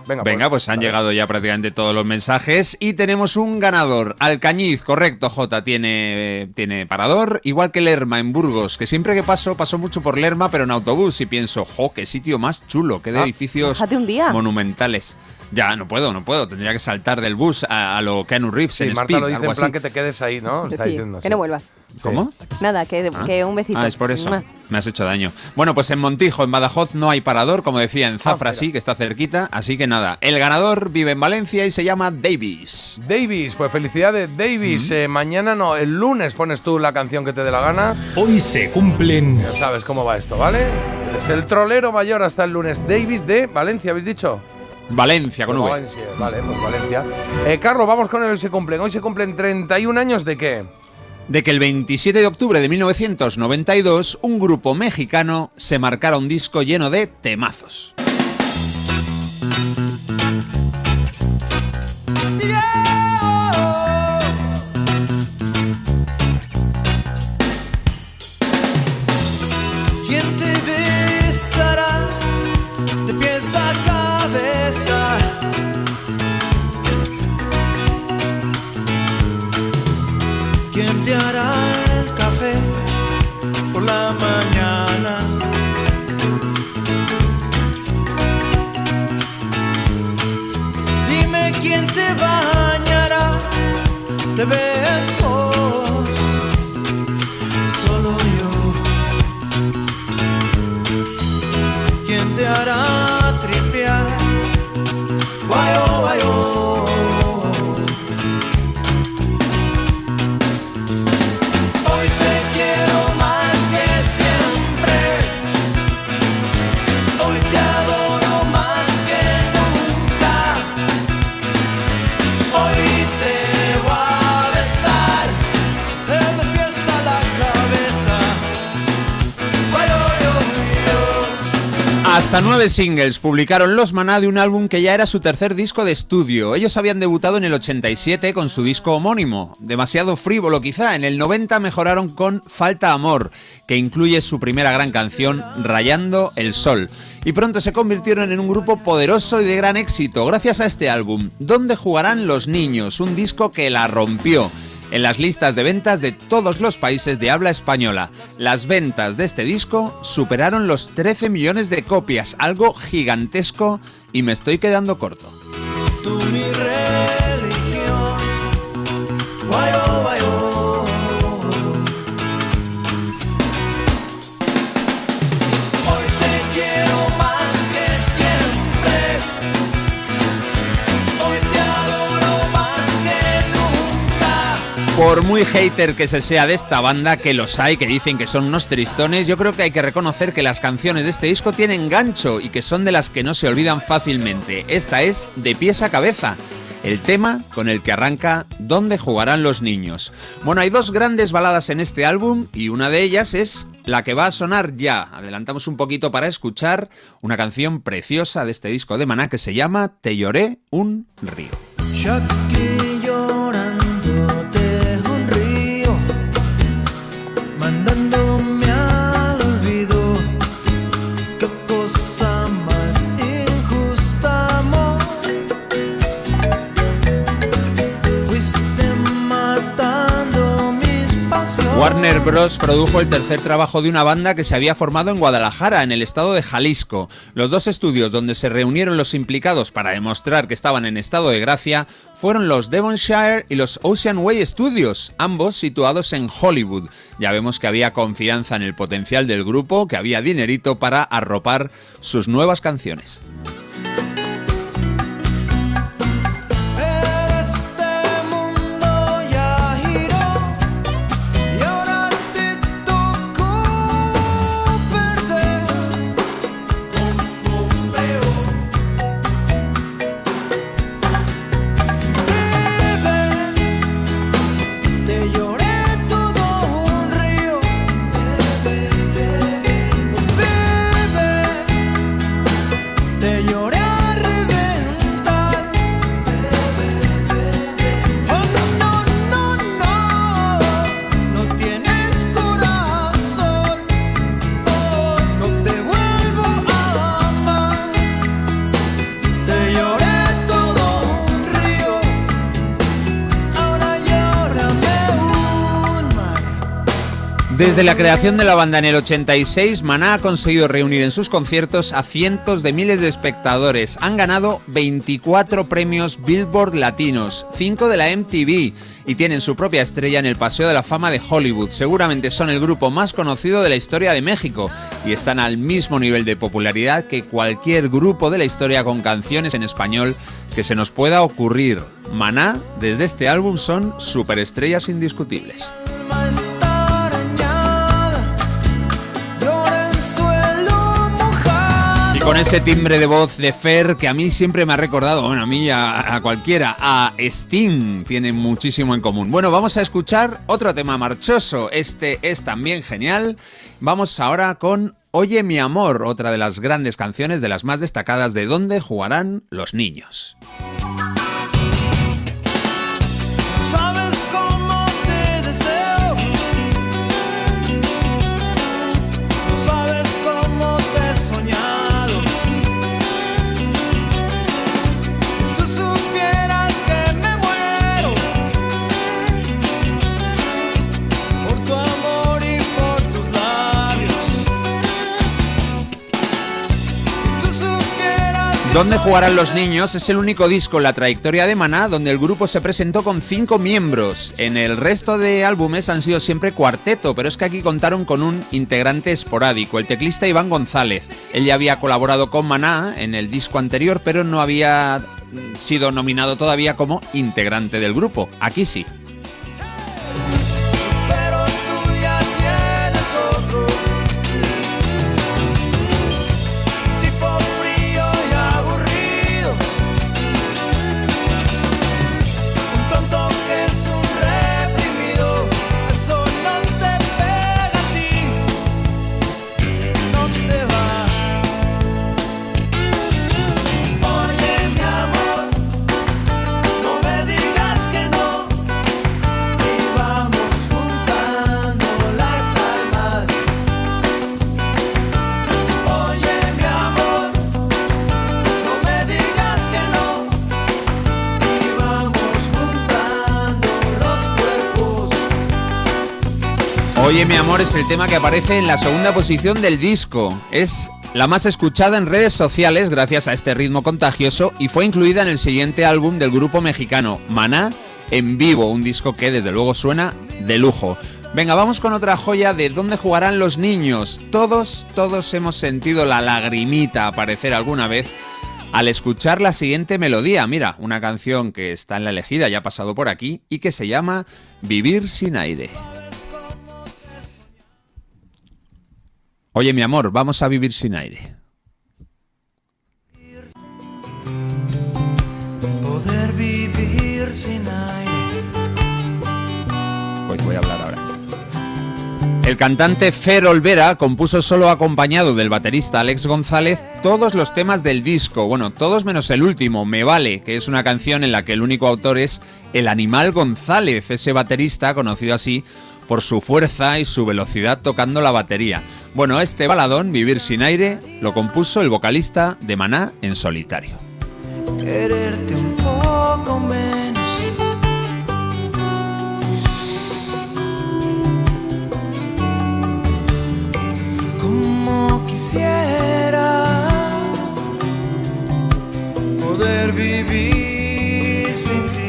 Speaker 5: Venga,
Speaker 7: Venga, pues han
Speaker 5: vale.
Speaker 7: llegado ya prácticamente todos los mensajes y tenemos un ganador. Alcañiz, correcto, J, tiene, tiene parador, igual que Lerma en Burgos, que siempre que paso, paso mucho por Lerma, pero en autobús y pienso, jo, qué sitio más chulo, qué de
Speaker 5: Ah.
Speaker 7: edificios
Speaker 6: un día.
Speaker 7: monumentales. Ya, no puedo, no puedo, tendría que saltar del bus a, a lo Keanu Reeves
Speaker 5: Sí,
Speaker 7: en
Speaker 5: Marta
Speaker 7: Speed,
Speaker 5: lo dice en plan
Speaker 7: así.
Speaker 5: que te quedes ahí, ¿no? Está
Speaker 6: Sí,
Speaker 5: diciendo.
Speaker 6: que
Speaker 5: sí.
Speaker 6: no vuelvas.
Speaker 7: ¿Cómo?
Speaker 6: Nada, que,
Speaker 7: Ah.
Speaker 6: que un besito.
Speaker 7: Ah, es por eso.
Speaker 6: Mua.
Speaker 7: Me has hecho daño. Bueno, pues en Montijo, en Badajoz, no hay parador, como decía, en Zafra
Speaker 5: Ah, mira.
Speaker 7: sí, que está cerquita. Así que nada, el ganador vive en Valencia y se llama Davis.
Speaker 5: Davis, pues felicidades, Davis. Eh, mañana no, el lunes pones tú la canción que te dé la gana.
Speaker 3: Hoy se cumplen
Speaker 5: Ya sabes cómo va esto, ¿vale? Es el trolero mayor hasta el lunes. Davis de Valencia, ¿habéis dicho?
Speaker 7: Valencia, con V.
Speaker 5: Valencia, vale, pues Valencia. Eh, Carlos, vamos con el hoy se cumplen. Hoy se cumplen 31 años de qué?
Speaker 7: De que el 27 de octubre de 1992, un grupo mexicano se marcara un disco lleno de temazos.
Speaker 2: ¿Quién te besará 错
Speaker 7: Hasta nueve singles publicaron los Maná de un álbum que ya era su tercer disco de estudio. Ellos habían debutado en el 87 con su disco homónimo, demasiado frívolo quizá. En el 90 mejoraron con Falta Amor, que incluye su primera gran canción, Rayando el Sol. Y pronto se convirtieron en un grupo poderoso y de gran éxito gracias a este álbum, ¿Dónde jugarán los niños? Un disco que la rompió en las listas de ventas de todos los países de habla española. Las ventas de este disco superaron los 13 millones de copias, algo gigantesco y me estoy quedando corto. Por muy hater que se sea de esta banda, que los hay, que dicen que son unos tristones, yo creo que hay que reconocer que las canciones de este disco tienen gancho y que son de las que no se olvidan fácilmente. Esta es De pies a cabeza. El tema con el que arranca ¿Dónde jugarán los niños? Bueno, hay dos grandes baladas en este álbum y una de ellas es la que va a sonar ya. Adelantamos un poquito para escuchar una canción preciosa de este disco de Maná que se llama Te lloré un río. Warner Bros. produjo el tercer trabajo de una banda que se había formado en Guadalajara, en el estado de Jalisco. Los dos estudios donde se reunieron los implicados para demostrar que estaban en estado de gracia fueron los Devonshire y los Ocean Way Studios, ambos situados en Hollywood. Ya vemos que había confianza en el potencial del grupo, que había dinerito para arropar sus nuevas canciones. Desde la creación de la banda en el 86, Maná ha conseguido reunir en sus conciertos a cientos de miles de espectadores. Han ganado 24 premios Billboard latinos, 5 de la MTV y tienen su propia estrella en el Paseo de la Fama de Hollywood. Seguramente son el grupo más conocido de la historia de México y están al mismo nivel de popularidad que cualquier grupo de la historia con canciones en español que se nos pueda ocurrir. Maná, desde este álbum, son superestrellas indiscutibles. Con ese timbre de voz de Fer que a mí siempre me ha recordado, bueno, a mí a, cualquiera, a Sting, tiene muchísimo en común. Bueno, vamos a escuchar otro tema marchoso, este es también genial. Vamos ahora con Oye mi amor, otra de las grandes canciones de las más destacadas de donde jugarán los niños. ¿Dónde jugarán los niños? Es el único disco en la trayectoria de Maná donde el grupo se presentó con cinco miembros. En el resto de álbumes han sido siempre cuarteto, pero es que aquí contaron con un integrante esporádico, el teclista Iván González. Él ya había colaborado con Maná en el disco anterior, pero no había sido nominado todavía como integrante del grupo. Aquí sí.
Speaker 2: Oye mi amor
Speaker 7: es el tema que aparece en la segunda posición del disco. Es la más escuchada en redes sociales gracias a este ritmo contagioso y fue incluida en el siguiente álbum del grupo mexicano, Maná en vivo, un disco que desde luego suena de lujo. Venga, vamos con otra joya de dónde jugarán los niños. Todos, todos hemos sentido la lagrimita aparecer alguna vez al escuchar la siguiente melodía. Mira, una canción que está en la elegida, ya ha pasado por aquí, y que se llama Vivir sin aire. Oye, mi amor, vamos a vivir sin aire.
Speaker 2: Poder vivir sin aire.
Speaker 7: Pues voy a hablar ahora. El cantante Fer Olvera compuso solo acompañado del baterista Alex González todos los temas del disco, bueno, todos menos el último, Me Vale, que es una canción en la que el único autor es el animal González, ese baterista conocido así por su fuerza y su velocidad tocando la batería. Bueno, este baladón, Vivir sin aire, lo compuso el vocalista de Maná en solitario.
Speaker 2: Quererte un poco menos. Como quisiera poder vivir sin ti.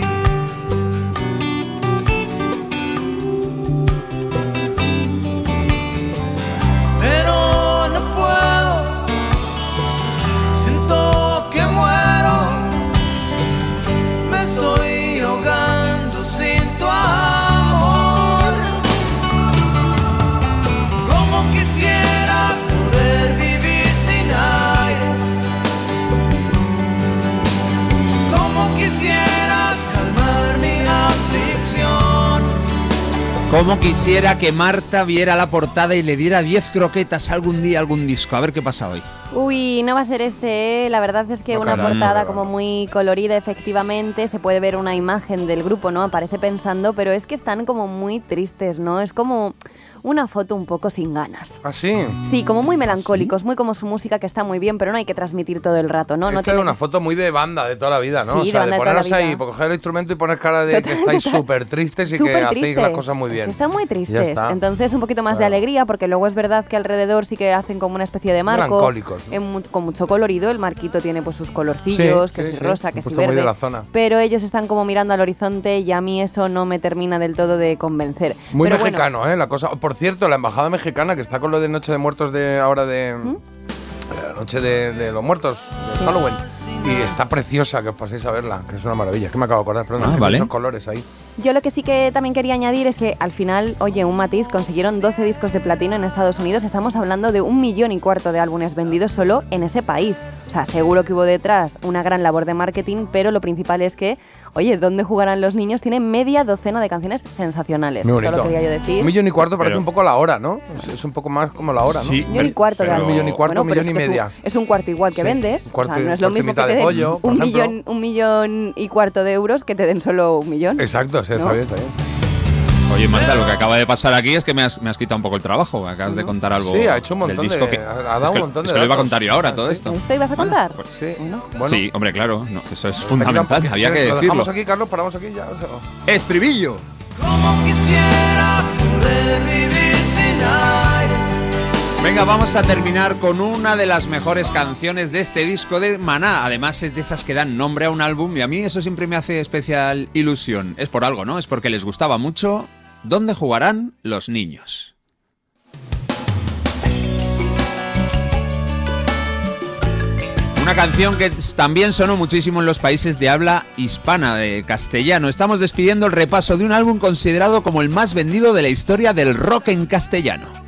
Speaker 7: Como quisiera que Marta viera la portada y le diera 10 croquetas algún día a algún disco. A ver qué pasa hoy.
Speaker 6: Uy, no va a ser este, ¿eh? la verdad es que
Speaker 7: No,
Speaker 6: una
Speaker 7: caray.
Speaker 6: portada como muy colorida, efectivamente, se puede ver una imagen del grupo, ¿no? Aparece pensando, pero es que están como muy tristes, ¿no? Es como una foto un poco sin ganas.
Speaker 5: ¿Ah, sí?
Speaker 6: Sí, como muy melancólicos, muy como su música que está muy bien, pero no hay que transmitir todo el rato, ¿no? no
Speaker 5: Esta
Speaker 6: tiene
Speaker 5: es una foto muy de banda de toda la vida, ¿no?
Speaker 6: Sí,
Speaker 5: o sea, de, poneros ahí, coger el instrumento y poner cara de que estáis súper tristes y que hacéis las cosas muy bien.
Speaker 6: Están muy tristes.
Speaker 5: está.
Speaker 6: Entonces, un poquito más de alegría, porque luego es verdad que alrededor sí que hacen como una especie de marco.
Speaker 5: Melancólicos, ¿no?
Speaker 6: en con mucho colorido. El marquito tiene pues sus colorcillos,
Speaker 5: Sí,
Speaker 6: que
Speaker 5: sí, sí.
Speaker 6: rosa, que si
Speaker 5: puesto muy de
Speaker 6: verde.
Speaker 5: la zona.
Speaker 6: Pero ellos están como mirando al horizonte y a mí eso no me termina del todo de convencer.
Speaker 5: Muy
Speaker 6: Pero bueno,
Speaker 5: mexicano, ¿eh? La cosa. Por cierto, la embajada mexicana que está con lo de Noche de Muertos de ahora de.
Speaker 6: ¿Mm?
Speaker 5: La Noche de, de los Muertos, de Halloween. Y está preciosa, que os paséis a verla, que es una maravilla. Es que me acabo de acordar, perdón,
Speaker 7: Ah, vale.
Speaker 5: esos colores ahí.
Speaker 6: Yo lo que sí que también quería añadir es que al final, oye, un matiz, consiguieron 12 discos de platino en Estados Unidos. Estamos hablando de un millón y cuarto de álbumes vendidos solo en ese país. O sea, seguro que hubo detrás una gran labor de marketing, pero lo principal es que, oye, ¿dónde jugarán los niños? Tiene media docena de canciones sensacionales.
Speaker 5: Muy bonito.
Speaker 6: lo quería yo decir.
Speaker 5: Un millón y cuarto parece
Speaker 7: Pero-
Speaker 5: un poco la hora, ¿no? Es, es un poco más como la hora, ¿no?
Speaker 7: Sí,
Speaker 6: Un millón y cuarto
Speaker 7: pero-.
Speaker 5: Un millón y cuarto,
Speaker 6: Bueno,
Speaker 5: un millón
Speaker 6: es
Speaker 5: y
Speaker 6: que es un-
Speaker 5: media.
Speaker 6: Es un cuarto igual que
Speaker 5: Sí,
Speaker 6: vendes.
Speaker 5: un cuarto
Speaker 6: o sea, no es lo mismo que te
Speaker 5: de
Speaker 6: den
Speaker 5: pollo,
Speaker 6: un, millón, un millón y cuarto de euros que te den solo un millón.
Speaker 5: Exacto, sí, está bien, está bien.
Speaker 7: Oye, Marta, lo que acaba de pasar aquí es que me has, me has quitado un poco el trabajo. Acabas de contar algo.
Speaker 5: Sí, ha hecho un montón
Speaker 7: del disco
Speaker 5: de-
Speaker 7: que,
Speaker 5: ha-
Speaker 7: es
Speaker 5: dado un montón de
Speaker 7: es que lo iba a contar yo ahora, todo esto.
Speaker 6: ¿Esto ibas a contar?
Speaker 5: Sí. Bueno.
Speaker 7: Sí, hombre, claro. no, eso es fundamental.
Speaker 5: pues,
Speaker 7: Había que
Speaker 5: ¿Lo
Speaker 7: decirlo.
Speaker 5: dejamos aquí, Carlos? ¿Paramos aquí ya?
Speaker 7: Estribillo.
Speaker 2: Como quisiera poder vivir sin aire.
Speaker 7: Venga, vamos a terminar con una de las mejores canciones de este disco de Maná. Además es de esas que dan nombre a un álbum y a mí eso siempre me hace especial ilusión. Es por algo, ¿no? Es porque les gustaba mucho ¿Dónde jugarán los niños? Una canción que también sonó muchísimo en los países de habla hispana de castellano. Estamos despidiendo el repaso de un álbum considerado como el más vendido de la historia del rock en castellano.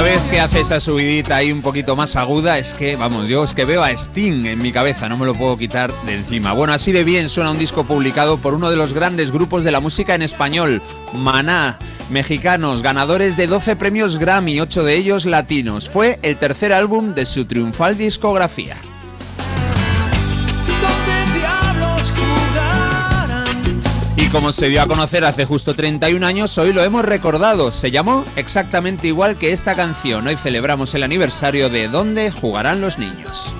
Speaker 7: Cada vez que hace esa subidita ahí un poquito más aguda, es que, vamos, yo es que veo a Sting en mi cabeza, no me lo puedo quitar de encima. Bueno, así de bien suena un disco publicado por uno de los grandes grupos de la música en español, Maná, mexicanos, ganadores de 12 premios Grammy, 8 de ellos latinos. Fue el tercer álbum de su triunfal discografía. Como se dio a conocer hace justo 31 años, hoy lo hemos recordado. Se llamó exactamente igual que esta canción. Hoy celebramos el aniversario de ¿Dónde jugarán los niños?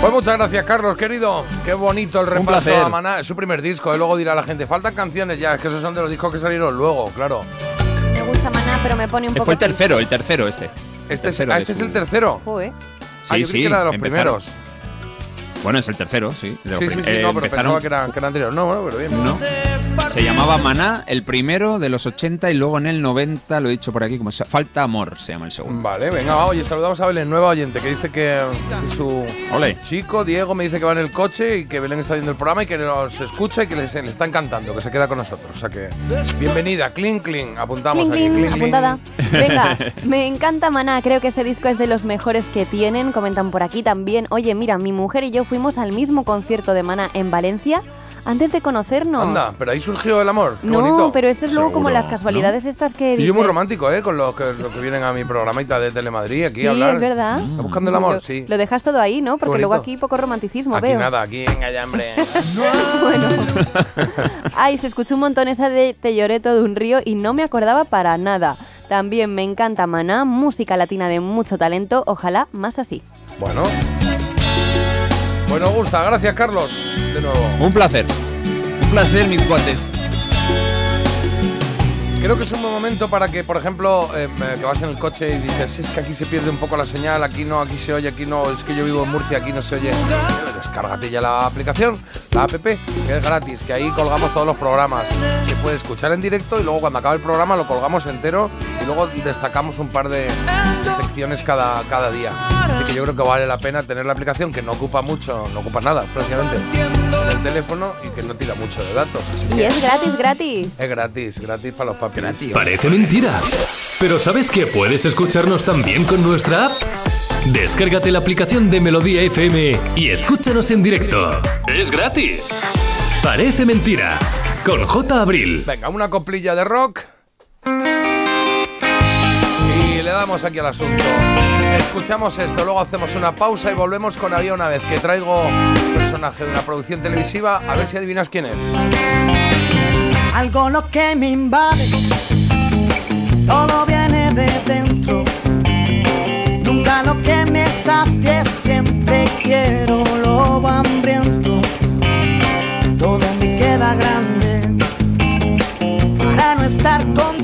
Speaker 5: Pues muchas gracias, Carlos, querido. Qué bonito el repaso a Maná. Es su primer disco, y luego dirá la gente, faltan canciones ya, es que esos son de los discos que salieron luego, claro.
Speaker 6: Me gusta Maná, pero me pone un poco...
Speaker 7: Fue el tercero, el tercero este.
Speaker 5: Este, es,
Speaker 7: tercero
Speaker 5: ah,
Speaker 7: de
Speaker 5: este es el tercero.
Speaker 6: Joder.
Speaker 5: Ah, yo creí que era de los
Speaker 7: empezaron.
Speaker 5: primeros.
Speaker 7: Bueno, es el tercero, sí. eh,
Speaker 5: no, pero
Speaker 7: empezaron-
Speaker 5: pensaba que era, que era anterior. No, bueno, pero bien.
Speaker 7: No. Se llamaba Maná, el primero de los 80 y luego en el 90, lo he dicho por aquí, como se- Falta Amor se llama el segundo.
Speaker 5: Vale, venga, va, oye, saludamos a Belén, nueva oyente, que dice que, su
Speaker 7: Ole.
Speaker 5: chico, Diego, me dice que va en el coche y que Belén está viendo el programa y que nos escucha y que les- le está encantando, que se queda con nosotros. O sea que, bienvenida, clean, clean, apuntamos
Speaker 6: Cling,
Speaker 5: aquí,
Speaker 6: cling,
Speaker 5: clean, clean.
Speaker 6: apuntada. Venga, (laughs) me encanta Maná, creo que este disco es de los mejores que tienen, comentan por aquí también. Oye, mira, mi mujer y yo fuimos al mismo concierto de Maná en Valencia antes de conocernos.
Speaker 5: Anda, pero ahí surgió el amor. Qué
Speaker 6: no,
Speaker 5: bonito.
Speaker 6: pero esto es luego como
Speaker 5: Seguro,
Speaker 6: las casualidades estas que
Speaker 5: Y yo
Speaker 6: dices,
Speaker 5: muy romántico, ¿eh? Con los que, los que vienen a mi programita de Telemadrid aquí
Speaker 6: Sí,
Speaker 5: a hablar.
Speaker 6: es verdad.
Speaker 5: ¿Está buscando el amor?
Speaker 6: Lo-
Speaker 5: Sí.
Speaker 6: Lo dejas todo ahí, ¿no? Porque luego aquí poco romanticismo
Speaker 5: Aquí
Speaker 6: veo.
Speaker 5: nada, aquí venga ya, hombre.
Speaker 6: Ay, se escuchó un montón esa de Te lloré todo un río y no me acordaba para nada. También me encanta Maná, música latina de mucho talento, ojalá más así.
Speaker 5: Bueno. Pues nos gusta, gracias Carlos. De nuevo.
Speaker 7: Un placer. Un placer, mis cuates.
Speaker 5: Creo que es un buen momento para que, por ejemplo, eh, que vas en el coche y dices, es que aquí se pierde un poco la señal, aquí no, aquí se oye, aquí no, es que yo vivo en Murcia, aquí no se oye. Descárgate ya la aplicación, la app, que es gratis, que ahí colgamos todos los programas. Se puede escuchar en directo y luego cuando acabe el programa lo colgamos entero y luego destacamos un par de secciones cada, cada día. Así que yo creo que vale la pena tener la aplicación que no ocupa mucho, no ocupa nada prácticamente en el teléfono y que no tira mucho de datos. Así
Speaker 6: Y
Speaker 5: que
Speaker 6: es gratis, gratis.
Speaker 5: es gratis, gratis para los papis.
Speaker 3: Parece mentira. Pero ¿sabes que puedes escucharnos también con nuestra app? Descárgate la aplicación de Melodía FM y escúchanos en directo. Es gratis. Parece mentira. Con J. Abril.
Speaker 5: Venga, una coplilla de rock. Damos aquí al asunto. Escuchamos esto, luego hacemos una pausa y volvemos con Había una vez, que traigo un personaje de una producción televisiva, a ver si adivinas quién es.
Speaker 24: Algo lo que me invade, todo viene de dentro. Nunca lo que me sacie, siempre quiero lo hambriento. Todo me queda grande para no estar contigo.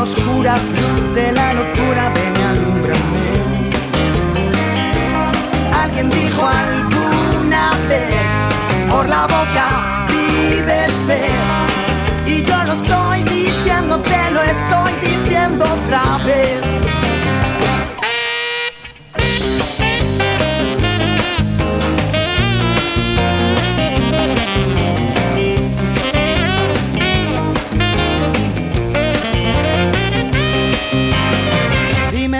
Speaker 24: Oscuras, luz de la locura, ven y alúmbrame. Alguien dijo alguna vez la boca vive el pez. Y yo lo estoy diciendo, te lo estoy diciendo otra vez.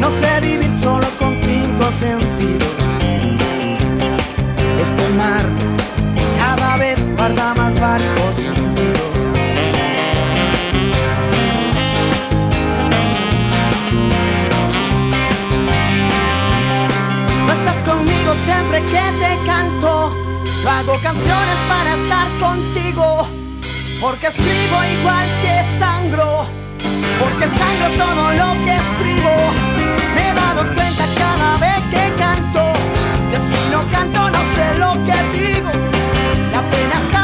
Speaker 24: No sé vivir solo con cinco sentidos. Este mar cada vez guarda más barcos hundidos. No estás conmigo siempre que te canto. Yo hago canciones para estar contigo. Porque escribo igual que sangro. Porque sangro todo lo que escribo. Me he dado cuenta cada vez que canto. Que si no canto no sé lo que digo. La pena está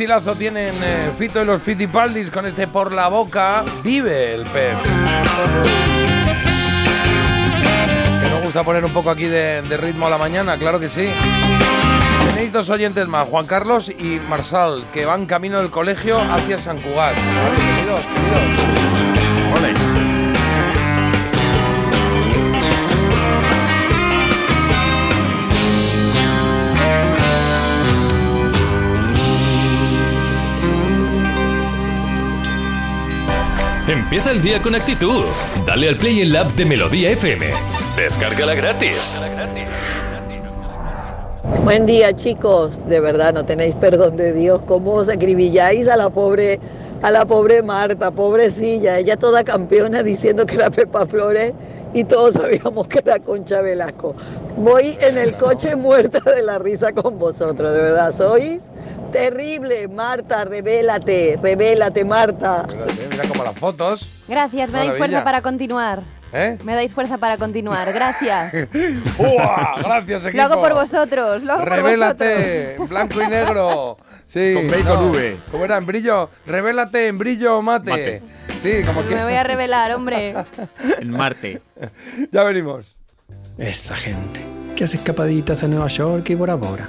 Speaker 5: estilazo tienen eh, Fito y los Fitipaldis con este por la boca? Vive el pez. Que nos gusta poner un poco aquí de, ritmo a la mañana, claro que sí. Tenéis dos oyentes más, Juan Carlos y Marsal, que van camino del colegio hacia San Cugat.
Speaker 3: Empieza el día con actitud. Dale al play en la app de Melodía FM. Descárgala gratis.
Speaker 25: Buen día chicos, de verdad no tenéis perdón de Dios, cómo os acribilláis a la pobre, a la pobre Marta, pobrecilla, ella toda campeona diciendo que era Pepa Flores y todos sabíamos que era Concha Velasco. Voy en el coche muerta de la risa con vosotros, de verdad, sois terrible, Marta, revélate, revélate Marta.
Speaker 5: Mira como las fotos.
Speaker 6: Gracias, me dais fuerza para continuar.
Speaker 5: ¿Eh?
Speaker 6: Me dais fuerza para continuar, gracias. (laughs)
Speaker 5: ¡Uah! Gracias, equipo.
Speaker 6: Lo hago por vosotros, lo hago por
Speaker 5: Revélate, en blanco y negro. (laughs) Sí,
Speaker 7: Con B y con V.
Speaker 5: ¿Cómo era? En brillo. Revélate en brillo mate.
Speaker 7: Mate.
Speaker 5: Sí, como
Speaker 6: vosotros.
Speaker 5: que.
Speaker 6: Me voy a revelar, hombre. (laughs)
Speaker 7: En Marte.
Speaker 5: Ya venimos.
Speaker 26: Esa gente que hace escapaditas a Nueva York y Bora Bora,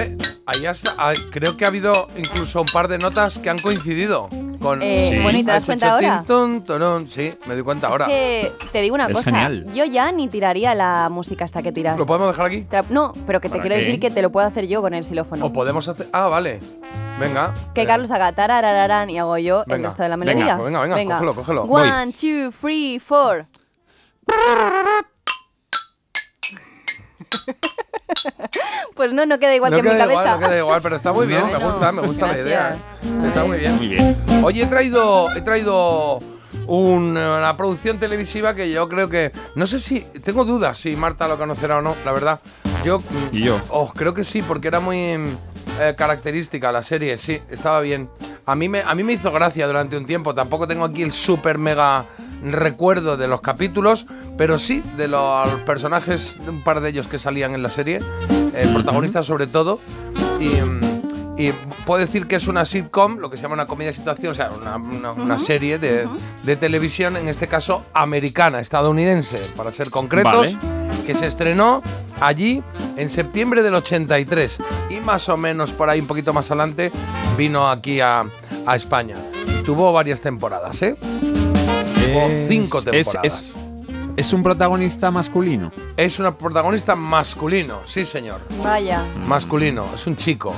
Speaker 5: Eh, ahí hasta, ah, creo que ha habido incluso un par de notas que han coincidido con.
Speaker 6: Eh, bueno, ¿y te das cuenta ahora?
Speaker 5: tin, tun, turun. Sí, me doy cuenta ahora.
Speaker 6: Es que te digo una
Speaker 5: Es
Speaker 6: cosa,
Speaker 5: genial.
Speaker 6: yo ya ni tiraría la música hasta que tiras.
Speaker 5: ¿Lo podemos dejar aquí?
Speaker 6: No, pero que te
Speaker 5: ¿Para
Speaker 6: quiero
Speaker 5: qué?
Speaker 6: decir que te lo puedo hacer yo con el xilófono.
Speaker 5: O podemos hacer. Ah, vale. Venga.
Speaker 6: Que Carlos haga tarararán y hago yo el
Speaker 5: Venga.
Speaker 6: resto de la
Speaker 5: Venga,
Speaker 6: melodía.
Speaker 5: pues venga, venga, cógelo, cógelo. Voy.
Speaker 6: One, two, three, four. (laughs) (laughs) Pues no, no queda igual
Speaker 5: no
Speaker 6: que en mi cabeza.
Speaker 5: igual, no queda igual, pero está muy (laughs) bien,
Speaker 6: No.
Speaker 5: me gusta, me gusta la idea. Está muy bien. Muy bien. Oye, he traído, he traído un- una producción televisiva que yo creo que. No sé si. Tengo dudas si Marta lo conocerá o no, la verdad. Yo.
Speaker 7: Y yo.
Speaker 5: Oh, creo que sí, porque era muy eh, característica la serie, sí, estaba bien. A mí, me, a mí me hizo gracia durante un tiempo. Tampoco tengo aquí el super mega recuerdo de los capítulos, pero sí de los personajes, un par de ellos que salían en la serie, el protagonista sobre todo. Y, y puedo decir que es una sitcom, lo que se llama una comedia de situación, o sea, una, una- una
Speaker 7: Ujú,
Speaker 5: serie de, de televisión, en este caso americana, estadounidense, para ser concretos,
Speaker 7: Vale.
Speaker 5: que se estrenó allí en septiembre del 83 y más o menos por ahí un poquito más adelante vino aquí a, a España. Tuvo varias temporadas, ¿eh? Cinco temporadas.
Speaker 7: es- ¿Es un protagonista masculino?
Speaker 5: Es un protagonista masculino, sí señor.
Speaker 6: Vaya.
Speaker 5: Masculino, es un chico.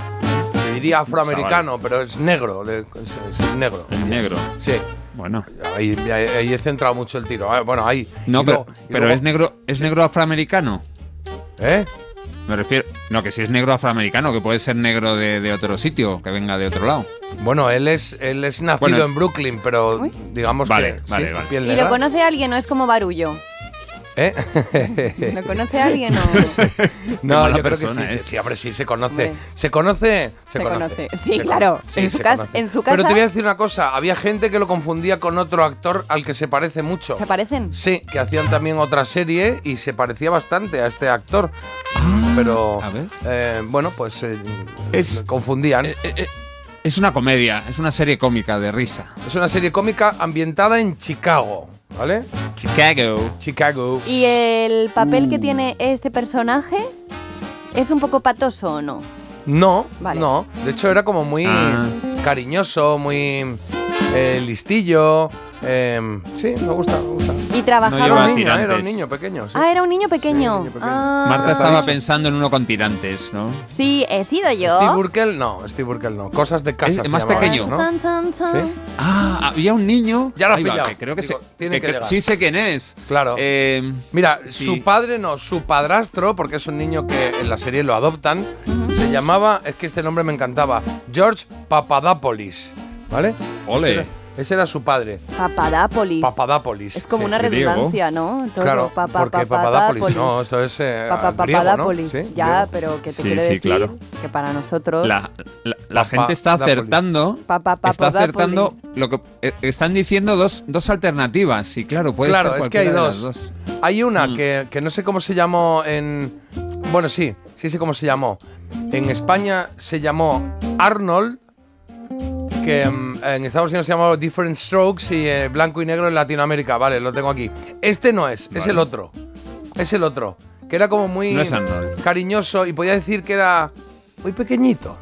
Speaker 5: Le diría afroamericano, pero es negro. Es, es negro.
Speaker 7: Es negro.
Speaker 5: Sí.
Speaker 7: Bueno.
Speaker 5: Ahí, ahí- ahí he centrado mucho el tiro. Ah, Bueno, ahí.
Speaker 7: No, pero,
Speaker 5: luego-
Speaker 7: pero
Speaker 5: luego-
Speaker 7: es negro, es negro afroamericano.
Speaker 5: ¿Eh?
Speaker 7: Me refiero. No, que si es negro afroamericano, que puede ser negro de, de otro sitio, que venga de otro lado.
Speaker 5: Bueno, él es, él es nacido
Speaker 7: Bueno.
Speaker 5: en Brooklyn, pero digamos
Speaker 7: Vale,
Speaker 5: que.
Speaker 7: vale,
Speaker 5: sí,
Speaker 7: vale.
Speaker 6: ¿Y lo conoce alguien o es como barullo?
Speaker 5: ¿Eh? (laughs)
Speaker 6: ¿Lo conoce alguien o...? (laughs)
Speaker 5: No, yo creo que
Speaker 7: persona
Speaker 5: sí, sí, sí, hombre, sí, se conoce.
Speaker 6: Hombre.
Speaker 5: Se conoce, se,
Speaker 6: Se
Speaker 5: conoce.
Speaker 6: conoce. Sí,
Speaker 5: se
Speaker 6: claro. En su
Speaker 5: se
Speaker 6: cas-
Speaker 5: conoce.
Speaker 6: en su
Speaker 5: Pero
Speaker 6: casa-
Speaker 5: te voy a decir una cosa, había gente que lo confundía con otro actor al que se parece mucho.
Speaker 6: ¿Se parecen?
Speaker 5: Sí, que hacían también otra serie y se parecía bastante a este actor. Pero, eh, bueno, pues eh,
Speaker 7: Es-
Speaker 5: confundían.
Speaker 7: Es una comedia, es una serie cómica de risa.
Speaker 5: Es una serie cómica ambientada en Chicago, ¿vale?
Speaker 7: Chicago.
Speaker 5: Chicago.
Speaker 6: ¿Y el papel
Speaker 5: Uh.
Speaker 6: que tiene este personaje es un poco patoso o no?
Speaker 5: No,
Speaker 6: Vale.
Speaker 5: no. De hecho, era como muy
Speaker 7: Ah.
Speaker 5: cariñoso, muy eh, listillo. eh, sí, me gusta, me gusta.
Speaker 6: ¿Y trabajaba.
Speaker 5: Era
Speaker 7: lleva
Speaker 5: un niño, era un
Speaker 7: tirantes.
Speaker 5: niño pequeño. sí.
Speaker 6: Ah, era un niño pequeño. Ah.
Speaker 7: Marta estaba pensando en uno con tirantes, ¿no?
Speaker 6: Sí, he sido yo.
Speaker 5: Steve Burkel, no, Steve Burkel no. Cosas de casa.
Speaker 7: Es
Speaker 5: se
Speaker 7: más
Speaker 5: llamaba,
Speaker 7: pequeño.
Speaker 5: ¿no?
Speaker 6: Tan, tan, tan.
Speaker 5: ¿Sí?
Speaker 7: Ah, había un niño.
Speaker 5: Ya lo has
Speaker 7: va,
Speaker 5: pillado.
Speaker 7: que creo que,
Speaker 5: Digo,
Speaker 7: se-
Speaker 5: tiene
Speaker 7: que
Speaker 5: que
Speaker 7: cre-
Speaker 5: llegar.
Speaker 7: Sí sé quién es.
Speaker 5: Claro.
Speaker 7: Eh,
Speaker 5: Mira,
Speaker 7: sí.
Speaker 5: su padre no, su padrastro, porque es un niño que en la serie lo adoptan, se llamaba, es que este nombre me encantaba, George Papadopoulos, ¿vale?
Speaker 7: Ole.
Speaker 5: Ese era, su padre,
Speaker 6: Papadápolis.
Speaker 5: Papadopoulos.
Speaker 6: es como
Speaker 5: sí.
Speaker 6: una redundancia, ¿no? Todo,
Speaker 5: Claro,
Speaker 6: pa- pa-
Speaker 5: porque Papadopoulos, no, esto es eh,
Speaker 6: Pa- pa-
Speaker 5: griego, ¿no?
Speaker 6: Papadápolis.
Speaker 5: Sí,
Speaker 6: ya,
Speaker 5: griego.
Speaker 6: pero que te
Speaker 7: Sí,
Speaker 6: quiero
Speaker 7: sí,
Speaker 6: decir
Speaker 7: claro.
Speaker 6: que para nosotros.
Speaker 7: La, la- la
Speaker 5: Papa-
Speaker 7: gente está acertando. Está acertando lo que eh, están diciendo dos, dos alternativas. Y claro, puede
Speaker 5: claro,
Speaker 7: ser
Speaker 5: es que hay
Speaker 7: cualquiera de
Speaker 5: dos.
Speaker 7: las dos.
Speaker 5: Hay una
Speaker 7: Mm.
Speaker 5: que, que no sé cómo se llamó en. Bueno, sí, sí sé cómo se llamó. En España se llamó Arnold, que mm, en Estados Unidos se llamó Different Strokes y eh, blanco y negro en Latinoamérica. Vale, lo tengo aquí. Este no es, es el otro. Es el otro. Que era como muy
Speaker 7: No
Speaker 5: cariñoso y podía decir que era muy pequeñito.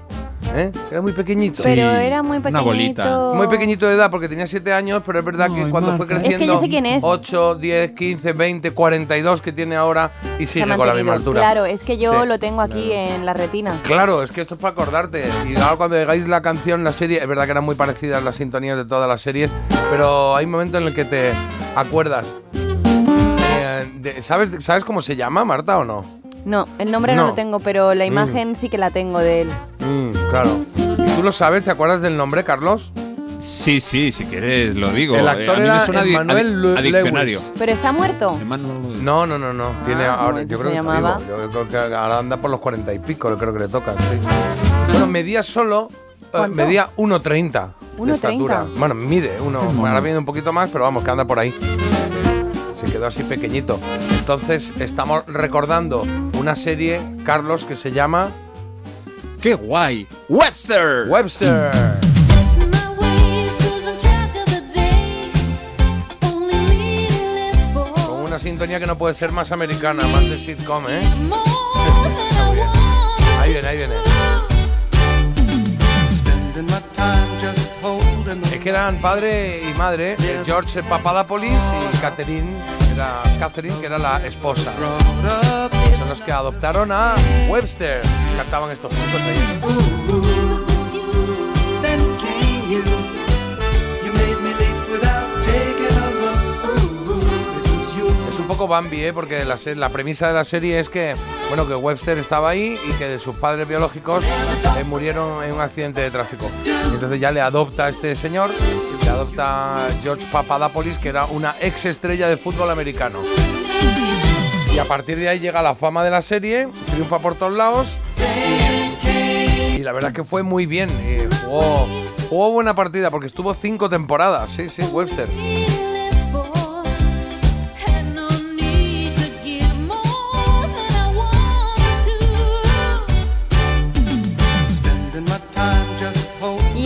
Speaker 5: ¿Eh? Era muy pequeñito.
Speaker 6: Pero era muy pequeñito.
Speaker 7: una bolita.
Speaker 5: Muy pequeñito de edad, porque tenía 7 años, pero es verdad que
Speaker 7: Ay,
Speaker 5: cuando fue
Speaker 7: Marta.
Speaker 6: Es que
Speaker 5: creciendo.
Speaker 6: yo sé quién es.
Speaker 5: 8, 10, 15, 20, 42 que tiene ahora y sigue con la misma altura.
Speaker 6: Claro, es que yo
Speaker 5: Sí.
Speaker 6: lo tengo aquí en la retina.
Speaker 5: Claro, es que esto es para acordarte. Y ahora cuando llegáis la canción, la serie, es verdad que eran muy parecidas las sintonías de todas las series, pero hay un momento en el que te acuerdas. Eh, de- ¿sabes, ¿Sabes cómo se llama, Marta, o no?
Speaker 6: No, el nombre no,
Speaker 5: No.
Speaker 6: lo tengo, pero la
Speaker 5: Mm.
Speaker 6: imagen sí que la tengo de él.
Speaker 5: Mm, claro. ¿Y tú lo sabes? ¿Te acuerdas del nombre, Carlos?
Speaker 7: Sí, sí, si quieres lo digo.
Speaker 5: El
Speaker 7: Eh,
Speaker 5: actor
Speaker 7: a mí
Speaker 5: era
Speaker 7: me suena a a, diccionario.
Speaker 5: Lewis.
Speaker 6: ¿Pero está muerto?
Speaker 7: Emmanuel.
Speaker 5: No, no, no, no. Tiene
Speaker 6: Ah,
Speaker 5: ahora,
Speaker 6: ¿cómo
Speaker 5: yo
Speaker 6: se
Speaker 5: creo que está
Speaker 6: llamaba?
Speaker 5: vivo. Yo creo que ahora anda por los cuarenta y pico, creo que le toca. sí. Bueno, medía solo, eh,
Speaker 6: ¿Cuánto?
Speaker 5: medía 1,30 de
Speaker 6: 1,30.
Speaker 5: estatura. Bueno, mide uno, ahora viene un poquito más, pero vamos, que anda por ahí. Se quedó así pequeñito. Entonces, estamos recordando una serie, Carlos, que se llama
Speaker 7: ¡Qué guay! ¡Webster!
Speaker 5: Webster. Con una sintonía que no puede ser más americana, más de sitcom, ¿eh? Ahí viene, ahí viene. Es que eran padre y madre, eh, George Papadopoulos y Catherine, era Catherine, que era la esposa. Son los que adoptaron a Webster. Cantaban estos juntos ahí. Poco Bambi, ¿eh? porque la, la premisa de la serie es que, bueno, que Webster estaba ahí y que sus padres biológicos eh, murieron en un accidente de tráfico. Entonces ya le adopta a este señor, le adopta George Papadopoulos, que era una ex estrella de fútbol americano. Y a partir de ahí llega la fama de la serie, triunfa por todos lados. Y la verdad que fue muy bien. jugó, jugó buena partida porque estuvo cinco temporadas. Sí, sí, Webster.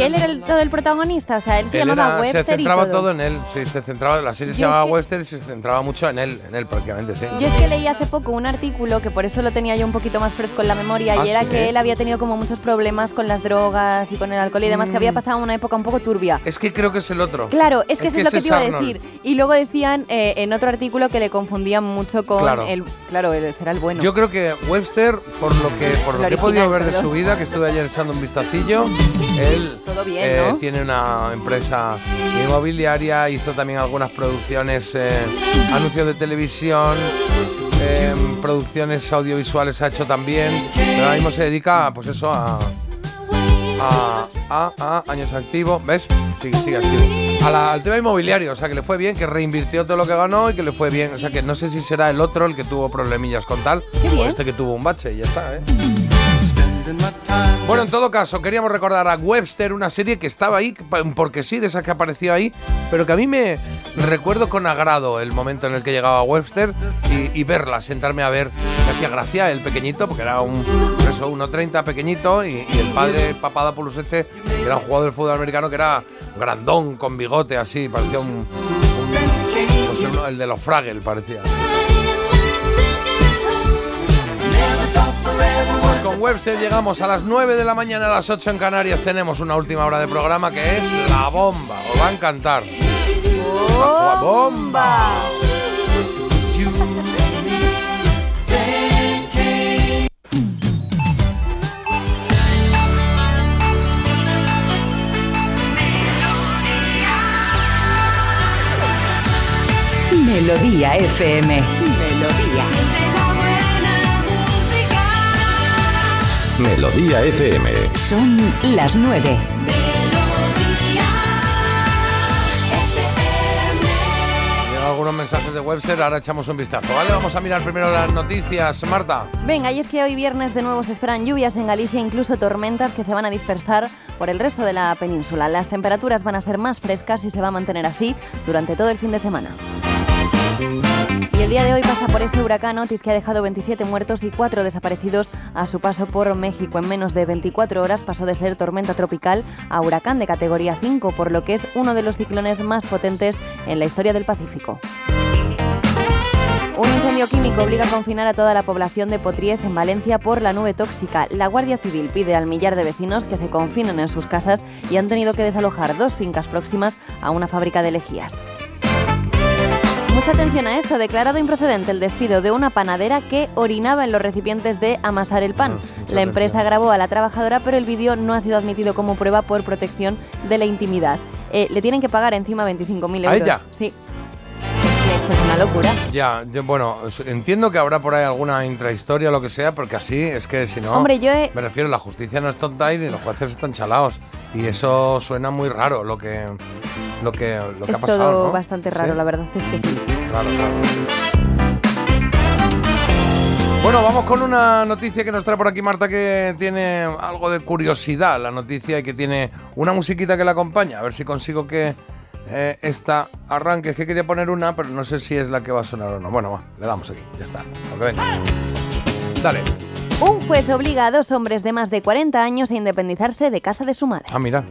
Speaker 6: Y él era el- todo el protagonista, o sea, él se
Speaker 5: Él
Speaker 6: llamaba
Speaker 5: era-
Speaker 6: Webster
Speaker 5: se centraba
Speaker 6: y todo.
Speaker 5: todo. en él, sí, se centraba, la serie se
Speaker 6: Yo es
Speaker 5: llamaba Webster y se centraba mucho en él, en él prácticamente, sí.
Speaker 6: Yo es que leí hace poco un artículo que por eso lo tenía yo un poquito más fresco en la memoria
Speaker 5: Ah,
Speaker 6: y era
Speaker 5: ¿sí?
Speaker 6: que él había tenido como muchos problemas con las drogas y con el alcohol y demás, que había
Speaker 5: Mm.
Speaker 6: pasado una época un poco turbia.
Speaker 5: Es que creo que es el otro.
Speaker 6: Claro, es que eso es lo que te iba a decir. Y luego decían eh, en otro artículo que le confundían mucho con
Speaker 5: Claro.
Speaker 6: el... Claro, él será el bueno.
Speaker 5: Yo creo que Webster, por lo que, por lo que he podido
Speaker 6: original,
Speaker 5: ver de su vida, que estuve ayer echando un vistacillo, él
Speaker 6: Todo bien,
Speaker 5: eh,
Speaker 6: ¿no?
Speaker 5: tiene una empresa inmobiliaria, hizo también algunas producciones, eh, anuncios de televisión, eh, producciones audiovisuales ha hecho también, pero ahora mismo se dedica, pues eso, a, a, a- a años activo, ¿ves? Sigue, sigue activo. A la- al tema inmobiliario, o sea que le fue bien, que reinvirtió todo lo que ganó y que le fue bien. O sea que no sé si será el otro el que tuvo problemillas con tal, o este que tuvo un bache y ya está, ¿eh? Bueno, en todo caso, queríamos recordar a Webster, una serie que estaba ahí, porque sí, de esa que apareció ahí, pero que a mí me recuerdo con agrado el momento en el que llegaba Webster y, verla, sentarme a ver. Me hacía gracia el pequeñito, porque era un, eso, 1.30 pequeñito, y, y el padre Papadopoulos este, que era un jugador del fútbol americano, que era grandón, con bigote así, parecía un... pues el de los Fraggle parecía. Con Webster llegamos a las 9 de la mañana, a las 8 en Canarias tenemos una última hora de programa que es La Bomba. Os va a encantar.
Speaker 6: ¡Bomba!
Speaker 24: Melodía FM. Melodía
Speaker 27: FM.
Speaker 24: Son las nueve.
Speaker 5: Llegan algunos mensajes de Webster, ahora echamos un vistazo, ¿vale? Vamos a mirar primero las noticias. Marta.
Speaker 6: Venga, y es que hoy viernes de nuevo se esperan lluvias en Galicia, incluso tormentas que se van a dispersar por el resto de la península. Las temperaturas van a ser más frescas y se va a mantener así durante todo el fin de semana. Y el día de hoy pasa por este huracán Otis que ha dejado 27 muertos y 4 desaparecidos a su paso por México. En menos de 24 horas pasó de ser tormenta tropical a huracán de categoría 5, por lo que es uno de los ciclones más potentes en la historia del Pacífico. Un incendio químico obliga a confinar a toda la población de Potries en Valencia por la nube tóxica. La Guardia Civil pide al millar de vecinos que se confinen en sus casas y han tenido que desalojar dos fincas próximas a una fábrica de lejías. Mucha atención a esto, declarado improcedente el despido de una panadera que orinaba en los recipientes de amasar el pan. La empresa grabó a la trabajadora, pero el vídeo no ha sido admitido como prueba por protección de la intimidad. Eh, le tienen que pagar encima 25.000
Speaker 5: ¿A
Speaker 6: euros.
Speaker 5: ella?
Speaker 6: Sí. Esto es una locura.
Speaker 5: Ya, yo- bueno, entiendo que habrá por ahí alguna intrahistoria o lo que sea, porque así es que si no.
Speaker 6: Hombre, yo he-
Speaker 5: Me refiero, la justicia no es tonta y los jueces están chalados. Y eso suena muy raro lo que, lo que, lo que
Speaker 6: es
Speaker 5: ha pasado.
Speaker 6: todo
Speaker 5: ¿no?
Speaker 6: bastante raro,
Speaker 5: Sí.
Speaker 6: la verdad es que sí.
Speaker 5: Claro, claro. Bueno, vamos con una noticia que nos trae por aquí Marta que tiene algo de curiosidad, la noticia y que tiene una musiquita que la acompaña. A ver si consigo que eh, esta arranque. Es que quería poner una, pero no sé si es la que va a sonar o no. Bueno, va, le damos aquí, ya está. Dale.
Speaker 6: Un juez obliga a dos hombres de más de 40 años a independizarse de casa de su madre.
Speaker 5: Ah, mira.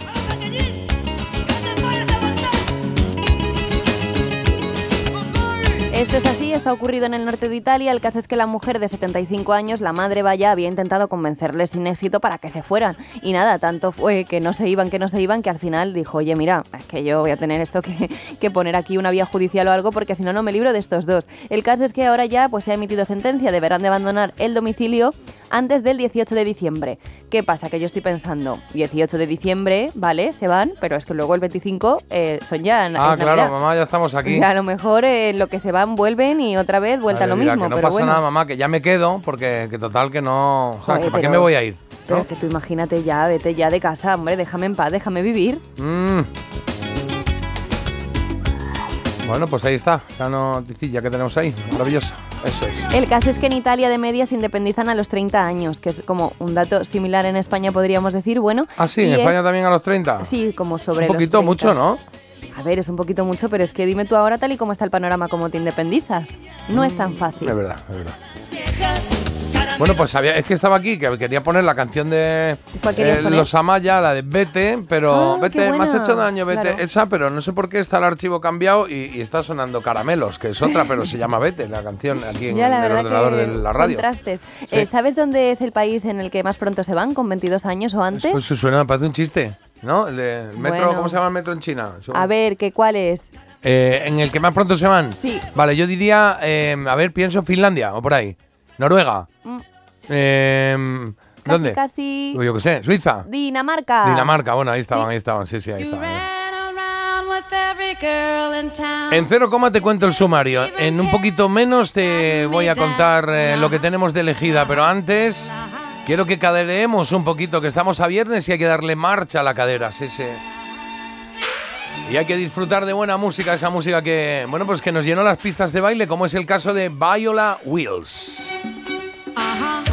Speaker 6: Esto es así, está ocurrido en el norte de Italia. El caso es que la mujer de 75 años, la madre vaya, había intentado convencerles sin éxito para que se fueran. Y nada, tanto fue que no se iban, que no se iban, que al final dijo, oye, mira, es que yo voy a tener esto que, que poner aquí una vía judicial o algo porque si no, no me libro de estos dos. El caso es que ahora ya pues, se ha emitido sentencia, deberán de abandonar el domicilio antes del 18 de diciembre. ¿Qué pasa? Que yo estoy pensando, 18 de diciembre, vale, se van, pero es que luego el 25 eh, son ya...
Speaker 5: Ah, claro, mamá, ya estamos aquí.
Speaker 6: a lo mejor eh, lo que se van vuelven y otra vez vuelta lo mismo.
Speaker 5: que no
Speaker 6: pero
Speaker 5: pasa
Speaker 6: bueno.
Speaker 5: nada, mamá, que ya me quedo, porque que total que no. o sea,
Speaker 6: Joder,
Speaker 5: que ¿Para qué me voy a ir?
Speaker 6: Pero
Speaker 5: ¿no?
Speaker 6: es que tú imagínate ya, vete ya de casa, hombre, déjame en paz, déjame vivir.
Speaker 5: Mm. Bueno, pues ahí está, esa noticilla que tenemos ahí, maravillosa. Eso es.
Speaker 6: El caso es que en Italia de media se independizan a los 30 años, que es como un dato similar en España, podríamos decir. Bueno,
Speaker 5: Ah, sí, en
Speaker 6: es-
Speaker 5: España también a los 30.
Speaker 6: Sí, como sobre
Speaker 5: Un
Speaker 6: los
Speaker 5: poquito
Speaker 6: 30.
Speaker 5: mucho, ¿no?
Speaker 6: A ver, es un poquito mucho, pero es que dime tú ahora tal y como está el panorama, cómo te independizas. No es tan fácil.
Speaker 5: Es verdad, es verdad. Bueno, pues sabía, es que estaba aquí, que quería poner la canción de
Speaker 6: ¿Cuál querías
Speaker 5: eh,
Speaker 6: poner?
Speaker 5: Los Amaya, la de Vete, pero
Speaker 6: Ah,
Speaker 5: Vete, me has hecho daño, Vete,
Speaker 6: claro.
Speaker 5: esa, pero no sé por qué está el archivo cambiado y, y está sonando Caramelos, que es otra, pero se llama Vete, la canción aquí en
Speaker 6: Ya, la
Speaker 5: el ordenador de la radio.
Speaker 6: contrastes.
Speaker 5: Sí.
Speaker 6: Eh, ¿Sabes dónde es el país en el que más pronto se van, con 22 años o antes?
Speaker 5: Pues suena, me parece un chiste, ¿no? El, de- el metro,
Speaker 6: Bueno.
Speaker 5: ¿cómo se llama el metro en China?
Speaker 6: A ver, ¿qué cuál es?
Speaker 5: Eh, en el que más pronto se van.
Speaker 6: Sí.
Speaker 5: Vale, yo diría, eh, a ver, pienso Finlandia o por ahí. Noruega.
Speaker 6: Mm.
Speaker 5: Eh, ¿Dónde?
Speaker 6: Casi.
Speaker 5: Uy, Yo qué sé, Suiza.
Speaker 6: Dinamarca.
Speaker 5: Dinamarca, bueno, ahí estaban, ahí estaban, sí, sí, ahí estaban. En cero coma te cuento el sumario. En un poquito menos te voy a contar eh, lo que tenemos de elegida, pero antes quiero que cadereemos un poquito, que estamos a viernes y hay que darle marcha a la cadera, sí, sí. Y hay que disfrutar de buena música, esa música que, bueno, pues que nos llenó las pistas de baile, como es el caso de Viola Wheels.
Speaker 2: You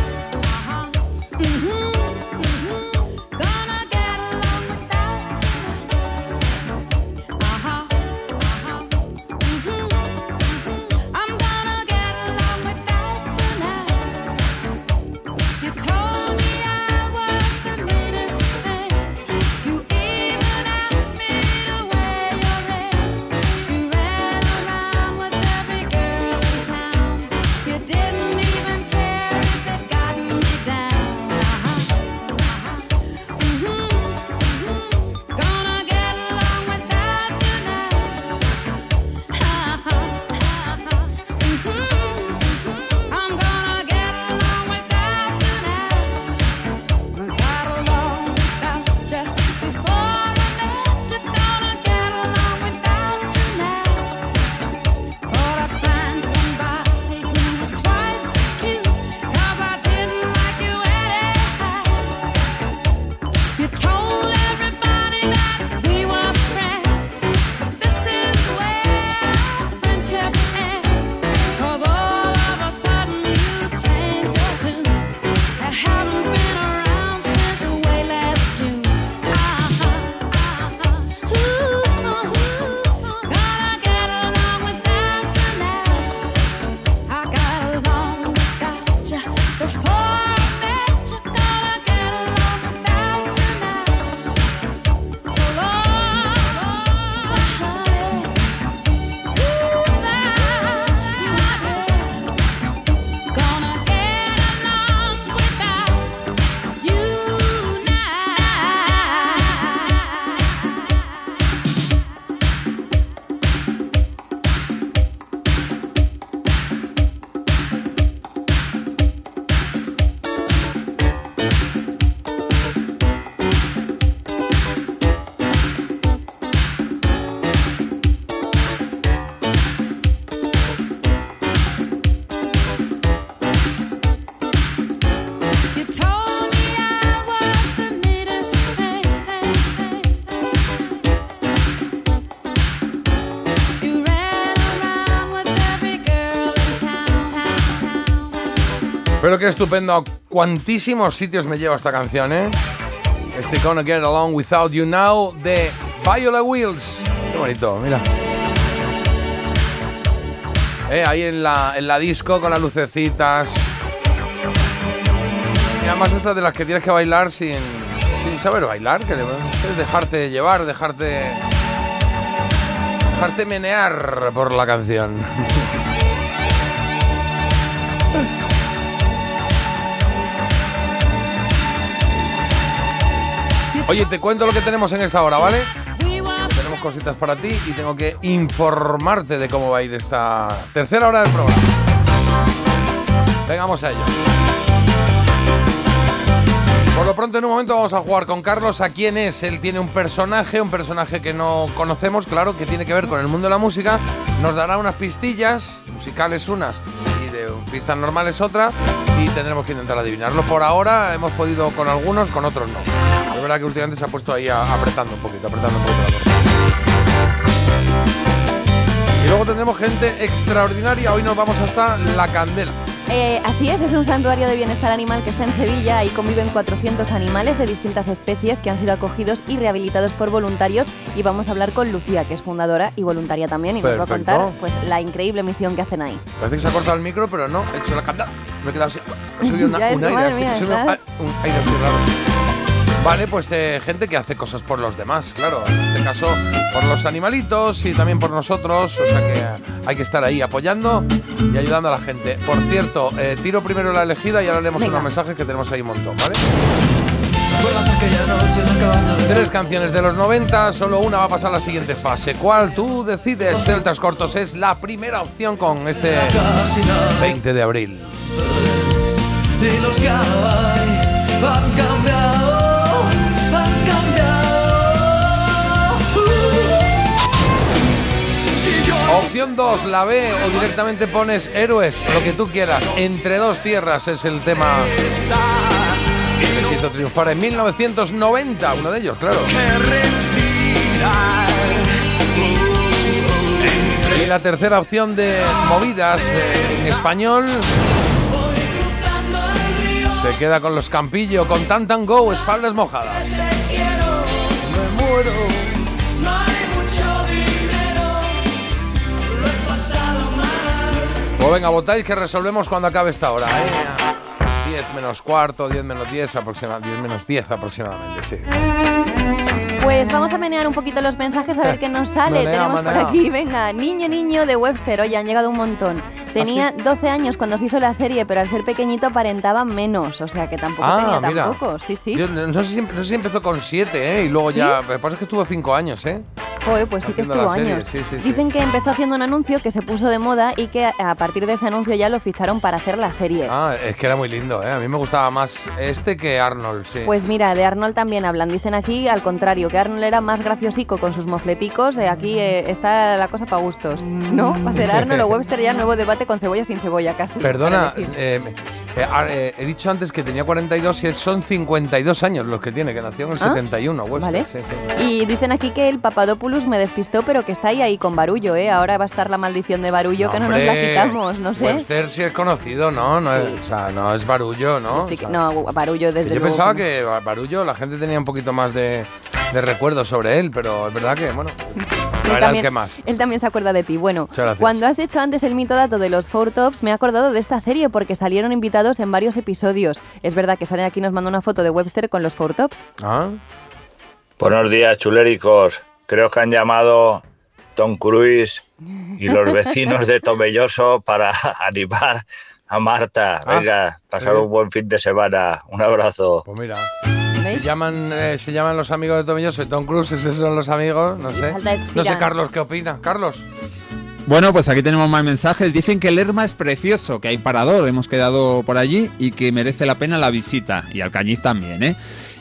Speaker 5: Pero qué estupendo. A cuantísimos sitios me lleva esta canción, ¿eh? Este Gonna Get Along Without You Now de Viola Wheels. Qué bonito, mira. Eh, ahí en la, en la disco con las lucecitas. Y además esta de las que tienes que bailar sin, sin saber bailar, que es dejarte llevar, dejarte... Dejarte menear por la canción. (laughs) Oye, te cuento lo que tenemos en esta hora, ¿vale? Tenemos cositas para ti y tengo que informarte de cómo va a ir esta tercera hora del programa. Vengamos a ello. Por lo pronto, en un momento vamos a jugar con Carlos a quién es. Él tiene un personaje, un personaje que no conocemos, claro, que tiene que ver con el mundo de la música. Nos dará unas pistillas, musicales unas y de pistas normales otra, y tendremos que intentar adivinarlo. Por ahora hemos podido con algunos, con otros no. Verdad que últimamente se ha puesto ahí apretando un poquito, apretando un poquito la cosa. Y luego tendremos gente extraordinaria. Hoy nos vamos hasta La Candela.
Speaker 6: Eh, así es, es un santuario de bienestar animal que está en Sevilla. Ahí conviven 400 animales de distintas especies que han sido acogidos y rehabilitados por voluntarios. Y vamos a hablar con Lucía, que es fundadora y voluntaria también, y nos va a contar pues, la increíble misión que hacen ahí.
Speaker 5: Parece que se ha cortado el micro, pero no, he hecho la candela. Me he quedado así. He subido (laughs) una- un aire así raro. Vale, pues eh, gente que hace cosas por los demás, claro. En este caso, por los animalitos y también por nosotros. O sea que hay que estar ahí apoyando y ayudando a la gente. Por cierto, eh, tiro primero la elegida y ahora leemos
Speaker 2: Venga.
Speaker 5: unos mensajes que tenemos ahí un montón, ¿vale? Tres canciones de los 90, solo una va a pasar a la siguiente fase. ¿Cuál tú decides? Celtas Cortos es la primera opción con este 20 de abril. Opción 2, la B o directamente pones héroes, lo que tú quieras. Entre dos tierras es el tema necesito triunfar en 1990, uno de ellos, claro. Y la tercera opción de movidas eh, en español se queda con los Campillo, con Tantan Go, espaldas mojadas.
Speaker 2: Me muero,
Speaker 5: Pues venga, votáis que resolvemos cuando acabe esta hora. ¿eh? 10 menos cuarto, 10 menos 10, aproximadamente, 10 menos 10 aproximadamente, sí.
Speaker 6: Pues vamos a menear un poquito los mensajes a ver qué nos sale. Tenemos por aquí, venga, niño, niño de Webster. Oye, han llegado un montón. Tenía 12 años cuando se hizo la serie, pero al ser pequeñito aparentaba menos. O sea que tampoco tenía
Speaker 5: Ah, mira.
Speaker 6: tampoco. Sí, sí.
Speaker 5: Yo no, sé si, no sé si empezó con 7, ¿eh? Y luego ya. Me pasa que estuvo 5 años, ¿eh?
Speaker 6: Joder, pues sí que estuvo años.
Speaker 5: sí, sí, sí.
Speaker 6: Dicen que empezó haciendo un anuncio que se puso de moda y que a- a partir de ese anuncio ya lo ficharon para hacer la serie.
Speaker 5: Ah, es que era muy lindo, ¿eh? A mí me gustaba más este que Arnold, sí.
Speaker 6: Pues mira, de Arnold también hablan. Dicen aquí al contrario, que Arnold era más graciosico con sus mofleticos. eh, aquí eh, está la cosa para gustos. ¿No? Va a ser (laughs) Arnold o Webster ya nuevo debate con cebolla sin cebolla casi.
Speaker 5: Perdona, eh, eh, ah, eh, he dicho antes que tenía 42 y son 52 años los que tiene, que nació en el
Speaker 6: Ah,
Speaker 5: 71, Webster,
Speaker 6: vale.
Speaker 5: sí, sí.
Speaker 6: Y dicen aquí que el Papadopoulos me despistó, pero que está ahí ahí con Barullo, ¿eh? Ahora va a estar la maldición de Barullo, que no nos la quitamos, no sé.
Speaker 5: Webster sí es conocido, ¿no? no es, o sea, no es barullo, ¿no?
Speaker 6: Sí
Speaker 5: O sea,
Speaker 6: no, Barullo desde
Speaker 5: yo
Speaker 6: luego
Speaker 5: pensaba que Ba- Barullo, la gente tenía un poquito más de, de recuerdos sobre él, pero es verdad que, bueno,
Speaker 6: Él
Speaker 5: el
Speaker 6: también,
Speaker 5: que más.
Speaker 6: él también se acuerda de ti. Bueno, cuando has hecho antes el mito dato de los Four Tops, me he acordado de esta serie porque salieron invitados en varios episodios. Es verdad que salen aquí nos manda una foto de Webster con los Four Tops.
Speaker 5: Ah,
Speaker 27: Buenos días, chuléricos. Creo que han llamado Tom Cruise y los (laughs) vecinos de Tomelloso para (laughs) animar a Marta.
Speaker 5: Ah,
Speaker 27: Venga, pasar
Speaker 5: bien.
Speaker 27: un buen fin de semana. Un abrazo.
Speaker 5: Pues mira. Se llaman, eh, se llaman los amigos de Tomilloso y Tom Cruise, esos son los amigos, no sé. No sé. Carlos, ¿qué opina? Carlos.
Speaker 7: Bueno, pues aquí tenemos más mensajes. Dicen que Lerma es precioso, que hay parador, hemos quedado por allí y que merece la pena la visita. Y Alcañiz también, ¿eh?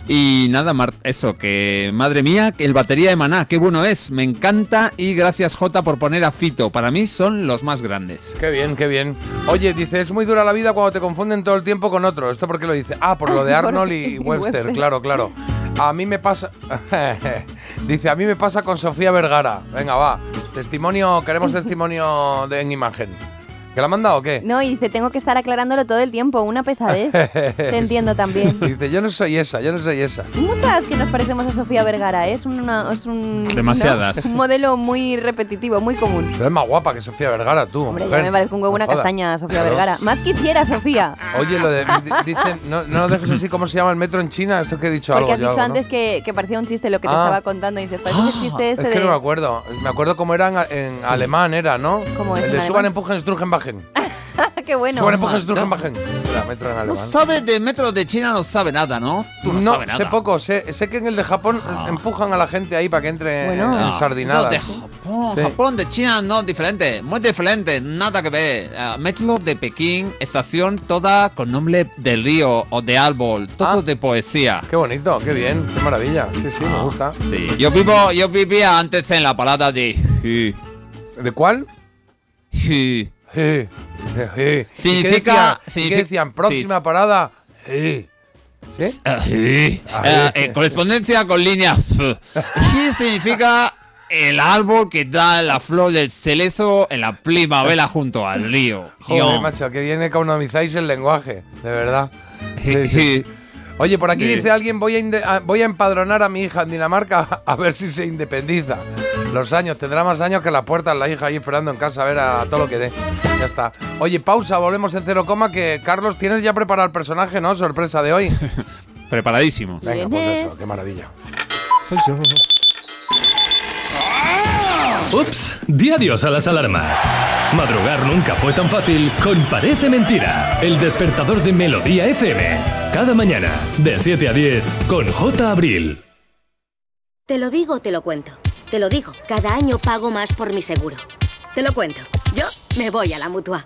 Speaker 7: Y nada, Mar- eso, que madre mía, que el batería de Maná, qué bueno es, me encanta y gracias Jota por poner a Fito, para mí son los más grandes.
Speaker 5: Qué bien, qué bien. Oye, dice, es muy dura la vida cuando te confunden todo el tiempo con otro. ¿Esto por qué lo dice? Ah, por lo de (laughs) Arnold y, (laughs) Webster. claro, claro. A mí me pasa... (laughs) dice, a mí me pasa con Sofía Vergara. Venga, va. Testimonio, queremos testimonio de, en imagen. ¿Que la ha mandado o qué?
Speaker 6: No, y dice, tengo que estar aclarándolo todo el tiempo, una pesadez. (laughs) Te entiendo también.
Speaker 5: Dice, yo no soy esa, yo no soy esa.
Speaker 6: Muchas que nos parecemos a Sofía Vergara, ¿eh? es, una- es un...
Speaker 5: Demasiadas.
Speaker 6: ¿no? Un modelo muy repetitivo, muy común.
Speaker 5: Pero es más guapa que Sofía Vergara, tú.
Speaker 6: Hombre,
Speaker 5: mujer.
Speaker 6: yo me parezco un huevo una
Speaker 5: No
Speaker 6: castaña, Sofía
Speaker 5: Claro.
Speaker 6: Vergara. Más quisiera, Sofía.
Speaker 5: Oye, lo de. di- Dicen, no, no lo dejes así, ¿cómo se llama el metro en China? Esto que he dicho
Speaker 6: Porque
Speaker 5: algo.
Speaker 6: has
Speaker 5: yo
Speaker 6: dicho
Speaker 5: algo, ¿no?
Speaker 6: antes que, que parecía un chiste lo que te
Speaker 5: Ah.
Speaker 6: estaba contando. Y dices, parece el chiste (gasps) este
Speaker 5: Es que
Speaker 6: de...
Speaker 5: no me acuerdo. Me acuerdo cómo era en, en alemán, era, ¿no?
Speaker 6: ¿Cómo es
Speaker 5: El de suban, empujen, Sturgen, bajen. (laughs)
Speaker 6: ¡Qué bueno!
Speaker 5: Sturgen, bajen. Metro en
Speaker 7: No
Speaker 5: alemán.
Speaker 7: sabes de metro de China, no sabe nada, ¿no? Tú no,
Speaker 5: No,
Speaker 7: sabes nada.
Speaker 5: sé poco. Sé, sé que en el de Japón empujan a la gente ahí para que entre
Speaker 7: Bueno.
Speaker 5: en
Speaker 7: No,
Speaker 5: sardinadas.
Speaker 7: no, de Japón,
Speaker 5: Sí.
Speaker 7: Japón de China no, diferente, muy diferente, nada que ver. Ah, metro de Pekín, estación toda con nombre de río o de árbol, todo de poesía.
Speaker 5: Qué bonito, qué bien, qué maravilla. Sí, sí, me gusta.
Speaker 7: Sí, yo vivo, yo vivía antes en la parada de
Speaker 5: ¿De cuál?
Speaker 7: Sí.
Speaker 5: Sí.
Speaker 7: Significa-
Speaker 5: ¿Qué
Speaker 7: significa-
Speaker 5: decían? Próxima parada. Sí. ¿Sí?
Speaker 7: Ah, sí.
Speaker 5: Ah, sí.
Speaker 7: eh, correspondencia con línea F. ¿Qué significa el árbol que da la flor del celezo en la primavera junto al río?
Speaker 5: Joder,
Speaker 7: Yo.
Speaker 5: macho, que bien economizáis el lenguaje, de verdad. (laughs) Oye, por aquí
Speaker 7: Sí.
Speaker 5: dice alguien, voy a- voy a empadronar a mi hija en Dinamarca (laughs) a ver si se independiza. Los años, tendrá más años que las puertas, la hija ahí esperando en casa a ver a todo lo que dé. Ya está. Oye, pausa, volvemos en cero coma, que Carlos, tienes ya preparado el personaje, ¿no? Sorpresa de hoy. (laughs)
Speaker 7: Preparadísimo.
Speaker 5: Venga, pues eso, qué maravilla.
Speaker 7: Soy yo.
Speaker 3: Ups, di adiós a las alarmas. Madrugar nunca fue tan fácil con Parece Mentira, el despertador de Melodía FM. Cada mañana, de 7 a 10, con J. Abril.
Speaker 28: Te lo digo, te lo cuento. Te lo digo, cada año pago más por mi seguro. Te lo cuento. Yo me voy a la mutua.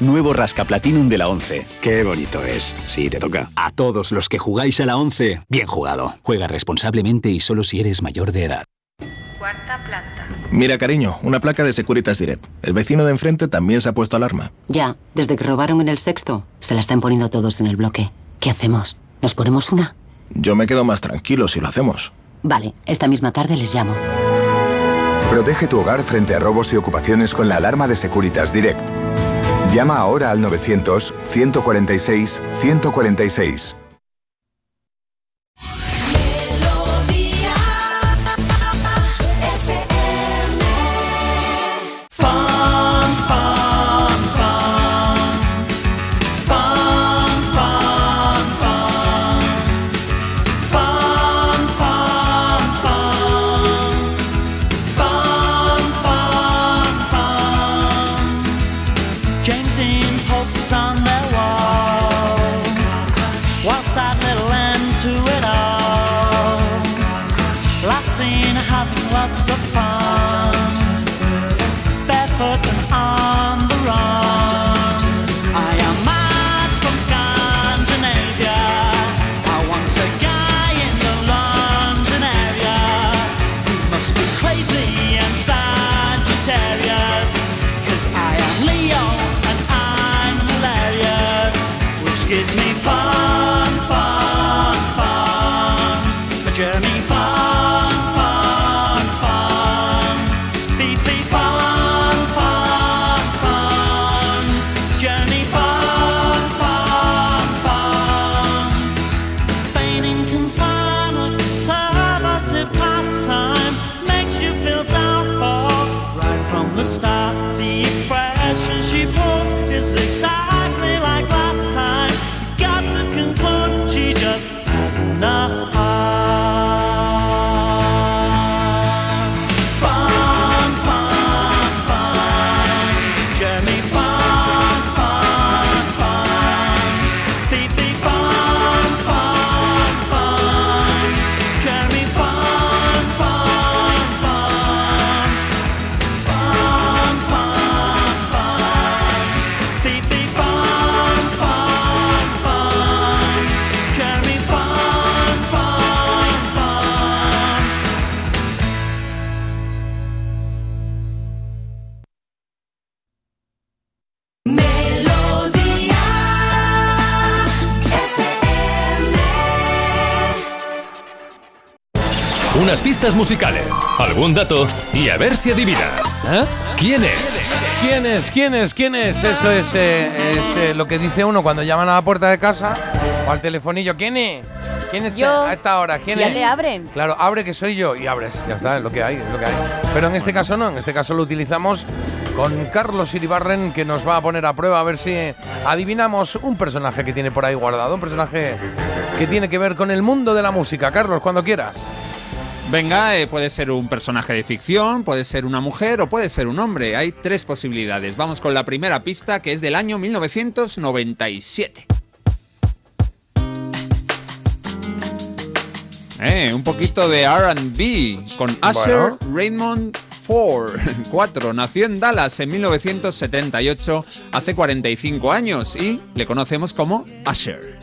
Speaker 29: Nuevo Rasca Platinum de la 11. Qué bonito es. Sí, te toca. A todos los que jugáis a la 11, bien jugado. Juega responsablemente y solo si eres mayor de edad.
Speaker 30: Cuarta planta.
Speaker 17: Mira, cariño, una placa de Securitas Direct. El vecino de enfrente también se ha puesto alarma.
Speaker 18: Ya, desde que robaron en el sexto, se la están poniendo todos en el bloque. ¿Qué hacemos? ¿Nos ponemos una?
Speaker 17: Yo me quedo más tranquilo si lo hacemos.
Speaker 18: Vale, esta misma tarde les llamo.
Speaker 31: Protege tu hogar frente a robos y ocupaciones con la alarma de Securitas Direct. Llama ahora al 900-146-146.
Speaker 3: Musicales, algún dato y a ver si adivinas. ¿Eh? ¿Quién es?
Speaker 5: ¿Quién es? ¿Quién es? ¿Quién es? Eso es, eh, es, eh, lo que dice uno cuando llaman a la puerta de casa o al telefonillo. ¿Quién es? ¿Quién es
Speaker 6: Yo.
Speaker 5: a esta hora? ¿Quién
Speaker 6: Ya
Speaker 5: es?
Speaker 6: le abren.
Speaker 5: Claro, abre que soy yo y abres. Ya está, es lo que hay, es lo que hay. Pero en este caso no, en este caso lo utilizamos con Carlos Iribarren que nos va a poner a prueba a ver si adivinamos un personaje que tiene por ahí guardado, un personaje que tiene que ver con el mundo de la música. Carlos, cuando quieras.
Speaker 7: Venga, eh, puede ser un personaje de ficción, puede ser una mujer o puede ser un hombre. Hay tres posibilidades. Vamos con la primera pista que es del año 1997. Eh, un poquito de RB con
Speaker 5: Bueno.
Speaker 7: Raymond 4. 4. (laughs) Nació en Dallas en 1978, hace 45 años, y le conocemos como Usher.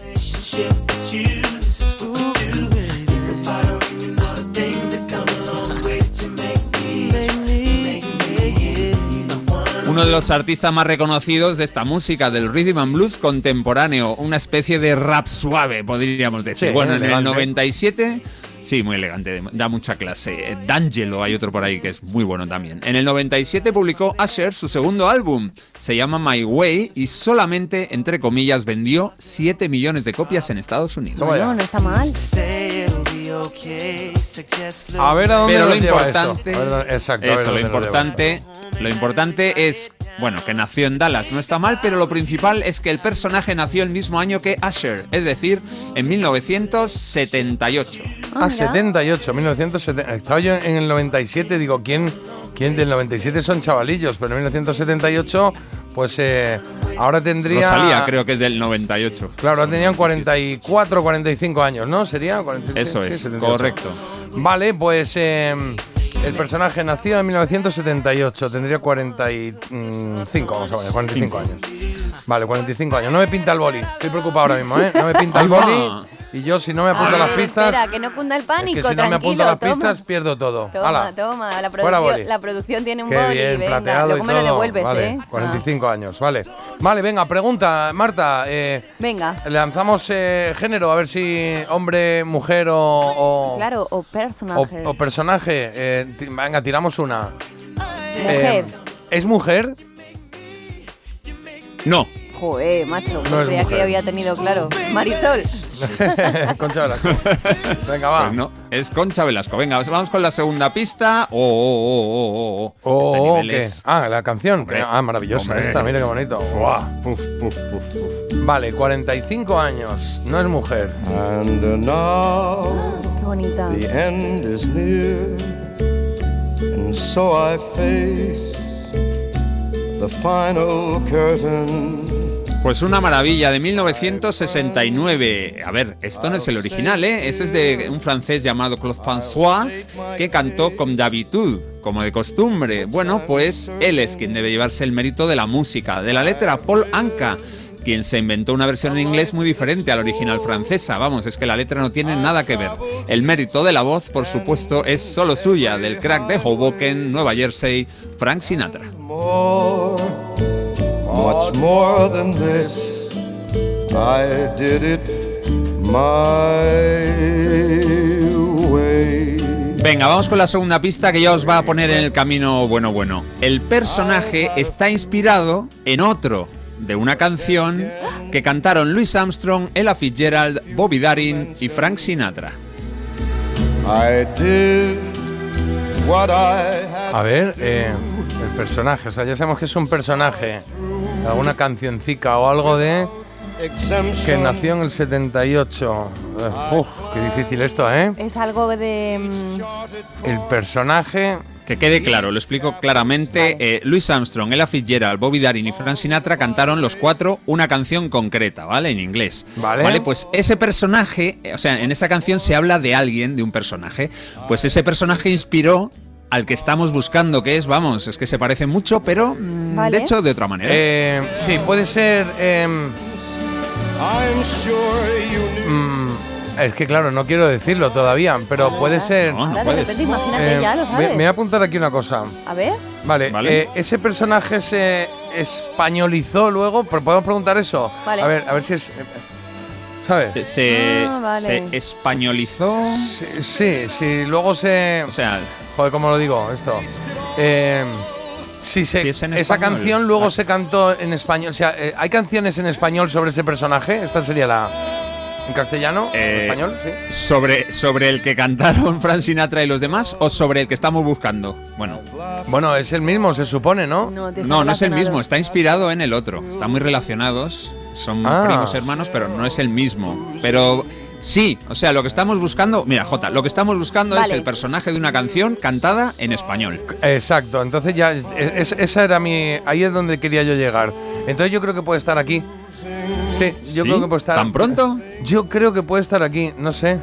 Speaker 7: Uno de los artistas más reconocidos de esta música, del rhythm and blues contemporáneo, una especie de rap suave, podríamos decir.
Speaker 5: Sí,
Speaker 7: bueno, en el
Speaker 5: elegante.
Speaker 7: 97, sí, muy elegante, da mucha clase. D'Angelo hay otro por ahí que es muy bueno también. En el 97 publicó Usher su segundo álbum, se llama My Way y solamente, entre comillas, vendió 7 millones de copias en Estados Unidos.
Speaker 6: No, no está mal.
Speaker 5: A ver a dónde
Speaker 7: Pero lo
Speaker 5: nos lleva
Speaker 7: importante,
Speaker 5: eso. A ver dónde- exacto, a ver
Speaker 7: eso, lo
Speaker 5: dónde nos lleva.
Speaker 7: importante, lo importante es, bueno, que nació en Dallas, no está mal, pero lo principal es que el personaje nació el mismo año que Usher, es decir, en 1978.
Speaker 5: Ah, 78, 1970. Estaba yo en el 97, digo, ¿quién, quién del 97 son chavalillos? Pero en 1978, pues eh, ahora tendría...
Speaker 7: Rosalía creo que es del 98.
Speaker 5: Claro, ahora tenían 44, 45 años, ¿no? ¿Sería? 46,
Speaker 7: Eso es,
Speaker 5: 78.
Speaker 7: correcto.
Speaker 5: Vale, pues eh, el personaje nació en 1978, tendría 45, vamos a ver, 45 años. Vale, 45 años. No me pinta el boli, estoy preocupado ahora mismo, ¿eh? No me pinta el boli y yo si no me apunto
Speaker 6: A
Speaker 5: las pistas...
Speaker 6: Espera, que no cunda el
Speaker 5: Es
Speaker 6: pánico,
Speaker 5: que si no me apunto las
Speaker 6: toma.
Speaker 5: pistas, pierdo todo.
Speaker 6: Toma, toma, la
Speaker 5: Fuera boli.
Speaker 6: producción, la producción tiene un
Speaker 5: Qué
Speaker 6: boli,
Speaker 5: bien,
Speaker 6: venga,
Speaker 5: plateado
Speaker 6: luego
Speaker 5: y
Speaker 6: me lo devuelves,
Speaker 5: vale,
Speaker 6: ¿eh?
Speaker 5: 45 años, vale. Vale, venga, pregunta, Marta. eh,
Speaker 6: venga,
Speaker 5: lanzamos eh, género, a ver si hombre, mujer o, o,
Speaker 6: claro, o personaje.
Speaker 5: o personaje. Eh, venga, tiramos una.
Speaker 6: Mujer.
Speaker 5: Eh, ¿Es mujer?
Speaker 7: No.
Speaker 6: Joder, macho,
Speaker 5: No
Speaker 6: creía que había tenido claro. Marisol. (laughs)
Speaker 5: Concha Velasco. Venga, va.
Speaker 7: Pues no, es Concha Velasco. Venga, vamos con la segunda pista. Oh, oh, oh, oh, oh, oh. Este
Speaker 5: Oh, ¿qué?
Speaker 7: es-
Speaker 5: Ah, la canción.
Speaker 7: Hombre,
Speaker 5: ah, maravillosa
Speaker 7: hombre.
Speaker 5: esta, mira qué bonito. Guau.
Speaker 7: Puf, puf, puf, puf.
Speaker 5: Vale, 45 años. No es mujer.
Speaker 2: And now
Speaker 6: Qué bonita.
Speaker 2: the end is near, and so I face the final curtain.
Speaker 7: Pues una maravilla de 1969. A ver, esto no es el original, ¿eh? Este es de un francés llamado Claude François que cantó con d'habitude, como de costumbre. Bueno, pues él es quien debe llevarse el mérito de la música, de la letra, Paul Anka quien se inventó una versión en inglés muy diferente a la original francesa. Vamos, es que la letra no tiene nada que ver. El mérito de la voz, por supuesto, es solo suya, del crack de Hoboken, Nueva Jersey, Frank Sinatra.
Speaker 2: Much more than this. I did it my way.
Speaker 7: Venga, vamos con la segunda pista que ya os va a poner en el camino bueno bueno. El personaje está inspirado en otro de una canción que cantaron Louis Armstrong, Ella Fitzgerald, Bobby Darin y Frank Sinatra.
Speaker 2: I did what I had
Speaker 5: A ver, eh, el personaje. O sea, ya sabemos que es un personaje. Alguna cancioncica o algo de. Que nació en el 78. Eh, uf, qué difícil esto, ¿eh?
Speaker 6: Es algo de. mm,
Speaker 5: El personaje.
Speaker 7: Que quede claro, lo explico claramente. Eh, Louis Armstrong, Ella Fitzgerald, Bobby Darin y Frank Sinatra cantaron los cuatro una canción concreta, ¿vale? En inglés.
Speaker 5: Vale.
Speaker 7: pues ese personaje, o sea, en esa canción se habla de alguien, de un personaje. Pues ese personaje inspiró al que estamos buscando, que es, vamos, es que se parece mucho, pero mm,
Speaker 6: Vale.
Speaker 7: de hecho de otra manera.
Speaker 5: Eh, sí, puede ser.
Speaker 2: I'm sure you knew.
Speaker 5: mm, es que claro, no quiero decirlo todavía, pero puede ser.
Speaker 7: No, no puedes.
Speaker 6: repente, imagínate
Speaker 5: eh,
Speaker 6: ya, lo
Speaker 5: me,
Speaker 6: sabes.
Speaker 5: me voy a apuntar aquí una cosa.
Speaker 6: A ver.
Speaker 5: Vale,
Speaker 7: Vale.
Speaker 5: eh, ese personaje se españolizó luego, pero podemos preguntar eso.
Speaker 6: Vale.
Speaker 5: A ver, a ver si es. eh, ¿sabes?
Speaker 7: Se,
Speaker 6: Ah, vale.
Speaker 7: se españolizó.
Speaker 5: Sí, sí, sí, luego se...
Speaker 7: O sea,
Speaker 5: Joder, ¿cómo lo digo esto? Eh, si se-
Speaker 7: Si es en
Speaker 5: esa canción luego se cantó en español. O sea, eh, ¿hay canciones en español sobre ese personaje? Esta sería la... ¿En castellano? ¿En
Speaker 7: Eh,
Speaker 5: español? Sí.
Speaker 7: sobre, sobre el que cantaron (laughs) Frank Sinatra y los demás o sobre el que estamos buscando. Bueno,
Speaker 5: Bueno, es el mismo, se supone, ¿no?
Speaker 6: No,
Speaker 7: no, no es el mismo, está inspirado en el otro. Están muy relacionados, son
Speaker 5: Ah.
Speaker 7: primos hermanos, pero no es el mismo. Pero sí, o sea, lo que estamos buscando, mira, Jota, lo que estamos buscando es
Speaker 6: Vale.
Speaker 7: el personaje de una canción cantada en español.
Speaker 5: Exacto, entonces ya, es- es- esa era mi... Ahí es donde quería yo llegar. Entonces yo creo que puede estar aquí. Sí, yo
Speaker 7: ¿Sí?
Speaker 5: creo que puede estar...
Speaker 7: ¿Tan pronto?
Speaker 5: Yo creo que puede estar aquí, no sé.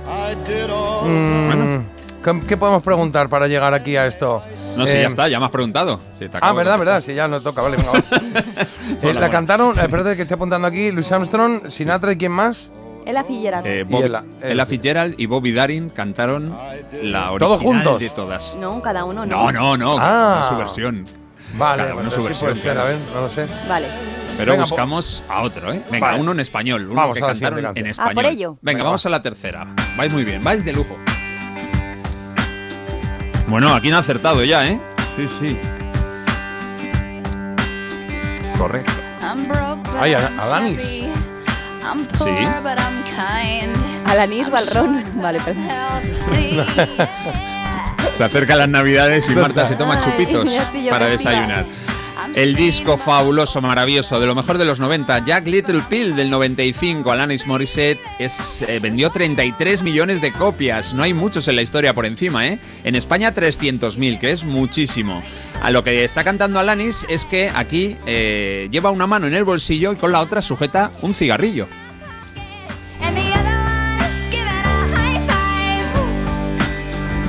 Speaker 5: Mm, ¿qué, qué podemos preguntar para llegar aquí a esto?
Speaker 7: No sé,
Speaker 5: Eh,
Speaker 7: ya está, ya me has preguntado. Sí, te
Speaker 5: Ah, verdad, verdad, sí, ya no toca, vale, venga, va. (laughs) Eh,
Speaker 7: Hola,
Speaker 5: la cantaron, eh, espérate que estoy apuntando aquí, Luis Armstrong, Sinatra y quién más?
Speaker 6: Ella Fitzgerald.
Speaker 7: Eh,
Speaker 5: Y
Speaker 7: Bob-
Speaker 5: Ella-
Speaker 7: Ella Fitzgerald y Bobby Darin cantaron la
Speaker 5: ¿Todos
Speaker 7: original
Speaker 5: juntos?
Speaker 7: de todas.
Speaker 6: No, cada uno no.
Speaker 7: No, no, no,
Speaker 5: Ah.
Speaker 7: no, su versión.
Speaker 5: Vale,
Speaker 7: Cada uno su
Speaker 5: sí
Speaker 7: versión,
Speaker 5: puede ser, a ver, no lo sé.
Speaker 6: Vale.
Speaker 7: Pero
Speaker 5: Venga,
Speaker 7: buscamos a otro, ¿eh? Venga,
Speaker 5: Vale.
Speaker 7: uno en español, uno
Speaker 5: Vamos
Speaker 7: que
Speaker 5: a la
Speaker 7: cantaron
Speaker 5: siguiente
Speaker 7: en
Speaker 5: canción.
Speaker 6: Ah,
Speaker 7: español.
Speaker 6: por ello.
Speaker 7: Venga,
Speaker 5: Venga,
Speaker 7: vamos
Speaker 5: va.
Speaker 7: a la tercera. Vais muy bien, vais de lujo. Bueno, aquí han acertado ya, ¿eh? Sí, sí. Correcto.
Speaker 5: Ay, Al- Alanis.
Speaker 7: Sí.
Speaker 6: Alanis Balrón. Vale, perdón. (laughs)
Speaker 7: Se acercan las navidades y Marta se toma chupitos para desayunar. El disco fabuloso, maravilloso, de lo mejor de los 90, Jack Little Pill del 95, Alanis Morissette, es, eh, vendió 33 millones de copias. No hay muchos en la historia por encima, ¿eh? En España 300.000, que es muchísimo. A lo que está cantando Alanis es que aquí eh, lleva una mano en el bolsillo y con la otra sujeta un cigarrillo.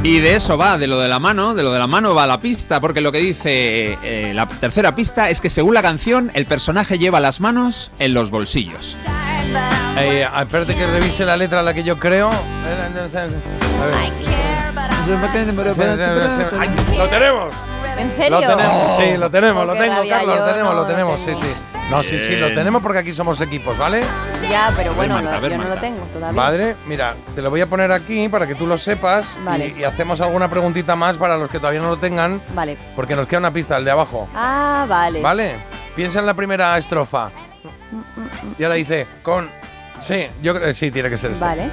Speaker 7: Y de eso va, de lo de la mano, de lo de la mano va la pista, porque lo que dice eh, la tercera pista es que según la canción, el personaje lleva las manos en los bolsillos.
Speaker 5: Eh, espérate que revise la letra a la que yo creo. A ver. Ay, lo tenemos.
Speaker 6: ¿En serio?
Speaker 5: Lo tenemos, sí, lo tenemos,
Speaker 6: Oh,
Speaker 5: lo tengo, Carlos, lo tenemos,
Speaker 6: no
Speaker 5: lo tenemos, sí,
Speaker 6: tengo.
Speaker 5: sí. No, sí, sí, lo tenemos porque aquí somos equipos, ¿vale?
Speaker 6: Ya, pero bueno,
Speaker 7: Marta,
Speaker 6: lo-
Speaker 7: a ver,
Speaker 6: yo no lo tengo todavía.
Speaker 5: Madre, mira, te lo voy a poner aquí para que tú lo sepas y-
Speaker 6: Vale.
Speaker 5: y, hacemos alguna preguntita más para los que todavía no lo tengan,
Speaker 6: Vale.
Speaker 5: porque nos queda una pista, el de abajo.
Speaker 6: Ah, vale.
Speaker 5: ¿Vale? Piensa en la primera estrofa. Y ahora dice, con... Sí, yo creo sí, tiene que ser este.
Speaker 6: Vale.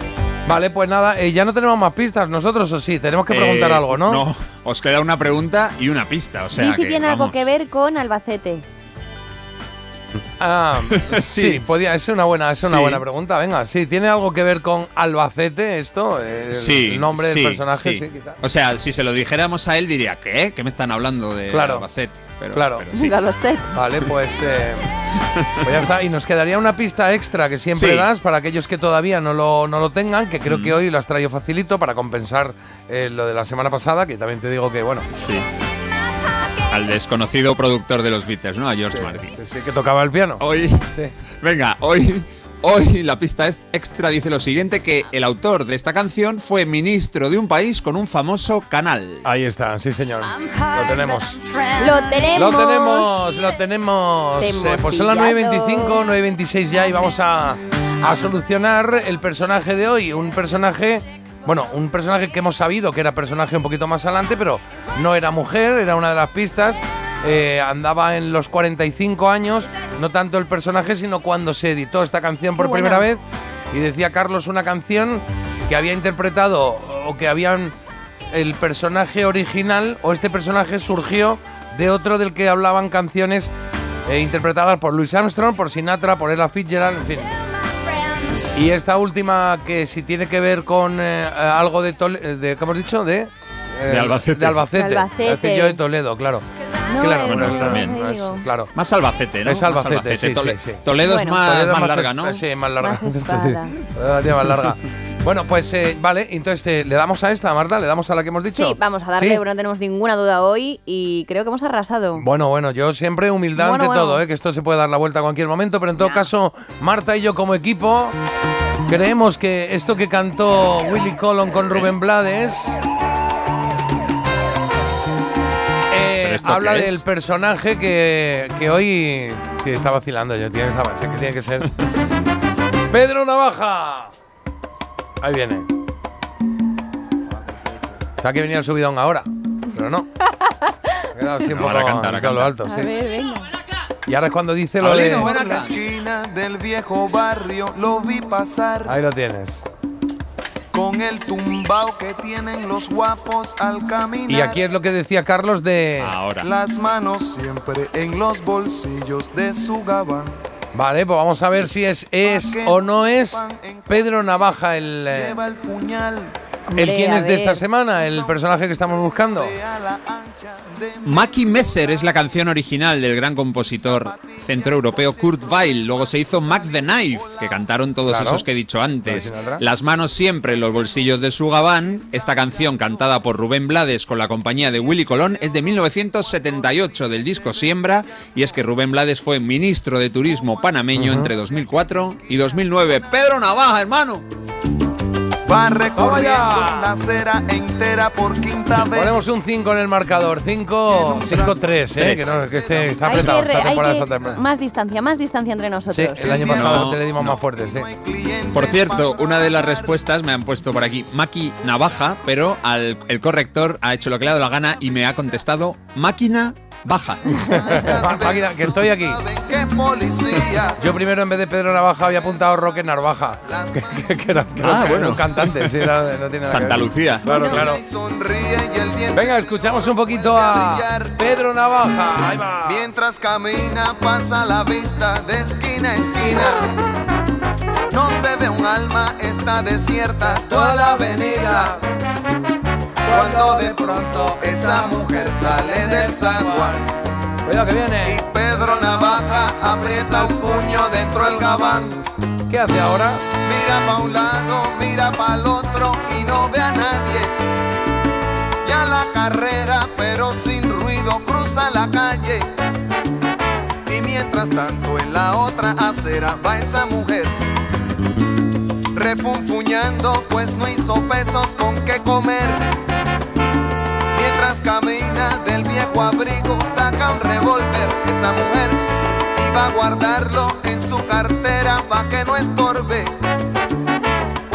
Speaker 5: Vale, pues nada, eh, ya no tenemos más pistas nosotros, o sí, tenemos que preguntar
Speaker 7: Eh,
Speaker 5: algo, ¿no?
Speaker 7: No, os queda una pregunta y una pista, o sea
Speaker 6: Di si
Speaker 7: que,
Speaker 6: tiene algo
Speaker 7: vamos.
Speaker 6: que ver con Albacete.
Speaker 5: Ah, (laughs) sí,
Speaker 7: Sí.
Speaker 5: podía, es una buena, es una
Speaker 7: Sí.
Speaker 5: buena pregunta. Venga, sí, ¿tiene algo que ver con Albacete esto? El,
Speaker 7: Sí,
Speaker 5: el nombre
Speaker 7: sí,
Speaker 5: del personaje,
Speaker 7: sí.
Speaker 5: quizá.
Speaker 7: O sea, si se lo dijéramos a él diría, ¿qué? ¿Qué me están hablando de
Speaker 5: Claro.
Speaker 7: Albacete? Pero,
Speaker 5: Claro.
Speaker 7: pero sí.
Speaker 6: Albacete.
Speaker 5: Vale, pues, eh, pues ya está. Y nos quedaría una pista extra que siempre
Speaker 7: Sí.
Speaker 5: das para aquellos que todavía no lo, no lo tengan, que creo
Speaker 7: Mm.
Speaker 5: que hoy lo has traído facilito para compensar eh, lo de la semana pasada, que también te digo que, bueno,
Speaker 7: Sí. Al desconocido productor de los Beatles, ¿no? A George Martin.
Speaker 5: sí, sí, que tocaba el piano.
Speaker 7: Hoy,
Speaker 5: Sí.
Speaker 7: venga, hoy, hoy la pista es extra dice lo siguiente, que el autor de esta canción fue ministro de un país con un famoso canal.
Speaker 5: Ahí está, sí, señor. Lo tenemos.
Speaker 6: Lo tenemos.
Speaker 5: Lo tenemos, lo tenemos.
Speaker 6: Te
Speaker 5: Eh, pues son las
Speaker 6: pillado.
Speaker 5: 9.25, 9.26 ya y vamos a, a solucionar el personaje de hoy. Un personaje, bueno, un personaje que hemos sabido que era personaje un poquito más adelante, pero no era mujer, era una de las pistas. Eh, andaba en los 45 años, no tanto el personaje, sino cuando se editó esta canción por primera vez. Y decía Carlos una canción que había interpretado o que habían el personaje original o este personaje surgió de otro del que hablaban canciones eh, interpretadas por Louis Armstrong, por Sinatra, por Ella Fitzgerald, en fin. Y esta última que si tiene que ver con eh, algo de, Tole- eh, de ¿cómo has dicho? De, eh,
Speaker 7: De Albacete.
Speaker 5: De Albacete.
Speaker 6: De Albacete.
Speaker 5: Yo de Toledo, claro.
Speaker 6: No,
Speaker 5: claro,
Speaker 6: eh,
Speaker 5: bueno, claro,
Speaker 7: también.
Speaker 5: no es-
Speaker 6: digo.
Speaker 5: claro.
Speaker 7: Más Albacete, ¿no?
Speaker 5: Es
Speaker 7: Más
Speaker 5: Albacete, sí,
Speaker 7: Tole-
Speaker 5: sí, sí.
Speaker 7: Toledo
Speaker 6: Bueno.
Speaker 7: es más,
Speaker 5: Toledo
Speaker 7: más larga, ¿no?
Speaker 5: Sí, más larga.
Speaker 6: Más
Speaker 5: más larga. (laughs) Bueno, pues eh, vale, entonces eh, le damos a esta, Marta, le damos a la que hemos dicho.
Speaker 6: Sí, vamos a darle,
Speaker 5: ¿Sí?
Speaker 6: no tenemos ninguna duda hoy y creo que hemos arrasado.
Speaker 5: Bueno, bueno, yo siempre humildad
Speaker 6: Bueno,
Speaker 5: ante
Speaker 6: bueno.
Speaker 5: todo, ¿eh? que esto se puede dar la vuelta a cualquier momento, pero en todo
Speaker 6: Ya.
Speaker 5: caso, Marta y yo como equipo creemos que esto que cantó Willy Colon con Rubén Blades eh,
Speaker 7: ¿Pero esto
Speaker 5: habla del personaje que, que hoy sí está vacilando, yo tiene que tiene que ser. (laughs) Pedro Navaja. Ahí viene. O sea que venía el subidón ahora, pero no. Ha quedado así un (laughs)
Speaker 7: No,
Speaker 5: poco
Speaker 7: ahora canta, ahora
Speaker 5: en todo lo alto,
Speaker 6: A
Speaker 5: sí.
Speaker 6: ver, venga.
Speaker 5: Y ahora es cuando dice lo de...
Speaker 8: La esquina del viejo barrio lo vi pasar
Speaker 5: Ahí lo tienes.
Speaker 8: con el tumbao que tienen los guapos al caminar.
Speaker 5: Y aquí es lo que decía Carlos de...
Speaker 8: Las manos siempre en los bolsillos de su gabán.
Speaker 5: Vale, pues vamos a ver si es, es o no es Pedro Navaja el...
Speaker 8: Lleva el puñal.
Speaker 5: ¿El quién es de esta semana? ¿El personaje que estamos buscando?
Speaker 7: Maki Messer es la canción original del gran compositor centroeuropeo Kurt Weill. Luego se hizo Mac the Knife, que cantaron todos
Speaker 5: Claro.
Speaker 7: esos que he dicho antes. Las manos siempre en los bolsillos de su gabán. Esta canción, cantada por Rubén Blades con la compañía de Willy Colón, es de 1978 del disco Siembra. Y es que Rubén Blades fue ministro de Turismo panameño
Speaker 8: Ujú.
Speaker 7: entre 2004 y 2009. ¡Pedro Navaja, hermano!
Speaker 8: Va recorriendo la acera entera por quinta vez.
Speaker 5: Ponemos un 5 en el marcador. 5, 5, 3, ¿eh? Que, no, que este está
Speaker 6: Hay que
Speaker 5: apretado.
Speaker 6: re-
Speaker 5: Esta
Speaker 6: hay
Speaker 5: temporada
Speaker 6: que-
Speaker 5: está apretado.
Speaker 6: más distancia, más distancia entre nosotros.
Speaker 5: Sí, el año pasado
Speaker 7: No,
Speaker 5: te le dimos más fuerte, sí.
Speaker 7: Por cierto, una de las respuestas me han puesto por aquí Maki Navaja, pero al, el corrector ha hecho lo que le ha dado la gana y me ha contestado máquina baja. (laughs)
Speaker 5: Máquina, que estoy aquí. Yo primero en vez de Pedro Navaja había apuntado Roque Narvaja. (laughs) Que, que- que era, que
Speaker 7: Ah,
Speaker 5: era
Speaker 7: bueno.
Speaker 5: un cantante, sí, era- no tiene nada que
Speaker 7: Santa
Speaker 5: ver.
Speaker 7: Lucía.
Speaker 5: Claro, claro. Venga, escuchamos un poquito a Pedro Navaja. Ahí va.
Speaker 8: Mientras camina pasa la vista de esquina a esquina. No se ve un alma, está desierta toda la avenida. Cuando de pronto esa mujer sale del zaguán.
Speaker 5: Cuidado que viene.
Speaker 8: Y Pedro Navaja aprieta un puño dentro del gabán.
Speaker 5: ¿Qué hace ahora?
Speaker 8: Mira pa' un lado, mira pa' el otro y no ve a nadie. Ya la carrera, pero sin ruido, cruza la calle. Y mientras tanto en la otra acera va esa mujer. Refunfuñando, pues no hizo pesos con qué comer. Camina del viejo abrigo, saca un revólver. Esa mujer iba a guardarlo en su cartera pa' que no estorbe.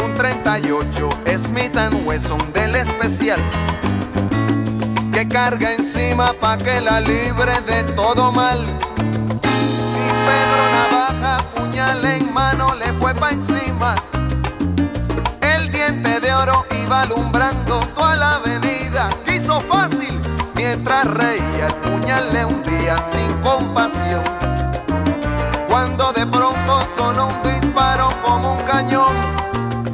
Speaker 8: Un 38 Smith Wesson del especial que carga encima pa' que la libre de todo mal. Y Pedro Navaja, puñal en mano, le fue pa' encima. De oro iba alumbrando toda la avenida. Quiso fácil mientras reía el puñal le hundía sin compasión. Cuando de pronto sonó un disparo como un cañón.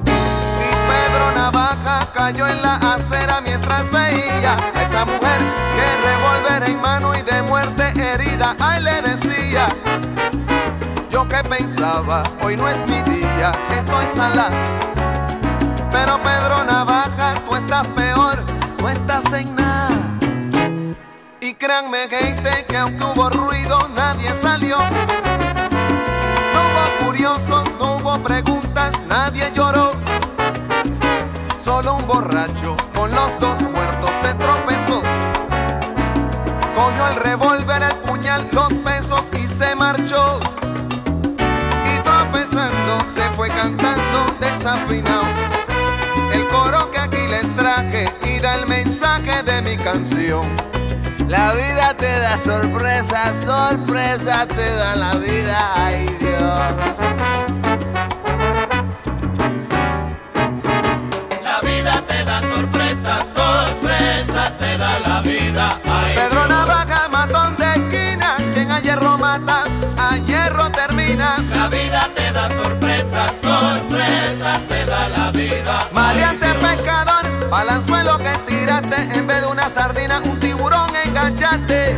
Speaker 8: Y Pedro Navaja cayó en la acera mientras veía a esa mujer que revólver en mano y de muerte herida. Ay, le decía. Yo que pensaba, hoy no es mi día, estoy sala. Estás en. Y créanme, gente, que aunque hubo ruido, nadie salió. No hubo curiosos, no hubo preguntas, nadie lloró. Solo un borracho con los dos muertos se tropezó. Cogió el revólver, el puñal, los pesos y se marchó. Y tropezando se fue cantando desafinado. Canción. La vida te da sorpresa, sorpresa te da la vida, ay Dios.
Speaker 2: La vida te da sorpresas, sorpresas te da la vida. Ay,
Speaker 8: Pedro Navaja, matón de esquina, quien a hierro mata, a hierro termina.
Speaker 2: La vida te da sorpresas, sorpresas te da la vida.
Speaker 8: Pescador, balanzuelo que tiraste, en vez de una sardina, un tiburón enganchaste.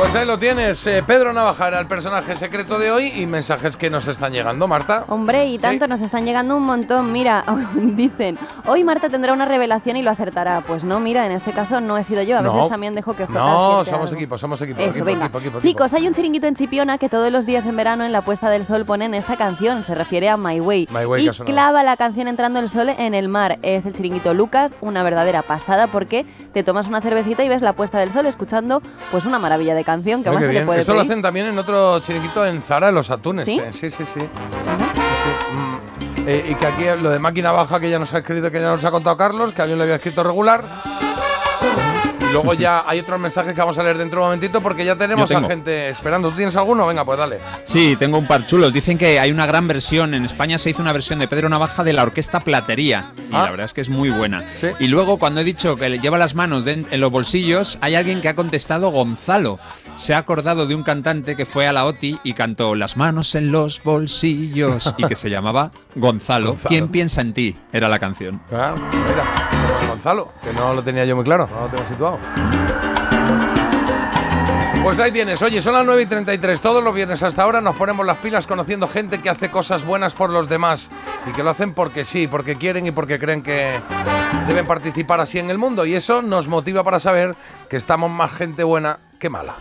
Speaker 5: Pues ahí lo tienes. eh, Pedro Navaja era el personaje secreto de hoy y mensajes que nos están llegando, Marta.
Speaker 6: Hombre, y tanto nos están llegando un montón. Mira, (laughs) dicen, hoy Marta tendrá una revelación y lo acertará. Pues no, mira, en este caso no he sido yo. A veces
Speaker 5: No.
Speaker 6: también dejo que Jota
Speaker 5: No, somos equipo, somos equipo.
Speaker 6: Eso,
Speaker 5: equipo,
Speaker 6: venga.
Speaker 5: equipo, equipo, equipo.
Speaker 6: Chicos, hay un chiringuito en Chipiona que todos los días en verano en la puesta del sol ponen esta canción. Se refiere a My Way.
Speaker 5: My Way,
Speaker 6: y clava la canción entrando el sol en el mar. Es el chiringuito Lucas, una verdadera pasada porque te tomas una cervecita y ves la puesta del sol escuchando pues una maravilla de canción que más se le puede
Speaker 5: Esto lo hacen también en otro chiringuito en Zara, en los atunes.
Speaker 6: ¿Sí?
Speaker 5: Sí, sí, sí. Sí, sí. Mm. Eh, y que aquí lo de máquina baja que ya nos ha escrito, que ya nos ha contado Carlos, que alguien lo había escrito regular. Luego ya hay otros mensajes que vamos a leer dentro de un momentito porque ya tenemos a gente esperando. ¿Tú tienes alguno? Venga, pues dale.
Speaker 7: Sí, tengo un par chulos. Dicen que hay una gran versión. En España se hizo una versión de Pedro Navaja de la orquesta Platería. Y
Speaker 5: Ah.
Speaker 7: la verdad es que es muy buena. Y luego, cuando he dicho que le lleva las manos en los bolsillos, hay alguien que ha contestado Gonzalo. Se ha acordado de un cantante que fue a la OTI y cantó Las manos en los bolsillos. y que se llamaba Gonzalo.
Speaker 5: Gonzalo.
Speaker 7: ¿Quién piensa en ti? Era la canción.
Speaker 5: Ah, mira, como Gonzalo, que no lo tenía yo muy claro, no lo tengo situado. Pues ahí tienes, oye, son las 9 y 33. Todos los viernes hasta ahora nos ponemos las pilas conociendo gente que hace cosas buenas por los demás y que lo hacen porque sí, porque quieren y porque creen que deben participar así en el mundo. Y eso nos motiva para saber que estamos más gente buena que mala.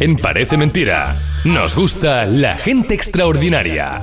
Speaker 3: En Parece Mentira, nos gusta la gente extraordinaria.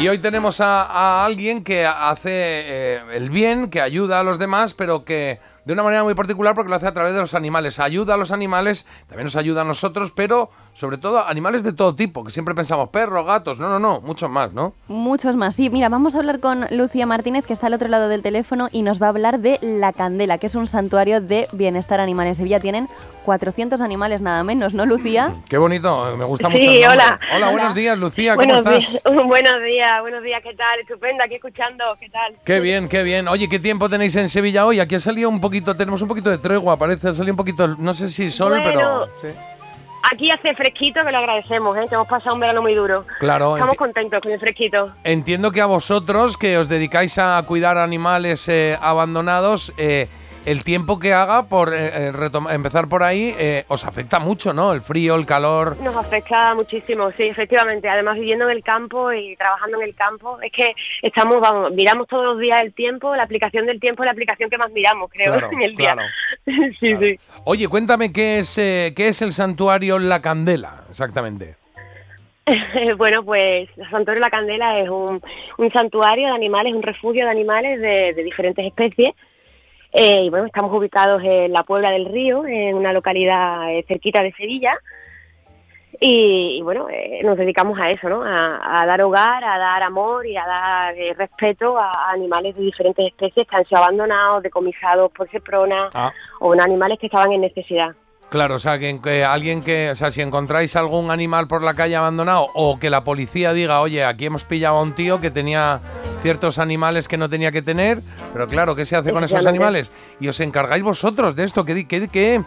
Speaker 5: Y hoy tenemos a, a alguien que hace eh, el bien, que ayuda a los demás, pero que de una manera muy particular porque lo hace a través de los animales. Ayuda a los animales, también nos ayuda a nosotros, pero sobre todo animales de todo tipo, que siempre pensamos perros, gatos, no, no, no, muchos más, ¿no?
Speaker 6: Muchos más. Sí, mira, vamos a hablar con Lucía Martínez, que está al otro lado del teléfono, y nos va a hablar de La Candela, que es un santuario de bienestar animal. En Sevilla tienen 400 animales nada menos, ¿no, Lucía? (clears throat)
Speaker 5: Qué bonito, me gusta
Speaker 32: Sí,
Speaker 5: mucho. nombre.
Speaker 32: hola.
Speaker 5: Hola,
Speaker 32: Hola.
Speaker 5: buenos días, Lucía, ¿cómo
Speaker 32: buenos
Speaker 5: estás?
Speaker 32: Días, (laughs) buenos días, buenos días, ¿qué tal? Estupendo, aquí escuchando, ¿qué tal?
Speaker 5: Qué bien, qué bien. Oye, ¿qué tiempo tenéis en Sevilla hoy? Aquí ha salido un poquito, tenemos un poquito de tregua, parece, ha salido un poquito, no sé si sol,
Speaker 32: Bueno,
Speaker 5: pero... sí.
Speaker 32: Aquí hace fresquito, que lo agradecemos, ¿eh? que hemos pasado un verano muy duro.
Speaker 5: Claro,
Speaker 32: Estamos contentos con el fresquito.
Speaker 5: Entiendo que a vosotros, que os dedicáis a cuidar animales eh, abandonados, eh, el tiempo que haga, por eh, eh, empezar por ahí, eh, os afecta mucho, ¿no? El frío, el calor.
Speaker 32: Nos afecta muchísimo, sí, efectivamente. Además, viviendo en el campo y trabajando en el campo, es que estamos, vamos, miramos todos los días el tiempo, la aplicación del tiempo es la aplicación que más miramos, creo,
Speaker 5: Claro, (laughs)
Speaker 32: en el día.
Speaker 5: claro. (laughs)
Speaker 32: sí, sí.
Speaker 5: Oye, cuéntame qué es, eh, qué es el santuario La Candela, exactamente. (laughs)
Speaker 32: bueno, pues el Santuario la Candela es un, un santuario de animales, un refugio de animales de, de diferentes especies. Eh, y bueno, estamos ubicados en la Puebla del Río, en una localidad eh, cerquita de Sevilla. Y, y bueno, eh, nos dedicamos a eso, ¿no? A, a dar hogar, a dar amor y a dar eh, respeto a, a animales de diferentes especies que han sido abandonados, decomisados por Seprona
Speaker 5: Ah.
Speaker 32: o en animales que estaban en necesidad.
Speaker 5: Claro, o sea, que, que alguien que, o sea, si encontráis algún animal por la calle abandonado o que la policía diga, oye, aquí hemos pillado a un tío que tenía ciertos animales que no tenía que tener, pero claro, ¿qué se hace con esos animales? Y os encargáis vosotros de esto, qué, qué, qué,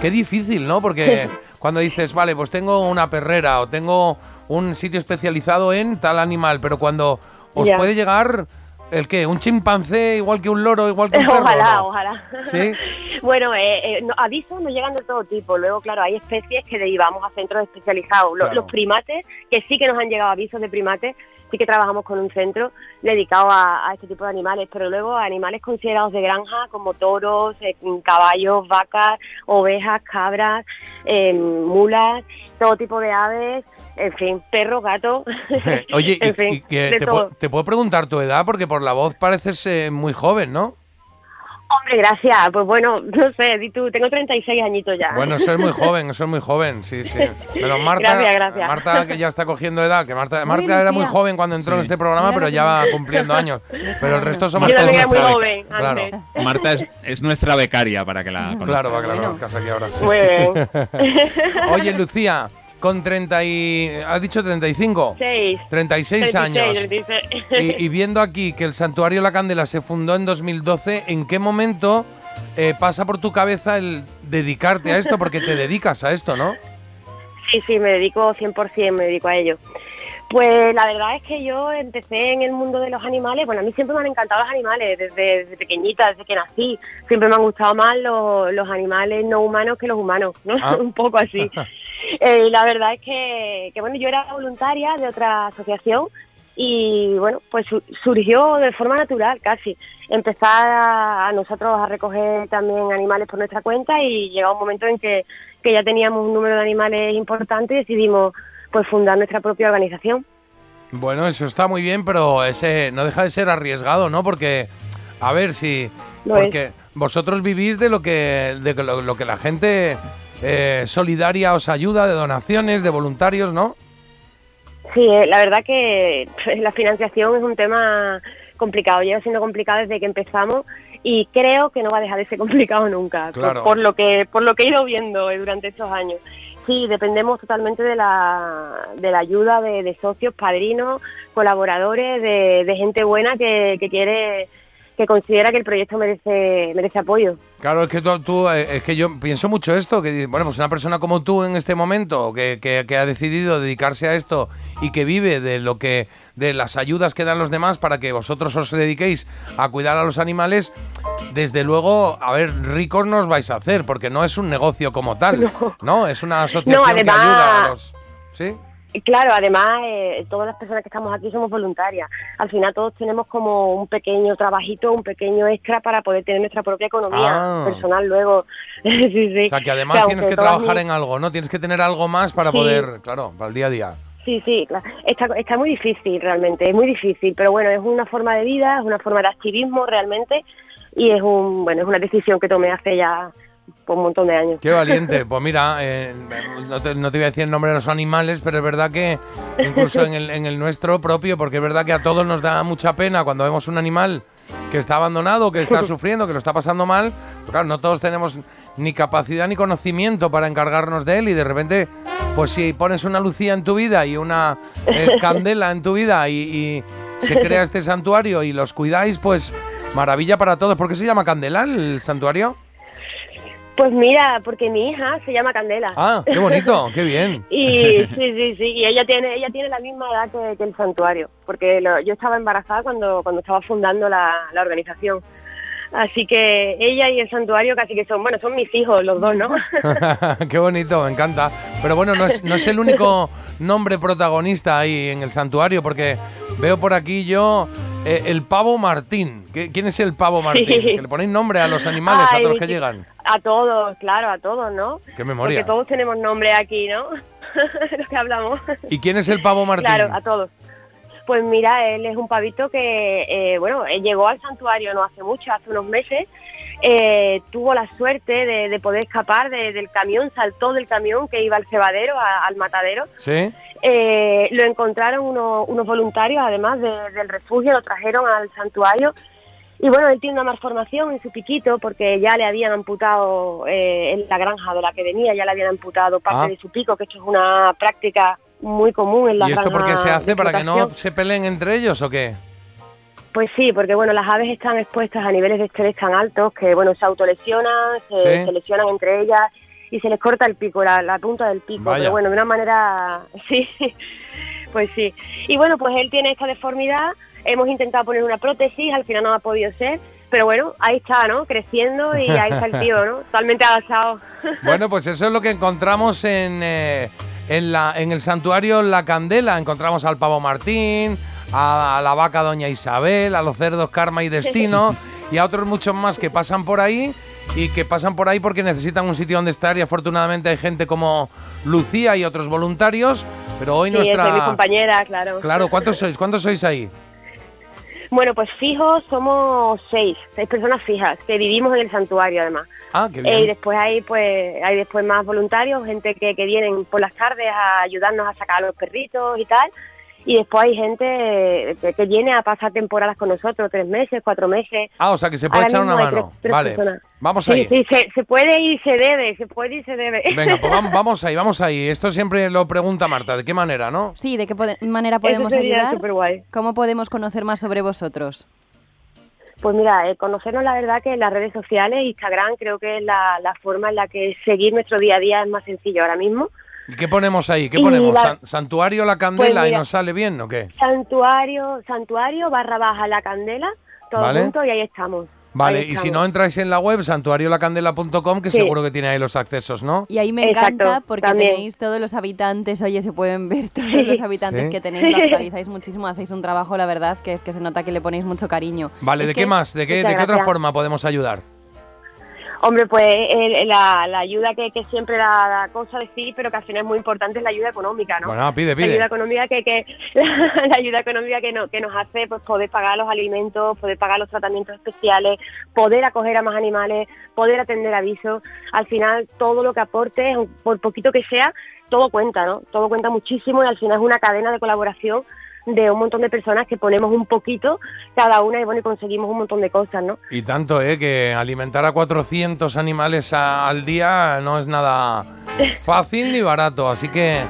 Speaker 5: qué difícil, ¿no? Porque (laughs) cuando dices, vale, pues tengo una perrera o tengo un sitio especializado en tal animal, pero cuando os
Speaker 32: Ya.
Speaker 5: puede llegar, ¿el qué? ¿Un chimpancé igual que un loro, igual que un (laughs) perro?
Speaker 32: Ojalá,
Speaker 5: ¿no?
Speaker 32: ojalá.
Speaker 5: ¿Sí? (laughs)
Speaker 32: Bueno, eh, eh, no, avisos nos llegan de todo tipo. Luego, claro, hay especies que derivamos a centros especializados.
Speaker 5: Claro.
Speaker 32: Los primates, que sí que nos han llegado avisos de primates, sí que trabajamos con un centro dedicado a, a este tipo de animales. Pero luego animales considerados de granja, como toros, eh, caballos, vacas, ovejas, cabras, eh, mulas, todo tipo de aves. En fin, perros, gatos. (laughs)
Speaker 5: Oye, (laughs) y-
Speaker 32: en fin,
Speaker 5: y que
Speaker 32: de
Speaker 5: te,
Speaker 32: todo.
Speaker 5: puedo, te puedo preguntar tu edad porque por la voz pareces eh, muy joven, ¿no?
Speaker 32: Hombre, gracias. Pues bueno, no sé, di tú, tengo 36 añitos ya.
Speaker 5: Bueno, eso es muy (laughs) joven, es muy joven, sí, sí. Pero (laughs) Marta,
Speaker 32: Gracias, gracias.
Speaker 5: Marta que ya está cogiendo edad, que Marta, Marta era muy joven cuando entró en este programa, pero ya va cumpliendo años. (laughs) Pero el resto somos
Speaker 7: Marta
Speaker 5: todos
Speaker 7: beca-
Speaker 5: beca- Claro,
Speaker 7: Marta es, es nuestra becaria para que la conozcas.
Speaker 5: claro, para que la conozcas aquí ahora. sí.
Speaker 32: Muy bien.
Speaker 5: Oye, Lucía, con 30 y... ¿Has dicho 35?
Speaker 32: Seis.
Speaker 5: 36 años.
Speaker 32: 36.
Speaker 5: Y, y viendo aquí que el Santuario La Candela se fundó en 2012, ¿en qué momento eh, pasa por tu cabeza el dedicarte a esto? Porque te (laughs) dedicas a esto, ¿no?
Speaker 32: Sí, sí, me dedico 100%, me dedico a ello. Pues la verdad es que yo empecé en el mundo de los animales. Bueno, a mí siempre me han encantado los animales, desde, desde pequeñita, desde que nací. Siempre me han gustado más los, los animales no humanos que los humanos, ¿no?
Speaker 33: Ah. (laughs)
Speaker 32: Un poco así. (laughs) Eh, la verdad es que, que, bueno, yo era voluntaria de otra asociación y, bueno, pues su- surgió de forma natural casi. Empezar a, a nosotros a recoger también animales por nuestra cuenta y llegó un momento en que, que ya teníamos un número de animales importante y decidimos pues fundar nuestra propia organización.
Speaker 5: Bueno, eso está muy bien, pero ese no deja de ser arriesgado, ¿no? Porque, a ver si... Porque, vosotros vivís de lo que, de lo, lo que la gente eh, solidaria os ayuda, de donaciones, de voluntarios, ¿no?
Speaker 32: Sí, eh, la verdad que pues, la financiación es un tema complicado, lleva siendo complicado desde que empezamos y creo que no va a dejar de ser (laughs) complicado nunca, por-
Speaker 33: Claro.
Speaker 32: por, lo que por lo que he ido viendo eh, durante estos años. Sí, dependemos totalmente de la, de la ayuda de, de socios, padrinos, colaboradores, de, de gente buena que, que quiere, que considera que el proyecto merece, merece apoyo.
Speaker 5: Claro, es que tú, tú, eh, es que yo pienso mucho esto, que bueno, pues una persona como tú en este momento, que, que- que ha decidido dedicarse a esto y que vive de lo que, de las ayudas que dan los demás para que vosotros os dediquéis a cuidar a los animales, desde luego, a ver, ricos no os vais a hacer, porque no es un negocio como tal, (laughs) ¿no? Es una asociación que
Speaker 32: además-
Speaker 5: ayuda a los... ¿Sí?
Speaker 32: Claro, además, eh, todas las personas que estamos aquí somos voluntarias. Al final todos tenemos como un pequeño trabajito, un pequeño extra para poder tener nuestra propia economía
Speaker 5: Ah.
Speaker 32: personal luego. (laughs) sí, sí.
Speaker 5: O sea, que además tienes que trabajar en algo, ¿no? Tienes que tener algo más para
Speaker 32: Sí.
Speaker 5: poder, claro, para el día a día.
Speaker 32: Sí, sí, claro. Está, está muy difícil realmente, es muy difícil, pero bueno, es una forma de vida, es una forma de activismo realmente y es un bueno es una decisión que tomé hace ya pues, un montón de años.
Speaker 5: Qué valiente. (laughs) Pues mira, eh, no, te, no te voy a decir el nombre de los animales, pero es verdad que incluso en el, en el nuestro propio, porque es verdad que a todos nos da mucha pena cuando vemos un animal que está abandonado, que está (laughs) sufriendo, que lo está pasando mal. Pues claro, no todos tenemos ni capacidad ni conocimiento para encargarnos de él y de repente, pues si pones una lucía en tu vida y una eh, (laughs) candela en tu vida y, y se crea este santuario y los cuidáis, pues maravilla para todos. ¿Por qué se llama Candela el santuario?
Speaker 32: Pues mira, porque mi hija se llama Candela.
Speaker 5: Ah, qué bonito, qué bien. (laughs)
Speaker 32: Y sí, sí, sí, y ella tiene, ella tiene la misma edad que, que el santuario, porque lo- yo estaba embarazada cuando, cuando estaba fundando la, la organización. Así que ella y el santuario casi que son, bueno, son mis hijos los dos, ¿no? (laughs) (laughs)
Speaker 5: Qué bonito, me encanta. Pero bueno, no es, no es el único nombre protagonista ahí en el santuario, porque veo por aquí yo eh, el pavo Martín. ¿Qué- ¿Quién es el pavo Martín?
Speaker 32: Sí.
Speaker 5: Que le ponéis nombre a los animales, a todos los que llegan.
Speaker 32: A todos, claro, a todos, ¿no?
Speaker 5: Qué memoria.
Speaker 32: Porque todos tenemos nombre aquí, ¿no? (laughs) Los que hablamos.
Speaker 5: ¿Y quién es el pavo Martín?
Speaker 32: Claro, a todos. Pues mira, él es un pavito que, eh, bueno, él llegó al santuario no hace mucho, hace unos meses. eh, tuvo la suerte de, de poder escapar de- del camión, saltó del camión que iba al cebadero, a- al matadero.
Speaker 5: ¿Sí?
Speaker 32: Eh, lo encontraron unos, unos voluntarios, además de- del refugio, lo trajeron al santuario. Y bueno, él tiene una malformación en su piquito porque ya le habían amputado eh, en la granja de la que venía, ya le habían amputado parte
Speaker 5: Ah.
Speaker 32: de su pico, que esto es una práctica muy común en la
Speaker 5: ¿Y esto por qué se hace? ¿Para que no se peleen entre ellos o qué?
Speaker 32: Pues sí, porque bueno, las aves están expuestas a niveles de estrés tan altos que bueno, se autolesionan, se,
Speaker 5: Sí.
Speaker 32: se lesionan entre ellas y se les corta el pico, la, la punta del pico,
Speaker 5: Vaya.
Speaker 32: pero bueno, de una manera, (laughs) sí, pues sí. Y bueno, pues él tiene esta deformidad, hemos intentado poner una prótesis, al final no ha podido ser, pero bueno, ahí está, ¿no? Creciendo y ahí está el tío, ¿no? (laughs) Totalmente agachado. (laughs)
Speaker 5: Bueno, pues eso es lo que encontramos en, eh, en, la, en el santuario La Candela. Encontramos al pavo Martín, a, a la vaca Doña Isabel, a los cerdos Karma y Destino (laughs) y a otros muchos más que pasan por ahí y que pasan por ahí porque necesitan un sitio donde estar y afortunadamente hay gente como Lucía y otros voluntarios, pero hoy
Speaker 32: Sí, es mi
Speaker 5: nuestra...
Speaker 32: compañera, claro.
Speaker 5: Claro, ¿cuántos sois? ¿Cuántos sois ahí?
Speaker 32: Bueno, pues fijos somos seis, seis personas fijas, que vivimos en el santuario además.
Speaker 5: Ah, qué
Speaker 32: Eh,
Speaker 5: bien.
Speaker 32: y después hay pues hay después más voluntarios, gente que, que vienen por las tardes a ayudarnos a sacar a los perritos y tal. Y después hay gente eh, que, que viene a pasar temporadas con nosotros, tres meses, cuatro meses.
Speaker 5: Ah, o sea que se puede
Speaker 32: Ahora
Speaker 5: echar una mano.
Speaker 32: tres- tres
Speaker 5: vale,
Speaker 32: personas.
Speaker 5: vamos ahí.
Speaker 32: Sí, se, se puede y se debe, se puede y se debe.
Speaker 5: Venga, pues vamos, (laughs) vamos ahí, vamos ahí. Esto siempre lo pregunta Marta. ¿De qué manera, no?
Speaker 6: Sí, ¿de qué manera podemos
Speaker 32: sería
Speaker 6: ayudar?
Speaker 32: superguay.
Speaker 6: ¿Cómo podemos conocer más sobre vosotros?
Speaker 32: Pues mira, eh, conocernos la verdad que en las redes sociales, Instagram, creo que es la, la forma en la que seguir nuestro día a día es más sencillo ahora mismo.
Speaker 5: ¿Y ¿Qué ponemos ahí? ¿Qué
Speaker 32: Y
Speaker 5: ponemos?
Speaker 32: la-
Speaker 5: San- ¿Santuario La Candela
Speaker 32: Pues
Speaker 5: y
Speaker 32: mira-
Speaker 5: nos sale bien o qué?
Speaker 32: Santuario, santuario barra baja la candela, todo
Speaker 5: Vale.
Speaker 32: junto y ahí estamos.
Speaker 5: Vale,
Speaker 32: Ahí
Speaker 5: y si no entráis en la web, santuariolacandela.com, que
Speaker 32: Sí.
Speaker 5: seguro que tiene ahí los accesos, ¿no?
Speaker 6: Y ahí me
Speaker 32: Exacto,
Speaker 6: encanta porque
Speaker 32: también.
Speaker 6: tenéis todos los habitantes, oye, se pueden ver todos
Speaker 32: Sí.
Speaker 6: los habitantes
Speaker 5: Sí.
Speaker 6: que tenéis, lo actualizáis muchísimo, hacéis un trabajo, la verdad, que es que se nota que le ponéis mucho cariño.
Speaker 5: Vale,
Speaker 6: Es
Speaker 5: ¿de
Speaker 6: que-
Speaker 5: qué más? ¿De qué,
Speaker 32: Muchas
Speaker 5: de qué otra forma podemos ayudar?
Speaker 32: Hombre, pues el- la, la ayuda que, que siempre la, la cosa decir, pero que al final es muy importante es la ayuda económica, ¿no?
Speaker 5: Bueno, pide,
Speaker 32: La
Speaker 5: pide.
Speaker 32: ayuda económica que, que (laughs) la, la ayuda económica que, no, que nos hace pues poder pagar los alimentos, poder pagar los tratamientos especiales, poder acoger a más animales, poder atender avisos. Al final todo lo que aporte, por poquito que sea, todo cuenta, ¿no? Todo cuenta muchísimo y al final es una cadena de colaboración de un montón de personas que ponemos un poquito cada una y bueno y conseguimos un montón de cosas, ¿no?
Speaker 5: Y tanto, ¿eh? Que alimentar a 400 animales a- al día no es nada fácil ni barato. Así que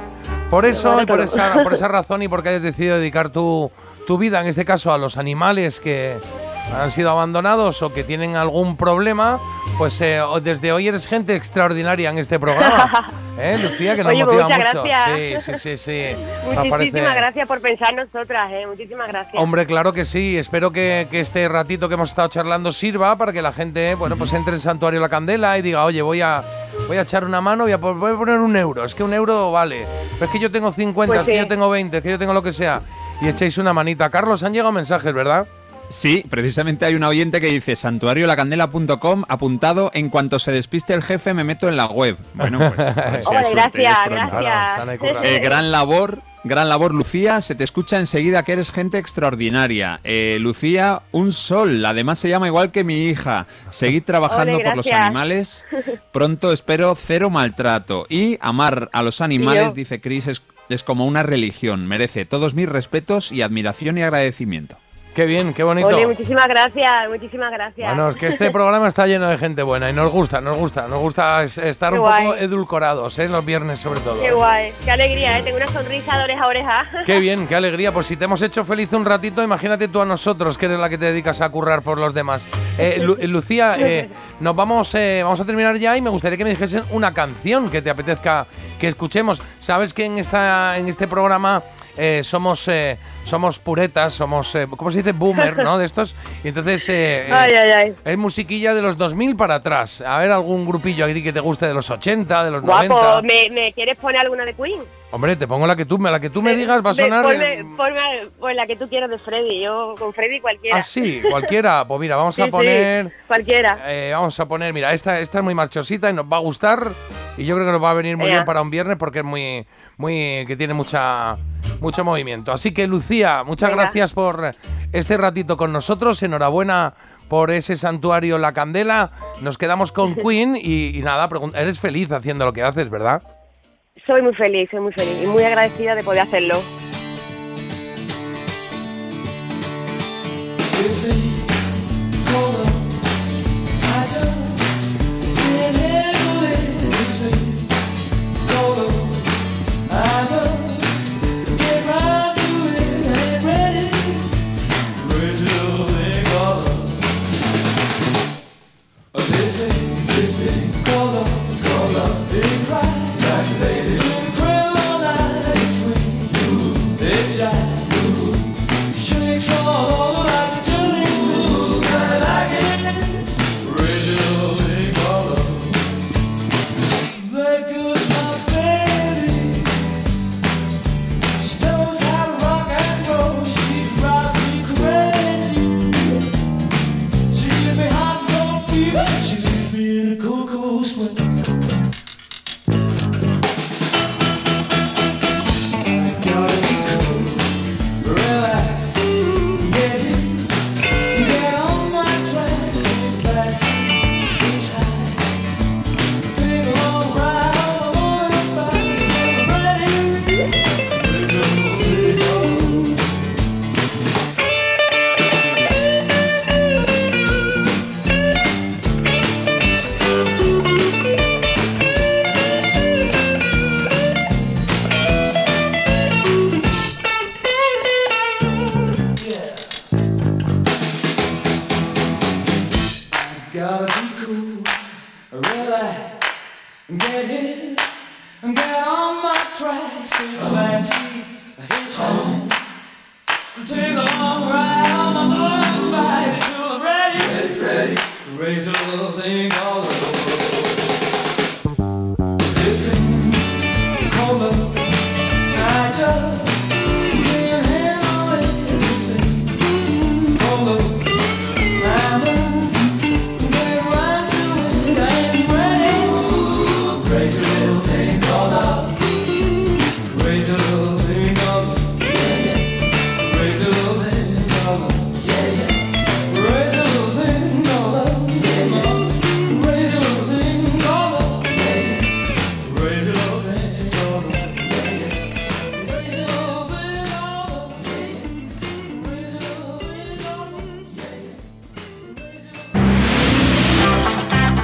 Speaker 5: por eso y por esa, por esa (laughs) razón y porque hayas decidido dedicar tu, tu vida, en este caso, a los animales que han sido abandonados o que tienen algún problema, pues eh, desde hoy eres gente extraordinaria en este programa. (laughs) ¿Eh, Lucía? Que nos
Speaker 32: Oye, pues
Speaker 5: motiva
Speaker 32: muchas
Speaker 5: mucho.
Speaker 32: gracias.
Speaker 5: Sí, sí, sí, sí. (laughs)
Speaker 32: Muchísimas
Speaker 5: parece-
Speaker 32: gracias por pensar en nosotras, ¿eh? Muchísimas gracias.
Speaker 5: Hombre, claro que sí. Espero que, que este ratito que hemos estado charlando sirva para que la gente, bueno, pues entre en Santuario La Candela y diga, oye, voy a, voy a echar una mano, voy a, voy a poner un euro. Es que un euro vale. Pero es que yo tengo 50,
Speaker 7: Pues
Speaker 5: es que yo tengo 20, es que yo tengo lo que sea. Y echéis una manita. Carlos, han llegado mensajes, ¿verdad?
Speaker 7: Sí, precisamente hay un oyente que dice santuariolacandela.com apuntado en cuanto se despiste el jefe me meto en la web. Bueno, pues, (laughs) pues,
Speaker 32: gracias, gracias.
Speaker 7: Eh, gran labor, gran labor Lucía, se te escucha enseguida que eres gente extraordinaria. Eh, Lucía, un sol, además se llama igual que mi hija. Seguid trabajando
Speaker 32: Ole,
Speaker 7: por los animales. (laughs) Pronto espero cero maltrato. Y amar a los animales, dice Chris, es, es como una religión. Merece todos mis respetos y admiración y agradecimiento.
Speaker 5: Qué bien, qué bonito.
Speaker 32: Ole, muchísimas gracias, muchísimas gracias.
Speaker 5: Bueno, es que este (laughs) programa está lleno de gente buena y nos gusta, nos gusta, nos gusta es- estar
Speaker 32: Qué
Speaker 5: un poco edulcorados, ¿eh? Los viernes sobre todo.
Speaker 32: Qué guay, qué alegría, ¿eh? Tengo una sonrisa de oreja a oreja.
Speaker 5: Qué (laughs) bien, qué alegría. Pues si te hemos hecho feliz un ratito, imagínate tú a nosotros, que eres la que te dedicas a currar por los demás. Eh, Lu- eh, Lucía, (laughs) eh, nos vamos, eh, vamos a terminar ya y me gustaría que me dijesen una canción que te apetezca que escuchemos. Sabes que en esta, en este programa eh, somos, eh, somos puretas, somos, eh, ¿cómo se dice? Boomer, ¿no? De estos. Y entonces eh, eh,
Speaker 32: Ay, ay, ay.
Speaker 5: es musiquilla de los 2000 para atrás. A ver, algún grupillo ahí que te guste de los 80, de los
Speaker 32: Guapo,
Speaker 5: 90.
Speaker 32: ¿me, me quieres poner alguna de Queen?
Speaker 5: Hombre, te pongo la que tú, me- la que tú me digas va a sonar.
Speaker 32: Ponme, ponme- pues la que tú quieras de Freddy, yo con Freddy cualquiera.
Speaker 5: Ah, sí, cualquiera. Pues mira, vamos (laughs)
Speaker 32: Sí,
Speaker 5: a
Speaker 32: sí,
Speaker 5: poner.
Speaker 32: cualquiera.
Speaker 5: eh, vamos a poner, mira, esta, esta es muy marchosita y nos va a gustar. Y yo creo que nos va a venir muy bien para un viernes porque es muy, muy, que tiene mucha, mucho movimiento. Así que Lucía, muchas
Speaker 32: Venga.
Speaker 5: gracias por este ratito con nosotros. Enhorabuena por ese santuario La Candela. Nos quedamos con (laughs) Queen y, y nada, eres feliz haciendo lo que haces, ¿verdad?
Speaker 32: Soy muy feliz, soy muy feliz y muy agradecida de poder hacerlo.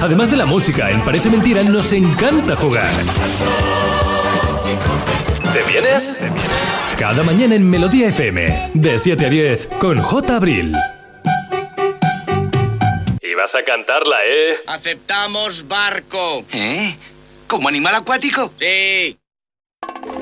Speaker 3: Además de la música, en Parece Mentira nos encanta jugar. ¿Te vienes? Cada mañana en Melodía FM, de 7 a 10, con J. Abril. Y vas a cantarla, ¿eh?
Speaker 33: Aceptamos barco. ¿Eh? ¿Como animal acuático? Sí.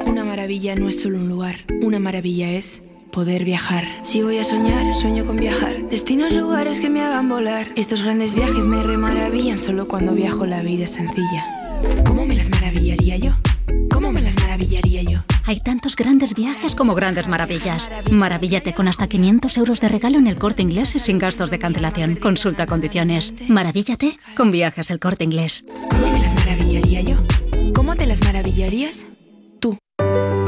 Speaker 34: Una maravilla no es solo un lugar, una maravilla es poder viajar. Si voy a soñar, sueño con viajar. Destinos, lugares que me hagan volar. Estos grandes viajes me remaravillan, solo cuando viajo la vida es sencilla. ¿Cómo me las maravillaría yo? ¿Cómo me las maravillaría yo?
Speaker 35: Hay tantos grandes viajes como grandes maravillas. Maravíllate con hasta 500 euros de regalo en el corte inglés y sin gastos de cancelación. Consulta condiciones. Maravíllate con viajes el corte inglés.
Speaker 34: ¿Cómo me las maravillaría yo? ¿Cómo te las maravillarías?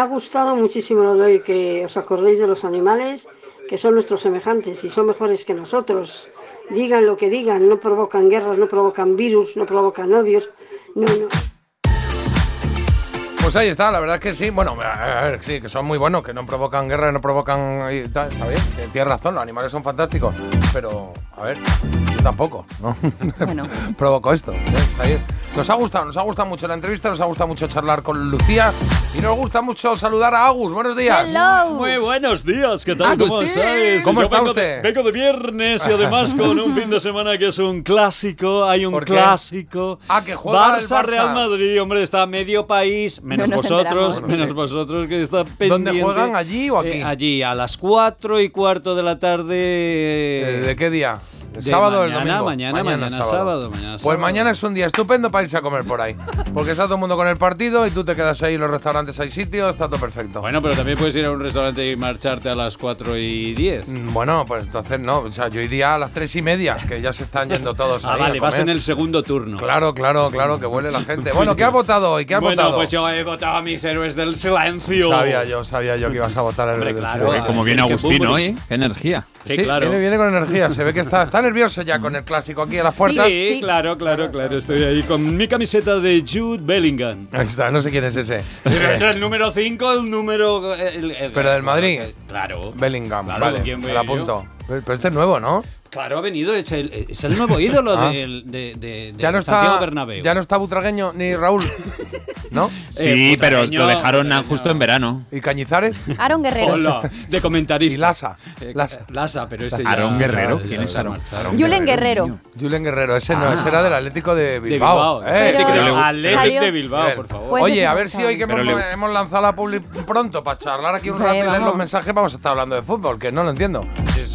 Speaker 36: Ha gustado muchísimo lo de hoy, que os acordéis de los animales, que son nuestros semejantes y son mejores que nosotros. Digan lo que digan, no provocan guerras, no provocan virus, no provocan odios. No, no.
Speaker 5: Pues ahí está, la verdad es que sí. Bueno, a ver, sí, que son muy buenos, que no provocan guerra, no provocan. y tal, Está bien, que tienes razón, los animales son fantásticos. Pero, a ver, yo tampoco, ¿no?
Speaker 6: Bueno. (laughs)
Speaker 5: Provoco esto. ¿eh? Está bien. Nos ha gustado, nos ha gustado mucho la entrevista, nos ha gustado mucho charlar con Lucía y nos gusta mucho saludar a Agus. Buenos días.
Speaker 37: Muy buenos días, ¿qué tal? ¿Cómo estáis?
Speaker 5: ¿Cómo
Speaker 37: Yo
Speaker 5: está
Speaker 37: vengo
Speaker 5: usted?
Speaker 37: De, vengo de viernes y además con un fin de semana que es un clásico, hay un clásico.
Speaker 5: Ah, que juega el
Speaker 37: Barça,
Speaker 5: Barça.
Speaker 37: Real Madrid, hombre, está medio país, menos
Speaker 5: No nos
Speaker 37: vosotros, menos
Speaker 5: Sí.
Speaker 37: vosotros que está pendiente.
Speaker 5: ¿Dónde juegan? ¿Allí o aquí?
Speaker 37: Eh, allí, a las 4 y cuarto de la tarde.
Speaker 5: ¿De, de qué día? ¿El
Speaker 37: de
Speaker 5: sábado o el
Speaker 37: mañana,
Speaker 5: domingo?
Speaker 37: Mañana, mañana, sábado. mañana
Speaker 5: Pues
Speaker 37: sábado.
Speaker 5: mañana es un día estupendo para irse a comer por ahí. Porque está todo el mundo con el partido y tú te quedas ahí en los restaurantes, hay sitios, está todo perfecto.
Speaker 37: Bueno, pero también puedes ir a un restaurante y marcharte a las 4 y 10.
Speaker 5: Mm, Bueno, pues entonces no. O sea, yo iría a las tres y media, que ya se están yendo todos (laughs)
Speaker 37: Ah,
Speaker 5: ahí a
Speaker 37: vale, vas
Speaker 5: comer.
Speaker 37: en el segundo turno.
Speaker 5: Claro, claro, claro, que huele la gente. Bueno, ¿qué has votado hoy? ¿Qué has
Speaker 37: bueno,
Speaker 5: votado?
Speaker 37: pues yo he votado a mis héroes del silencio.
Speaker 5: Sabía yo, sabía yo que ibas a votar el
Speaker 37: Hombre,
Speaker 5: del
Speaker 37: claro,
Speaker 5: silencio.
Speaker 7: Como viene Agustín hoy, energía.
Speaker 37: Sí, claro.
Speaker 5: Viene, viene con energía, se ve que está, está está nervioso ya con el clásico aquí a las puertas.
Speaker 37: Sí, claro, claro, claro. Estoy ahí con mi camiseta de Jude Bellingham.
Speaker 5: Ahí está, no sé quién es ese.
Speaker 37: Pero es el número 5, el número. el- el-
Speaker 5: Pero del Madrid.
Speaker 37: Claro.
Speaker 5: Bellingham,
Speaker 37: Claro,
Speaker 5: vale,
Speaker 37: ¿quién
Speaker 5: me
Speaker 37: voy
Speaker 5: lo
Speaker 37: yo?
Speaker 5: apunto. Pero pero este es nuevo, ¿no?
Speaker 37: Claro, ha venido, es el, es el nuevo ídolo (laughs)
Speaker 5: Ah.
Speaker 37: del- de, de, de
Speaker 5: Ya no
Speaker 37: Santiago
Speaker 5: está,
Speaker 37: Bernabéu.
Speaker 5: ya no está Butragueño ni Raúl, (laughs) ¿no?
Speaker 7: Sí,
Speaker 37: Eh,
Speaker 7: pero
Speaker 37: putraño,
Speaker 7: lo dejaron justo en verano.
Speaker 5: ¿Y Cañizares?
Speaker 6: Aaron Guerrero.
Speaker 37: Hola, de comentarista.
Speaker 5: Y Lasa.
Speaker 37: Eh,
Speaker 5: Lasa.
Speaker 37: Lasa, pero ese ya-
Speaker 7: Aaron Guerrero,
Speaker 37: ya-
Speaker 7: ¿quién
Speaker 37: ya
Speaker 7: es Aaron?
Speaker 6: Julen Guerrero.
Speaker 5: Julen Guerrero, ese no,
Speaker 7: Ah.
Speaker 5: ese era del Atlético de
Speaker 37: De
Speaker 5: Bilbao.
Speaker 37: Bilbao.
Speaker 5: Eh,
Speaker 37: Athletic
Speaker 5: que
Speaker 37: de- Bilbao, por favor.
Speaker 5: Oye, a ver si hoy que
Speaker 7: Pero
Speaker 5: hemos,
Speaker 7: le-
Speaker 5: hemos lanzado la publi pronto para charlar aquí un
Speaker 6: Sí,
Speaker 5: rato y leer los mensajes, vamos a estar hablando de fútbol, que no lo entiendo.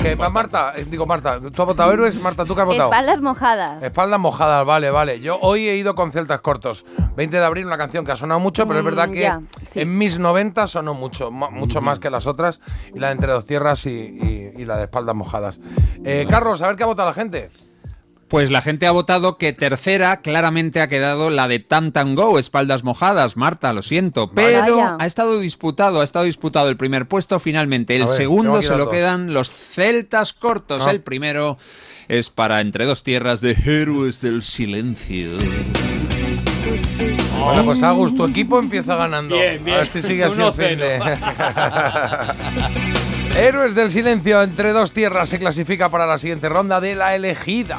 Speaker 5: Que, pa- Marta, eh, digo Marta, ¿tú has votado héroes? Marta, ¿tú qué has votado?
Speaker 6: Espaldas mojadas.
Speaker 5: Espaldas mojadas, vale, vale. Yo hoy he ido con celtas cortos. 20 de abril, una canción que ha sonado mucho, pero es
Speaker 6: Mm,
Speaker 5: verdad que
Speaker 6: ya, sí.
Speaker 5: en mis 90 sonó mucho, mucho más que las otras. Y la de Entre dos Tierras y, y- y la de espaldas mojadas. Eh, Carlos, a ver qué ha votado la gente.
Speaker 7: Pues la gente ha votado que tercera claramente ha quedado la de Tan Tan Go, espaldas mojadas. Marta, lo siento. Pero
Speaker 6: Vaya.
Speaker 7: ha estado disputado, ha estado disputado el primer puesto. Finalmente, el
Speaker 5: ver,
Speaker 7: segundo se lo quedan los celtas cortos.
Speaker 5: Ah.
Speaker 7: El primero es para Entre dos Tierras de Héroes del Silencio.
Speaker 5: Bueno, pues Agus, tu equipo empieza ganando.
Speaker 37: Bien, bien.
Speaker 5: A ver si sigue así (laughs) (laughs) el
Speaker 37: 1-0.
Speaker 5: fin de- Héroes del Silencio entre dos tierras se clasifica para la siguiente ronda de la elegida.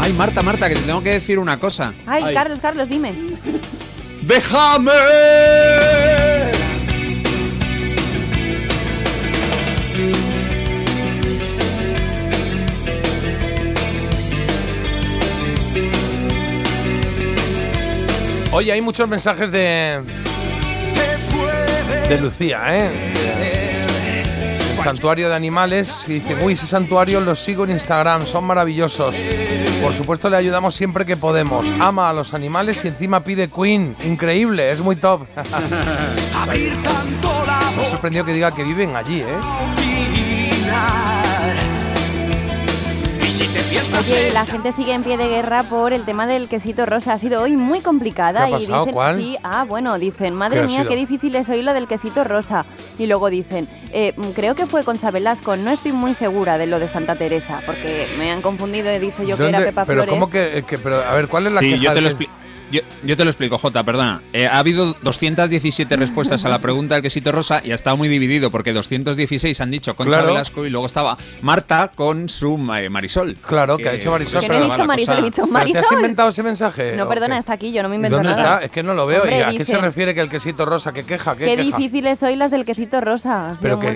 Speaker 7: Ay, Marta, Marta, que te tengo que decir una cosa.
Speaker 6: Ay,
Speaker 37: Ay.
Speaker 6: Carlos, Carlos, dime.
Speaker 7: ¡Déjame!
Speaker 5: Oye, hay muchos mensajes de. de Lucía, ¿eh? Santuario de animales. Y dice, uy, ese santuario los sigo en Instagram, son maravillosos. Por supuesto, le ayudamos siempre que podemos. Ama a los animales y encima pide Queen. Increíble, es muy top. (laughs) Me ha sorprendido que diga que viven allí, ¿eh?
Speaker 6: Oye, la gente sigue en pie de guerra por el tema del quesito rosa. Ha sido hoy muy complicada.
Speaker 5: ¿Qué ha
Speaker 6: y dicen,
Speaker 5: ¿Cuál?
Speaker 6: Sí, ah, bueno, dicen,
Speaker 5: ¿Qué
Speaker 6: madre mía, qué difícil es hoy lo del quesito rosa. Y luego dicen, eh, mm, creo que fue Concha Velasco, no estoy muy segura de lo de Santa Teresa, porque me han confundido, he dicho yo que era
Speaker 5: ¿Dónde-
Speaker 6: Pepa
Speaker 5: pero
Speaker 6: Flores.
Speaker 5: ¿cómo que, que- pero a ver, ¿cuál es la
Speaker 7: Sí,
Speaker 5: queja
Speaker 7: yo te, lo yo, yo te lo explico, Jota, perdona. Eh, ha habido 217 respuestas a la pregunta del quesito rosa y ha estado muy dividido porque 216 han dicho Concha
Speaker 5: Claro.
Speaker 7: Velasco y luego estaba Marta con su eh, Marisol.
Speaker 5: Claro, que ha dicho Marisol,
Speaker 6: Que no he dicho Marisol, he dicho
Speaker 5: ¿Pero ¿Te has
Speaker 6: Marisol.
Speaker 5: inventado ese mensaje?
Speaker 6: No, perdona, está aquí, yo no me
Speaker 5: ¿Y
Speaker 6: invento
Speaker 5: ¿Dónde
Speaker 6: nada.
Speaker 5: está? Es que no lo veo.
Speaker 6: Hombre,
Speaker 5: ¿Y a qué se refiere que el quesito rosa? ¿Qué queja? ¿Qué
Speaker 6: Qué
Speaker 5: queja?
Speaker 6: difíciles hoy las del quesito rosa. Ha sido
Speaker 5: Pero
Speaker 6: muy
Speaker 5: qué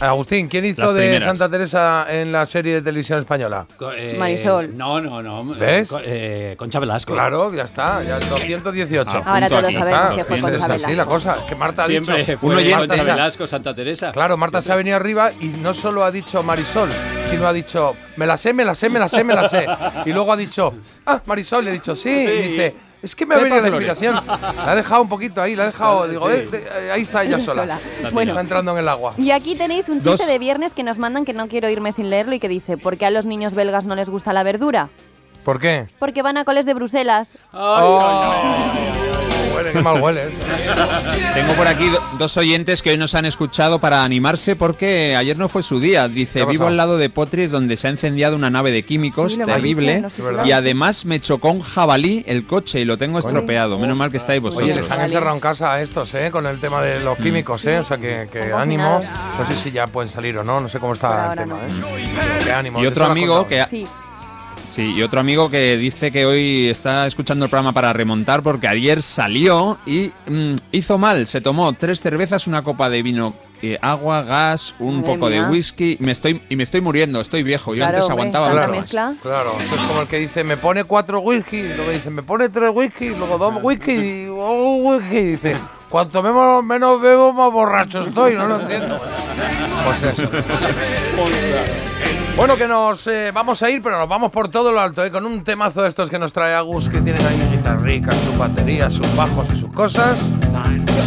Speaker 5: Agustín, ¿quién hizo de. Santa Teresa en la serie de televisión española?
Speaker 37: Co- eh,
Speaker 6: Marisol.
Speaker 37: No, no, no.
Speaker 5: ¿Ves?
Speaker 37: Co- eh, Concha Velasco.
Speaker 5: Claro, ya está, ya el 218.
Speaker 7: Ah,
Speaker 6: Ahora todos
Speaker 7: aquí.
Speaker 6: sabemos
Speaker 5: Está,
Speaker 6: que fue
Speaker 5: es
Speaker 6: Concha
Speaker 5: así
Speaker 6: Velasco.
Speaker 5: la cosa. Es que Marta ha
Speaker 37: Siempre
Speaker 5: dicho.
Speaker 37: fue
Speaker 7: un oyente
Speaker 37: Concha
Speaker 5: ha-
Speaker 37: Velasco, Santa Teresa.
Speaker 5: Claro, Marta se ha venido arriba y no solo ha dicho Marisol, sino ha dicho, me la sé, me la sé, me la sé, me la sé. (laughs) Y luego ha dicho, ah, Marisol, le he dicho, sí. Y dice, es que me ha
Speaker 7: Pepa
Speaker 5: venido la inspiración. La ha dejado un poquito ahí, la ha dejado, digo, eh, eh, ahí está ella (laughs) sola.
Speaker 6: Sola.
Speaker 5: Está
Speaker 6: Bueno.
Speaker 5: entrando en el agua.
Speaker 6: Y aquí tenéis un chiste
Speaker 7: Dos.
Speaker 6: de viernes que nos mandan que no quiero irme sin leerlo y que dice, ¿por qué a los niños belgas no les gusta la verdura?
Speaker 5: ¿Por qué?
Speaker 6: Porque van a coles de Bruselas.
Speaker 5: Huele, qué mal huele. ¿eh?
Speaker 7: Tengo por aquí do- dos oyentes que hoy nos han escuchado para animarse porque ayer no fue su día.
Speaker 5: ¿Qué ha
Speaker 7: Dice, vivo al lado de Potris donde se ha incendiado una nave de químicos,
Speaker 6: Sí,
Speaker 7: terrible.
Speaker 6: no
Speaker 7: y además me chocó un jabalí el coche y lo tengo estropeado. Menos mal que estáis vosotros.
Speaker 5: Oye, les han encerrado en casa a estos, ¿eh? Con el tema de los químicos, ¿eh? O sea, que, ánimo. No sé si ya pueden salir o no, no sé cómo está el tema. ¿eh? Qué ánimo.
Speaker 7: Y otro amigo que ha-
Speaker 6: Sí.
Speaker 7: Sí, y otro amigo que dice que hoy está escuchando el programa para remontar porque ayer salió y mm, hizo mal. Se tomó tres cervezas, una copa de vino, eh, agua, gas, un
Speaker 6: Madre
Speaker 7: poco
Speaker 6: mía.
Speaker 7: de whisky. Me estoy, y me estoy muriendo, estoy viejo. Yo
Speaker 6: Claro,
Speaker 7: antes
Speaker 6: hombre,
Speaker 7: aguantaba mucho más.
Speaker 6: mezcla.
Speaker 5: Claro, eso es como el que dice, me pone cuatro whisky, luego dice, me pone tres whisky, luego dos whisky, y un whisky, y dice, cuanto menos, menos bebo, más borracho estoy, no lo entiendo. Pues eso. (laughs) Bueno, que nos eh, vamos a ir, pero nos vamos por todo lo alto, ¿eh? con un temazo de estos que nos trae Agus, que tienen ahí guitarricas, sus baterías, sus bajos y sus cosas.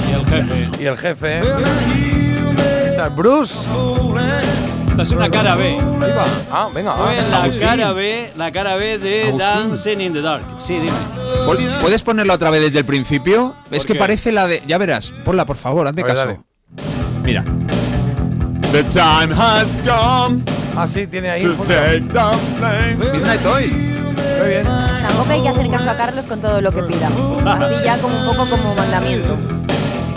Speaker 37: Y el jefe.
Speaker 5: Y el jefe, ¿eh? Está Bruce.
Speaker 37: Esta es una cara B.
Speaker 5: Ahí va. Ah, venga. Ah,
Speaker 37: la
Speaker 5: Agustín.
Speaker 37: cara B, la cara B de
Speaker 7: Agustín.
Speaker 37: Dancing in the Dark. Sí, dime.
Speaker 7: ¿Puedes ponerla otra vez desde el principio? Es que
Speaker 37: qué?
Speaker 7: parece la de. Ya verás, ponla por favor, hazme
Speaker 5: ver,
Speaker 7: caso.
Speaker 5: dale.
Speaker 7: Mira. The time has come
Speaker 5: Ah, sí, tiene ahí.
Speaker 7: To take the blame. Midnight Oil.
Speaker 5: Muy bien.
Speaker 6: Tampoco hay que hacer caso a Carlos con todo lo que pida. Así ya como un poco como mandamiento.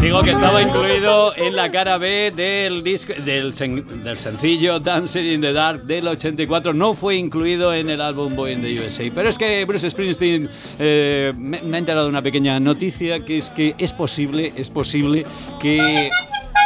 Speaker 37: Digo que estaba incluido en la cara B del disco del, sen- del sencillo Dancing in the Dark del 84. No fue incluido en el álbum Boy in the USA. Pero es que Bruce Springsteen eh, me, me ha enterado de una pequeña noticia que es que es posible, es posible que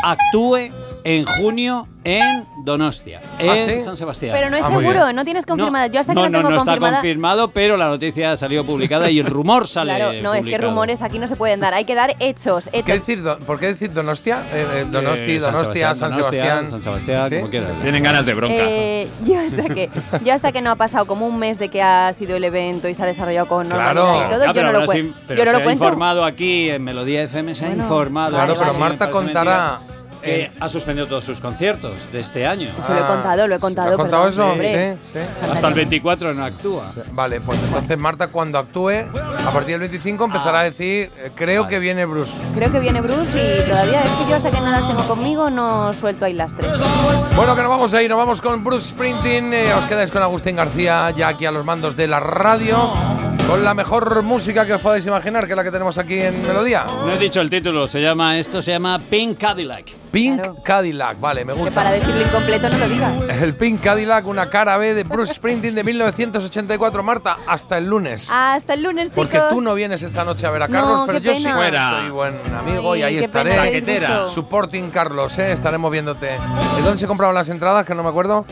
Speaker 37: actúe en junio en Donostia, en
Speaker 5: ¿Ah, sí?
Speaker 37: San Sebastián.
Speaker 6: Pero no es
Speaker 5: Ah, muy
Speaker 6: seguro,
Speaker 5: bien.
Speaker 6: no tienes confirmada. Yo hasta que
Speaker 37: no,
Speaker 6: no, tengo
Speaker 37: no, no está
Speaker 6: confirmada.
Speaker 37: confirmado, pero la noticia ha salido publicada y el rumor sale
Speaker 6: Claro, no, es que
Speaker 37: publicado.
Speaker 6: rumores aquí no se pueden dar. Hay que dar hechos,
Speaker 5: ¿Qué
Speaker 6: hechos.
Speaker 5: decir, do- ¿Por qué decir Donostia? Eh, eh, Donosti,
Speaker 37: Eh, San
Speaker 5: Donostia,
Speaker 37: Sebastián,
Speaker 5: San
Speaker 37: Donostia,
Speaker 5: Sebastián.
Speaker 37: San Sebastián,
Speaker 5: ¿Sí?
Speaker 37: como quieras.
Speaker 7: Tienen ganas de bronca.
Speaker 6: Eh, (laughs) yo, hasta que, yo hasta que no ha pasado como un mes de que ha sido el evento y se ha desarrollado con normalidad
Speaker 5: Claro.
Speaker 6: y todo,
Speaker 37: Ah,
Speaker 6: yo
Speaker 37: pero
Speaker 6: no lo, cuen-
Speaker 37: sin- pero
Speaker 6: yo no
Speaker 37: se
Speaker 6: lo
Speaker 37: ha
Speaker 6: cuento.
Speaker 37: informado aquí en Melodía FM, se ha
Speaker 6: Bueno,
Speaker 37: informado.
Speaker 5: Claro,
Speaker 6: Vale,
Speaker 5: pero
Speaker 6: vale.
Speaker 5: Marta contará.
Speaker 37: Que ha suspendido todos sus conciertos de este año.
Speaker 6: Eso lo he contado, lo he contado.
Speaker 5: ¿Has contado
Speaker 6: perdón,
Speaker 5: eso?
Speaker 6: hombre.
Speaker 5: Sí, sí.
Speaker 37: Hasta el 24 no actúa.
Speaker 5: Vale, pues entonces Marta cuando actúe, a partir del 25 empezará a decir, eh, creo que viene Bruce.
Speaker 6: Creo que viene Bruce y todavía es que yo hasta que no las tengo conmigo no suelto ahí las tres.
Speaker 5: Bueno, que nos vamos a ir, nos vamos con Bruce Sprinting, eh, os quedáis con Agustín García ya aquí a los mandos de la radio, con la mejor música que os podáis imaginar, que es la que tenemos aquí en Melodía.
Speaker 37: No he dicho el título, se llama esto se llama Pink Cadillac.
Speaker 5: Pink
Speaker 6: Claro.
Speaker 5: Cadillac, vale, me
Speaker 6: Que
Speaker 5: gusta.
Speaker 6: para decirlo incompleto no lo digas. (laughs)
Speaker 5: El Pink Cadillac, una cara B de Bruce Sprinting de 1984. Marta, hasta el lunes.
Speaker 6: Hasta el lunes, chicos.
Speaker 5: Porque tú no vienes esta noche a ver a Carlos,
Speaker 6: No,
Speaker 5: pero yo sí soy buen amigo y ahí
Speaker 6: pena,
Speaker 5: estaré. Supporting Carlos, ¿eh? estaremos viéndote. ¿De dónde se compraban las entradas? Que no me acuerdo.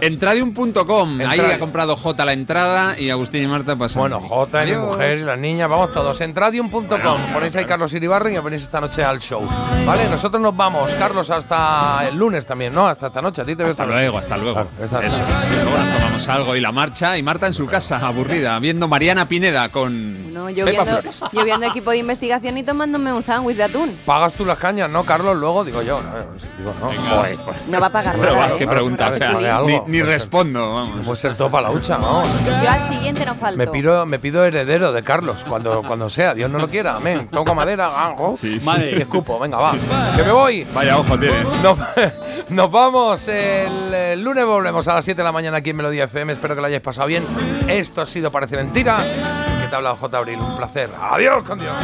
Speaker 7: Entradium.com. Ahí ha comprado J la entrada y Agustín y Marta pasan.
Speaker 5: Bueno, J, mi mujer y las niñas, vamos todos. Entradium.com. Ponéis ahí Carlos Iribarren y venís esta noche al show. Vale, nosotros nos vamos. Carlos, hasta el lunes también, ¿no? Hasta esta noche. A ti te veo
Speaker 7: Hasta luego, hasta luego.
Speaker 5: Claro, esta
Speaker 7: Eso es. Luego nos tomamos algo y la marcha. Y Marta en su casa, aburrida, viendo Mariana Pineda con
Speaker 6: No, yo
Speaker 7: Pepa
Speaker 6: viendo,
Speaker 7: Flores.
Speaker 6: yo viendo equipo de investigación y tomándome un sándwich de atún.
Speaker 5: Pagas tú las cañas, ¿no, Carlos? Luego digo yo. No, digo, no. Joder, pues,
Speaker 6: No va a pagar
Speaker 7: Bueno,
Speaker 6: nada, ¿eh?
Speaker 7: qué pregunta, o sea, ni, ni
Speaker 5: Puede ser-
Speaker 7: respondo, vamos.
Speaker 5: Puede ser todo para la hucha, ¿no?
Speaker 6: Yo al siguiente no falto.
Speaker 5: Me pido, me pido heredero de Carlos cuando, cuando sea. Dios no lo quiera. Amén. Toco madera, ganjo.
Speaker 7: Sí, sí.
Speaker 37: Madre.
Speaker 5: Y escupo. Venga, va. Que me voy.
Speaker 7: Vaya ojo tienes.
Speaker 5: Nos, (laughs) nos vamos. El, el lunes volvemos a las 7 de la mañana aquí en Melodía FM. Espero que lo hayáis pasado bien. Esto ha sido Parece Mentira. Que te ha hablado J. Abril. Un placer. Adiós con Dios.